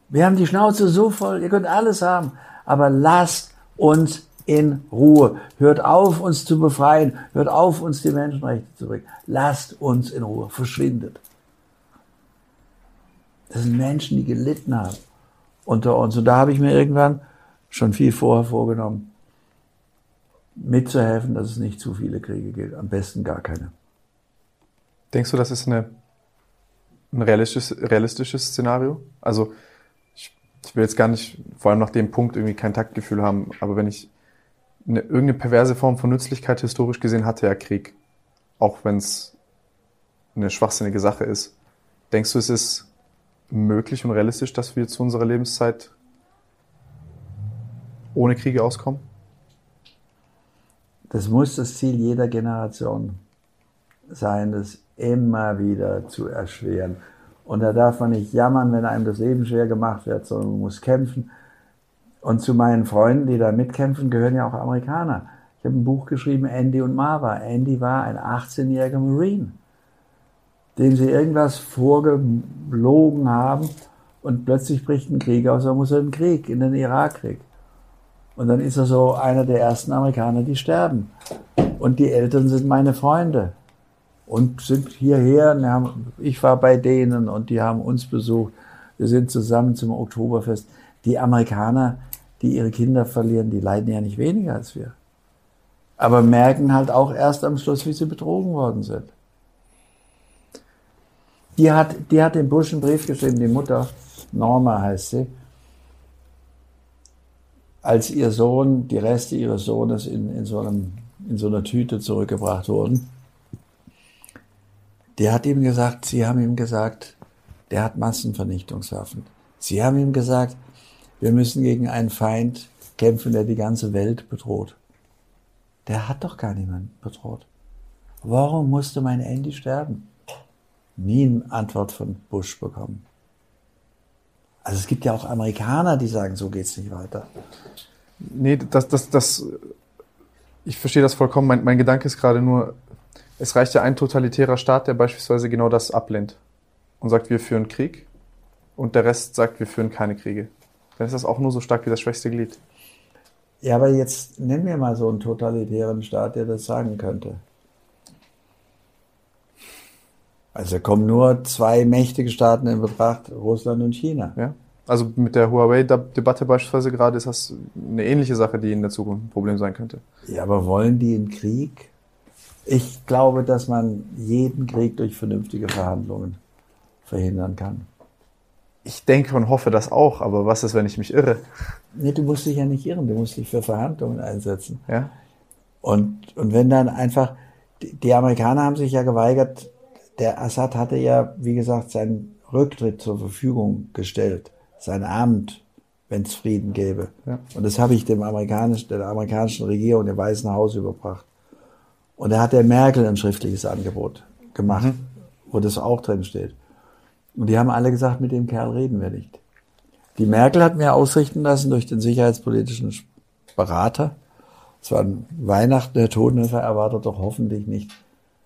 Wir haben die Schnauze so voll, ihr könnt alles haben, aber lasst uns in Ruhe. Hört auf, uns zu befreien. Hört auf, uns die Menschenrechte zu bringen. Lasst uns in Ruhe. Verschwindet. Das sind Menschen, die gelitten haben unter uns. Und da habe ich mir irgendwann schon viel vorher vorgenommen, mitzuhelfen, dass es nicht zu viele Kriege gibt. Am besten gar keine. Denkst du, das ist eine, ein realistisches, realistisches Szenario? Also ich, ich will jetzt gar nicht, vor allem nach dem Punkt, irgendwie kein Taktgefühl haben, aber wenn ich eine, irgendeine perverse Form von Nützlichkeit historisch gesehen hatte ja Krieg, auch wenn es eine schwachsinnige Sache ist. Denkst du, es ist möglich und realistisch, dass wir zu unserer Lebenszeit ohne Kriege auskommen? Das muss das Ziel jeder Generation sein, das immer wieder zu erschweren. Und da darf man nicht jammern, wenn einem das Leben schwer gemacht wird, sondern man muss kämpfen. Und zu meinen Freunden, die da mitkämpfen, gehören ja auch Amerikaner. Ich habe ein Buch geschrieben, Andy und Marva. Andy war ein 18-jähriger Marine, dem sie irgendwas vorgelogen haben und plötzlich bricht ein Krieg aus, dann muss er in den Krieg, in den Irakkrieg. Und dann ist er so einer der ersten Amerikaner, die sterben. Und die Eltern sind meine Freunde. und sind hierher. und haben, ich war bei denen und die haben uns besucht. Wir sind zusammen zum Oktoberfest. Die Amerikaner, die ihre Kinder verlieren, die leiden ja nicht weniger als wir. Aber merken halt auch erst am Schluss, wie sie betrogen worden sind. Die hat, die hat Bush einen Brief geschrieben, die Mutter, Norma heißt sie, als ihr Sohn, die Reste ihres Sohnes in, in, so, einem, in so einer Tüte zurückgebracht wurden. Der hat ihm gesagt, sie haben ihm gesagt, der hat Massenvernichtungswaffen. Sie haben ihm gesagt, wir müssen gegen einen Feind kämpfen, der die ganze Welt bedroht. Der hat doch gar niemanden bedroht. Warum musste mein Andy sterben? Nie eine Antwort von Bush bekommen. Also es gibt ja auch Amerikaner, die sagen, so geht's nicht weiter. Nee, das, das, das, ich verstehe das vollkommen. Mein, mein Gedanke ist gerade nur, es reicht ja ein totalitärer Staat, der beispielsweise genau das ablehnt und sagt, wir führen Krieg und der Rest sagt, wir führen keine Kriege. Dann ist das auch nur so stark wie das schwächste Glied. Ja, aber jetzt nenn mir mal so einen totalitären Staat, der das sagen könnte. Also kommen nur zwei mächtige Staaten in Betracht, Russland und China. Ja? Also mit der Huawei-Debatte beispielsweise gerade ist das eine ähnliche Sache, die in der Zukunft ein Problem sein könnte. Ja, aber wollen die einen Krieg? Ich glaube, dass man jeden Krieg durch vernünftige Verhandlungen verhindern kann. Ich denke und hoffe das auch, aber was ist, wenn ich mich irre? Nee, du musst dich ja nicht irren, du musst dich für Verhandlungen einsetzen. Ja? Und, und wenn dann einfach, die, die Amerikaner haben sich ja geweigert, der Assad hatte ja, wie gesagt, seinen Rücktritt zur Verfügung gestellt, sein Amt, wenn es Frieden gäbe. Ja. Und das habe ich dem amerikanischen, der amerikanischen Regierung, dem Weißen Haus überbracht. Und da hat der Merkel ein schriftliches Angebot gemacht, Mhm. wo das auch drin steht. Und die haben alle gesagt, mit dem Kerl reden wir nicht. Die Merkel hat mir ausrichten lassen durch den sicherheitspolitischen Berater, es war an Weihnachten, der Totenhöfer erwartet doch hoffentlich nicht,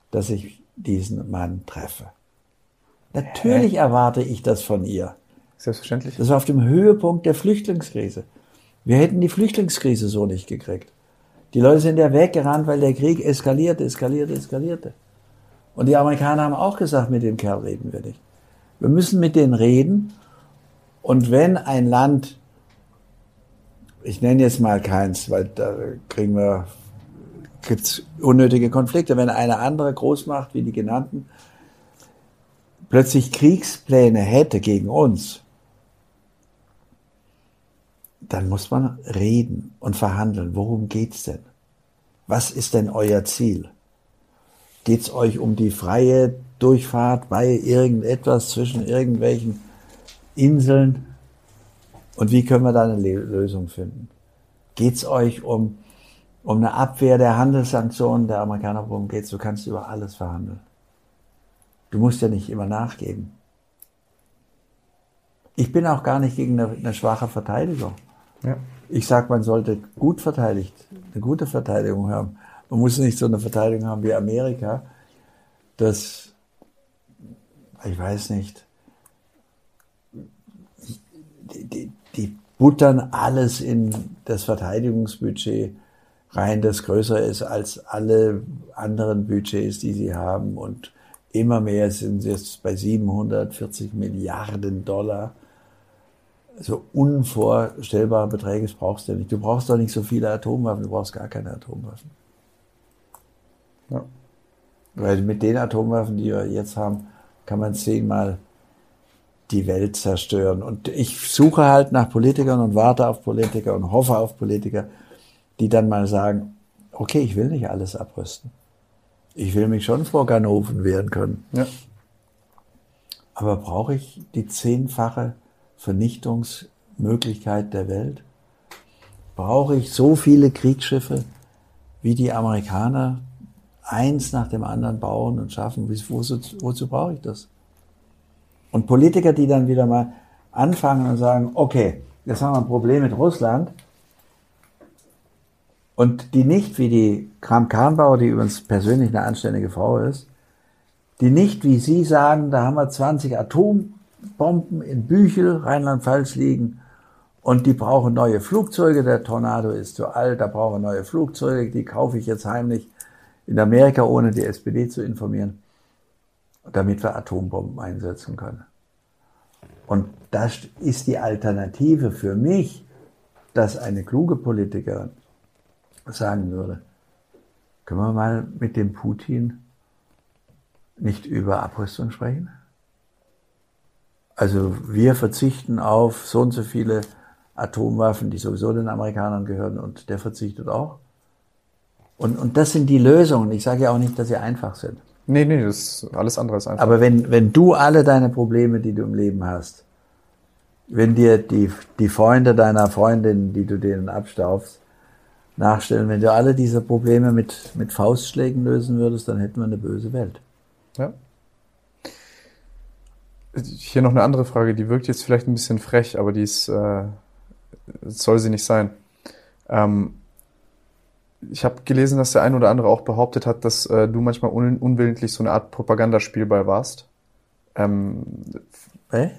dass ich diesen Mann treffe. Natürlich erwarte ich das von ihr. Selbstverständlich. Das war auf dem Höhepunkt der Flüchtlingskrise. Wir hätten die Flüchtlingskrise so nicht gekriegt. Die Leute sind ja weggerannt, weil der Krieg eskalierte, eskalierte, eskalierte. Und die Amerikaner haben auch gesagt, mit dem Kerl reden wir nicht. Wir müssen mit denen reden. Und wenn ein Land, ich nenne jetzt mal keins, weil da kriegen wir, gibt's unnötige Konflikte, wenn eine andere Großmacht wie die genannten plötzlich Kriegspläne hätte gegen uns, dann muss man reden und verhandeln. Worum geht's denn? Was ist denn euer Ziel? Geht's euch um die freie Durchfahrt bei irgendetwas zwischen irgendwelchen Inseln? Und wie können wir da eine Lösung finden? Geht's euch um, um eine Abwehr der Handelssanktionen der Amerikaner? Worum geht's? Du kannst über alles verhandeln. Du musst ja nicht immer nachgeben. Ich bin auch gar nicht gegen eine, eine schwache Verteidigung. Ja. Ich sag, man sollte gut verteidigt, eine gute Verteidigung haben. Man muss nicht so eine Verteidigung haben wie Amerika, das, ich weiß nicht, die, die, die buttern alles in das Verteidigungsbudget rein, das größer ist als alle anderen Budgets, die sie haben. Und immer mehr sind sie jetzt bei 740 Milliarden Dollar so unvorstellbare Beträge brauchst du nicht. Du brauchst doch nicht so viele Atomwaffen, du brauchst gar keine Atomwaffen. Ja. Weil mit den Atomwaffen, die wir jetzt haben, kann man zehnmal die Welt zerstören. Und ich suche halt nach Politikern und warte auf Politiker und hoffe auf Politiker, die dann mal sagen, okay, ich will nicht alles abrüsten. Ich will mich schon vor Ganoven wehren können. Ja. Aber brauche ich die zehnfache Vernichtungsmöglichkeit der Welt? Brauche ich so viele Kriegsschiffe, wie die Amerikaner eins nach dem anderen bauen und schaffen? Wozu, wozu brauche ich das? Und Politiker, die dann wieder mal anfangen und sagen, okay, jetzt haben wir ein Problem mit Russland und die nicht wie die Kram-Karrenbauer, die übrigens persönlich eine anständige Frau ist, die nicht wie Sie sagen, da haben wir 20 Atombomben in Büchel, Rheinland-Pfalz liegen und die brauchen neue Flugzeuge. Der Tornado ist zu alt, da brauchen neue Flugzeuge, die kaufe ich jetzt heimlich in Amerika, ohne die SPD zu informieren. damit wir Atombomben einsetzen können. Und das ist die Alternative für mich, dass eine kluge Politikerin sagen würde, können wir mal mit dem Putin nicht über Abrüstung sprechen? Also wir verzichten auf so und so viele Atomwaffen, die sowieso den Amerikanern gehören und der verzichtet auch. Und, und das sind die Lösungen. Ich sage ja auch nicht, dass sie einfach sind. Nee, nee, das ist alles andere ist einfach. Aber wenn, wenn du alle deine Probleme, die du im Leben hast, wenn dir die, die Freunde deiner Freundin, die du denen abstaufst, nachstellen, wenn du alle diese Probleme mit, mit Faustschlägen lösen würdest, dann hätten wir eine böse Welt. Ja. Hier noch eine andere Frage, die wirkt jetzt vielleicht ein bisschen frech, aber die ist, äh, soll sie nicht sein. Ähm, ich habe gelesen, dass der ein oder andere auch behauptet hat, dass äh, du manchmal un unwillentlich so eine Art Propagandaspielball warst. Ähm, Hey?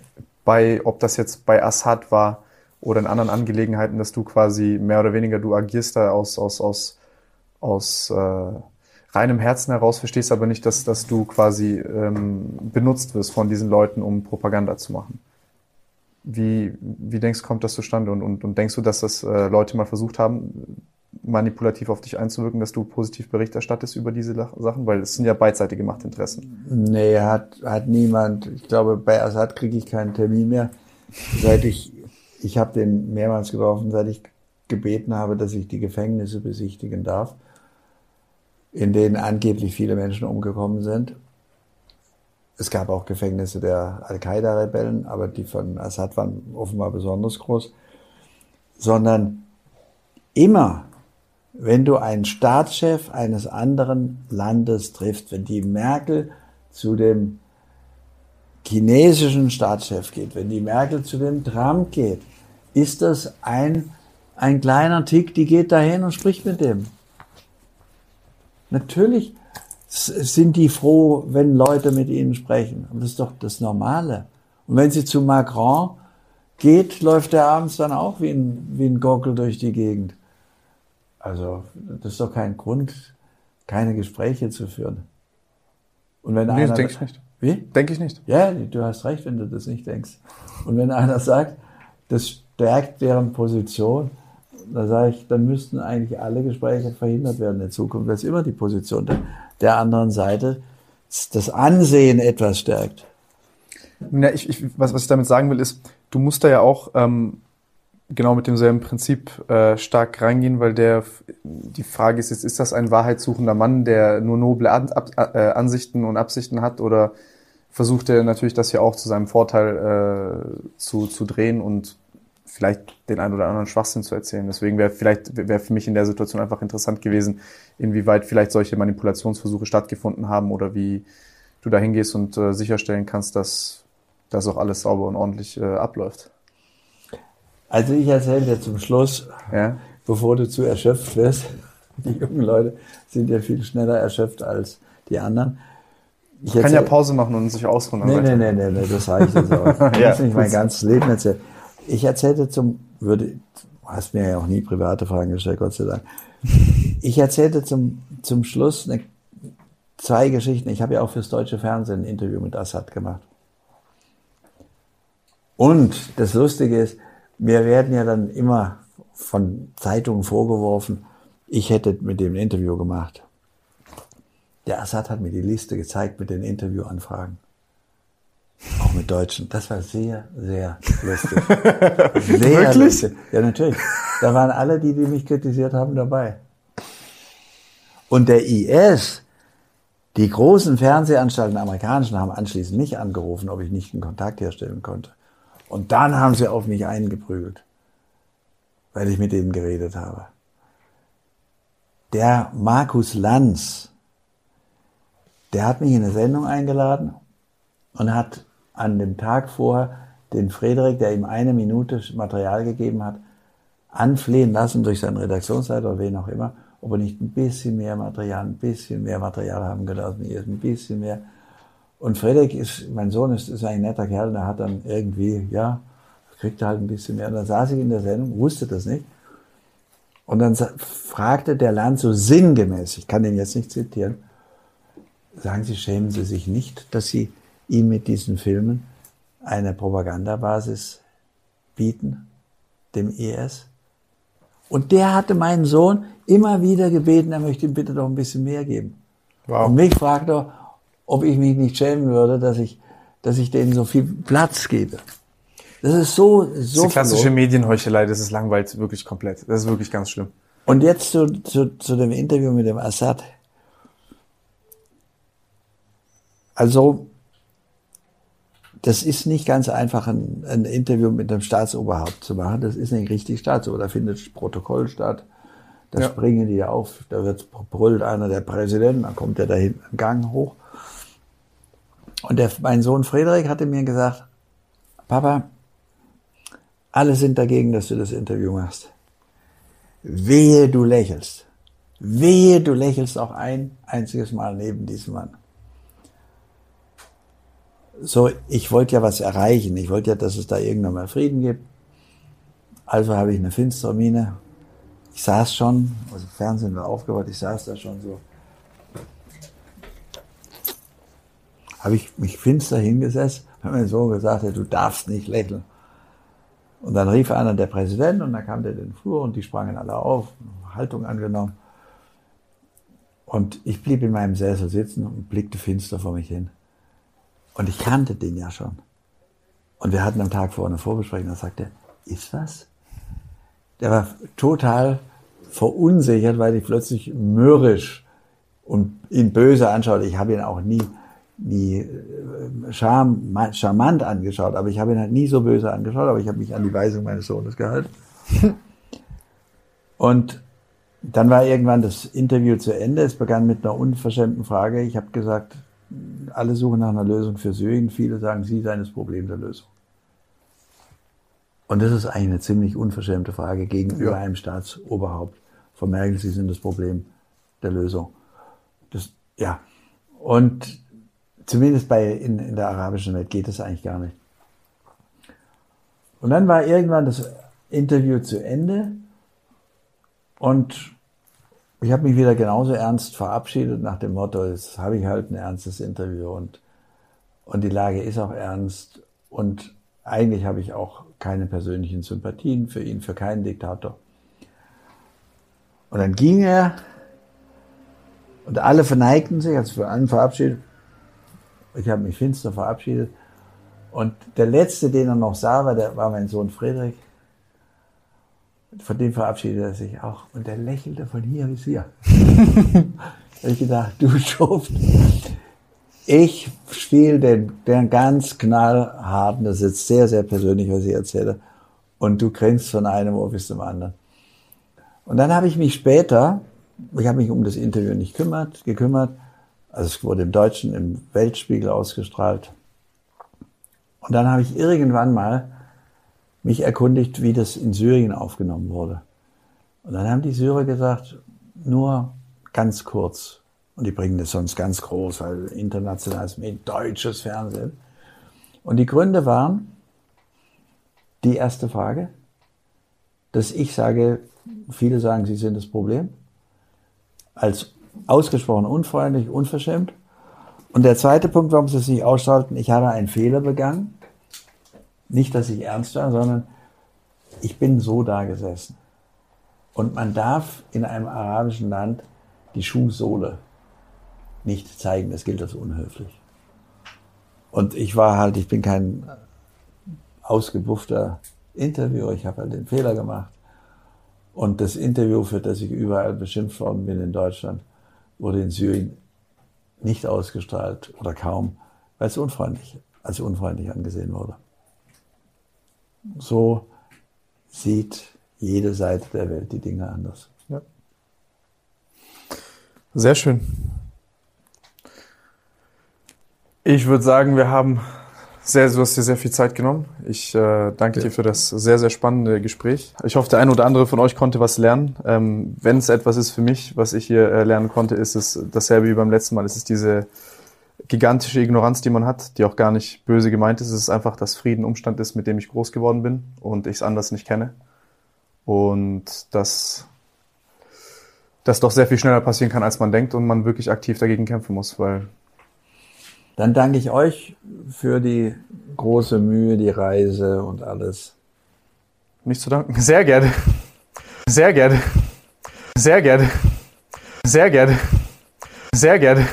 bei, ob das jetzt bei Assad war oder in anderen Angelegenheiten, dass du quasi mehr oder weniger, du agierst da aus, aus, aus, aus äh, reinem Herzen heraus, verstehst aber nicht, dass, dass du quasi ähm, benutzt wirst von diesen Leuten, um Propaganda zu machen. Wie, wie denkst du, kommt das zustande? Und, und, und denkst du, dass das äh, Leute mal versucht haben, manipulativ auf dich einzuwirken, dass du positiv Bericht erstattest über diese Sachen? Weil es sind ja beidseitige Machtinteressen. Nee, hat, hat niemand. Ich glaube, bei Assad kriege ich keinen Termin mehr. Seit ich, ich habe den mehrmals getroffen, seit ich gebeten habe, dass ich die Gefängnisse besichtigen darf, in denen angeblich viele Menschen umgekommen sind. Es gab auch Gefängnisse der Al-Qaida-Rebellen, aber die von Assad waren offenbar besonders groß. Sondern immer, wenn du einen Staatschef eines anderen Landes triffst, wenn die Merkel zu dem chinesischen Staatschef geht, wenn die Merkel zu dem Trump geht, ist das ein, ein kleiner Tick, die geht dahin und spricht mit dem. Natürlich sind die froh, wenn Leute mit ihnen sprechen. Aber das ist doch das Normale. Und wenn sie zu Macron geht, läuft er abends dann auch wie ein, wie ein Gockel durch die Gegend. Also, das ist doch kein Grund, keine Gespräche zu führen. Und wenn Nee, einer, das denke ich nicht. Wie? Denke ich nicht. Ja, du hast recht, wenn du das nicht denkst. Und wenn einer sagt, das stärkt deren Position, dann sage ich, dann müssten eigentlich alle Gespräche verhindert werden in Zukunft, weil es immer die Position der, der anderen Seite das Ansehen etwas stärkt. Ja, ich, ich, was, was ich damit sagen will, ist, du musst da ja auch ähm, genau mit demselben Prinzip äh, stark reingehen, weil der die Frage ist jetzt, ist das ein wahrheitssuchender Mann, der nur noble An, ab, äh, Ansichten und Absichten hat oder versucht er natürlich das ja auch zu seinem Vorteil äh, zu, zu drehen und vielleicht den einen oder anderen Schwachsinn zu erzählen. Deswegen wäre vielleicht wäre für mich in der Situation einfach interessant gewesen, inwieweit vielleicht solche Manipulationsversuche stattgefunden haben oder wie du da hingehst und äh, sicherstellen kannst, dass das auch alles sauber und ordentlich äh, abläuft. Also ich erzähle dir zum Schluss, Ja. bevor du zu erschöpft wirst. Die jungen Leute sind ja viel schneller erschöpft als die anderen. Ich Kann ja Pause machen und sich ausruhen. Nee, nee, nee, nee, nee, das sage ich jetzt auch. Ich Ja, muss nicht mein ganzes Leben erzählen. Ich erzählte zum, würde, hast mir ja auch nie private Fragen gestellt, Gott sei Dank. Ich erzählte zum, zum Schluss eine, zwei Geschichten. Ich habe ja auch fürs deutsche Fernsehen ein Interview mit Assad gemacht. Und das Lustige ist, mir werden ja dann immer von Zeitungen vorgeworfen, ich hätte mit dem ein Interview gemacht. Der Assad hat mir die Liste gezeigt mit den Interviewanfragen. Auch mit Deutschen. Das war sehr, sehr lustig. Sehr Wirklich? lustig. Ja, natürlich. Da waren alle, die, die mich kritisiert haben, dabei. Und der IS, die großen Fernsehanstalten, amerikanischen, haben anschließend mich angerufen, ob ich nicht einen Kontakt herstellen konnte. Und dann haben sie auf mich eingeprügelt, weil ich mit denen geredet habe. Der Markus Lanz, der hat mich in eine Sendung eingeladen und hat an dem Tag vorher den Frederik, der ihm eine Minute Material gegeben hat, anflehen lassen durch seinen Redaktionsleiter oder wen auch immer, ob er nicht ein bisschen mehr Material, ein bisschen mehr Material haben könnte aus dem IS, ein bisschen mehr. Und Frederik ist, mein Sohn ist, ist ein netter Kerl, der hat dann irgendwie, ja, kriegt er halt ein bisschen mehr. Und dann saß ich in der Sendung, wusste das nicht. Und dann fragte der Land so sinngemäß, ich kann den jetzt nicht zitieren, sagen Sie, schämen Sie sich nicht, dass Sie ihm mit diesen Filmen eine Propagandabasis bieten, dem IS? Und der hatte meinen Sohn immer wieder gebeten, er möchte ihm bitte doch ein bisschen mehr geben. Wow. Und mich fragt er, ob ich mich nicht schämen würde, dass ich, dass ich denen so viel Platz gebe. Das ist so, Das ist so die klassische verloren. Medienheuchelei, das ist langweilig wirklich komplett. Das ist wirklich ganz schlimm. Und jetzt zu, zu, zu dem Interview mit dem Assad. Also, das ist nicht ganz einfach, ein, ein Interview mit einem Staatsoberhaupt zu machen. Das ist nicht richtig Staatsoberhaupt. Da findet Protokoll statt. Da Ja. springen die auf, da wird brüllt einer der Präsident, dann kommt der da hinten im Gang hoch. Und der, mein Sohn Frederik hatte mir gesagt, Papa, alle sind dagegen, dass du das Interview machst. Wehe, du lächelst. Wehe, du lächelst auch ein einziges Mal neben diesem Mann. So, ich wollte ja was erreichen. Ich wollte ja, dass es da irgendwann mal Frieden gibt. Also habe ich eine finstere Miene. Ich saß schon, also Fernsehen war aufgebaut, ich saß da schon so. Habe ich mich finster hingesetzt, habe mein Sohn gesagt, du darfst nicht lächeln. Und dann rief einer der Präsident und dann kam der in den Flur und die sprangen alle auf, Haltung angenommen. Und ich blieb in meinem Sessel sitzen und blickte finster vor mich hin. Und ich kannte den ja schon. Und wir hatten am Tag vorher eine Vorbesprechung, da sagte er, ist was? Der war total verunsichert, weil ich plötzlich mürrisch und ihn böse anschaute. Ich habe ihn auch nie, nie äh, charm, charmant angeschaut, aber ich habe ihn halt nie so böse angeschaut, aber ich habe mich an die Weisung meines Sohnes gehalten. Und dann war irgendwann das Interview zu Ende. Es begann mit einer unverschämten Frage. Ich habe gesagt, alle suchen nach einer Lösung für Syrien. Viele sagen, Sie seien das Problem der Lösung. Und das ist eigentlich eine ziemlich unverschämte Frage gegenüber Ja. einem Staatsoberhaupt. Vermerken Sie sind das Problem der Lösung. Das, ja. Und zumindest bei, in, in der arabischen Welt geht das eigentlich gar nicht. Und dann war irgendwann das Interview zu Ende und ich habe mich wieder genauso ernst verabschiedet nach dem Motto, jetzt habe ich halt ein ernstes Interview und, und die Lage ist auch ernst und eigentlich habe ich auch keine persönlichen Sympathien für ihn, für keinen Diktator. Und dann ging er und alle verneigten sich, also für einen verabschiedet. Ich habe mich finster verabschiedet. Und der letzte, den er noch sah, war, der, war mein Sohn Friedrich. Von dem verabschiedete er sich auch. Und der lächelte von hier bis hier. da ich gedacht, du Schuft, ich spiele den, den ganz knallharten, das ist jetzt sehr, sehr persönlich, was ich erzähle, und du grinst von einem Ohr bis zum anderen. Und dann habe ich mich später, ich habe mich um das Interview nicht kümmert, gekümmert, also es wurde im Deutschen im Weltspiegel ausgestrahlt. Und dann habe ich irgendwann mal mich erkundigt, wie das in Syrien aufgenommen wurde. Und dann haben die Syrer gesagt, nur ganz kurz. Und die bringen das sonst ganz groß, weil internationales Medien, deutsches Fernsehen. Und die Gründe waren, die erste Frage, dass ich sage, viele sagen, sie sind das Problem, als ausgesprochen unfreundlich, unverschämt. Und der zweite Punkt, warum sie es nicht ausschalten, ich habe einen Fehler begangen. Nicht, dass ich ernst war, sondern ich bin so da gesessen. Und man darf in einem arabischen Land die Schuhsohle nicht zeigen. Das gilt als unhöflich. Und ich war halt, ich bin kein ausgebuffter Interviewer. Ich habe halt den Fehler gemacht. Und das Interview, für das ich überall beschimpft worden bin in Deutschland, wurde in Syrien nicht ausgestrahlt oder kaum, weil es unfreundlich, als unfreundlich angesehen wurde. So sieht jede Seite der Welt die Dinge anders. Ja. Sehr schön. Ich würde sagen, wir haben sehr, du hast dir sehr viel Zeit genommen. Ich äh, danke Ja. dir für das sehr, sehr spannende Gespräch. Ich hoffe, der eine oder andere von euch konnte was lernen. Ähm, Wenn es etwas ist für mich, was ich hier äh, lernen konnte, ist es dasselbe wie beim letzten Mal. Es ist diese gigantische Ignoranz, die man hat, die auch gar nicht böse gemeint ist. Es ist einfach, dass Frieden Umstand ist, mit dem ich groß geworden bin und ich es anders nicht kenne. Und dass das doch sehr viel schneller passieren kann, als man denkt und man wirklich aktiv dagegen kämpfen muss, weil Dann danke ich euch für die große Mühe, die Reise und alles. Nicht zu danken. Sehr gerne. Sehr gerne. Sehr gerne. Sehr gerne. Sehr gerne.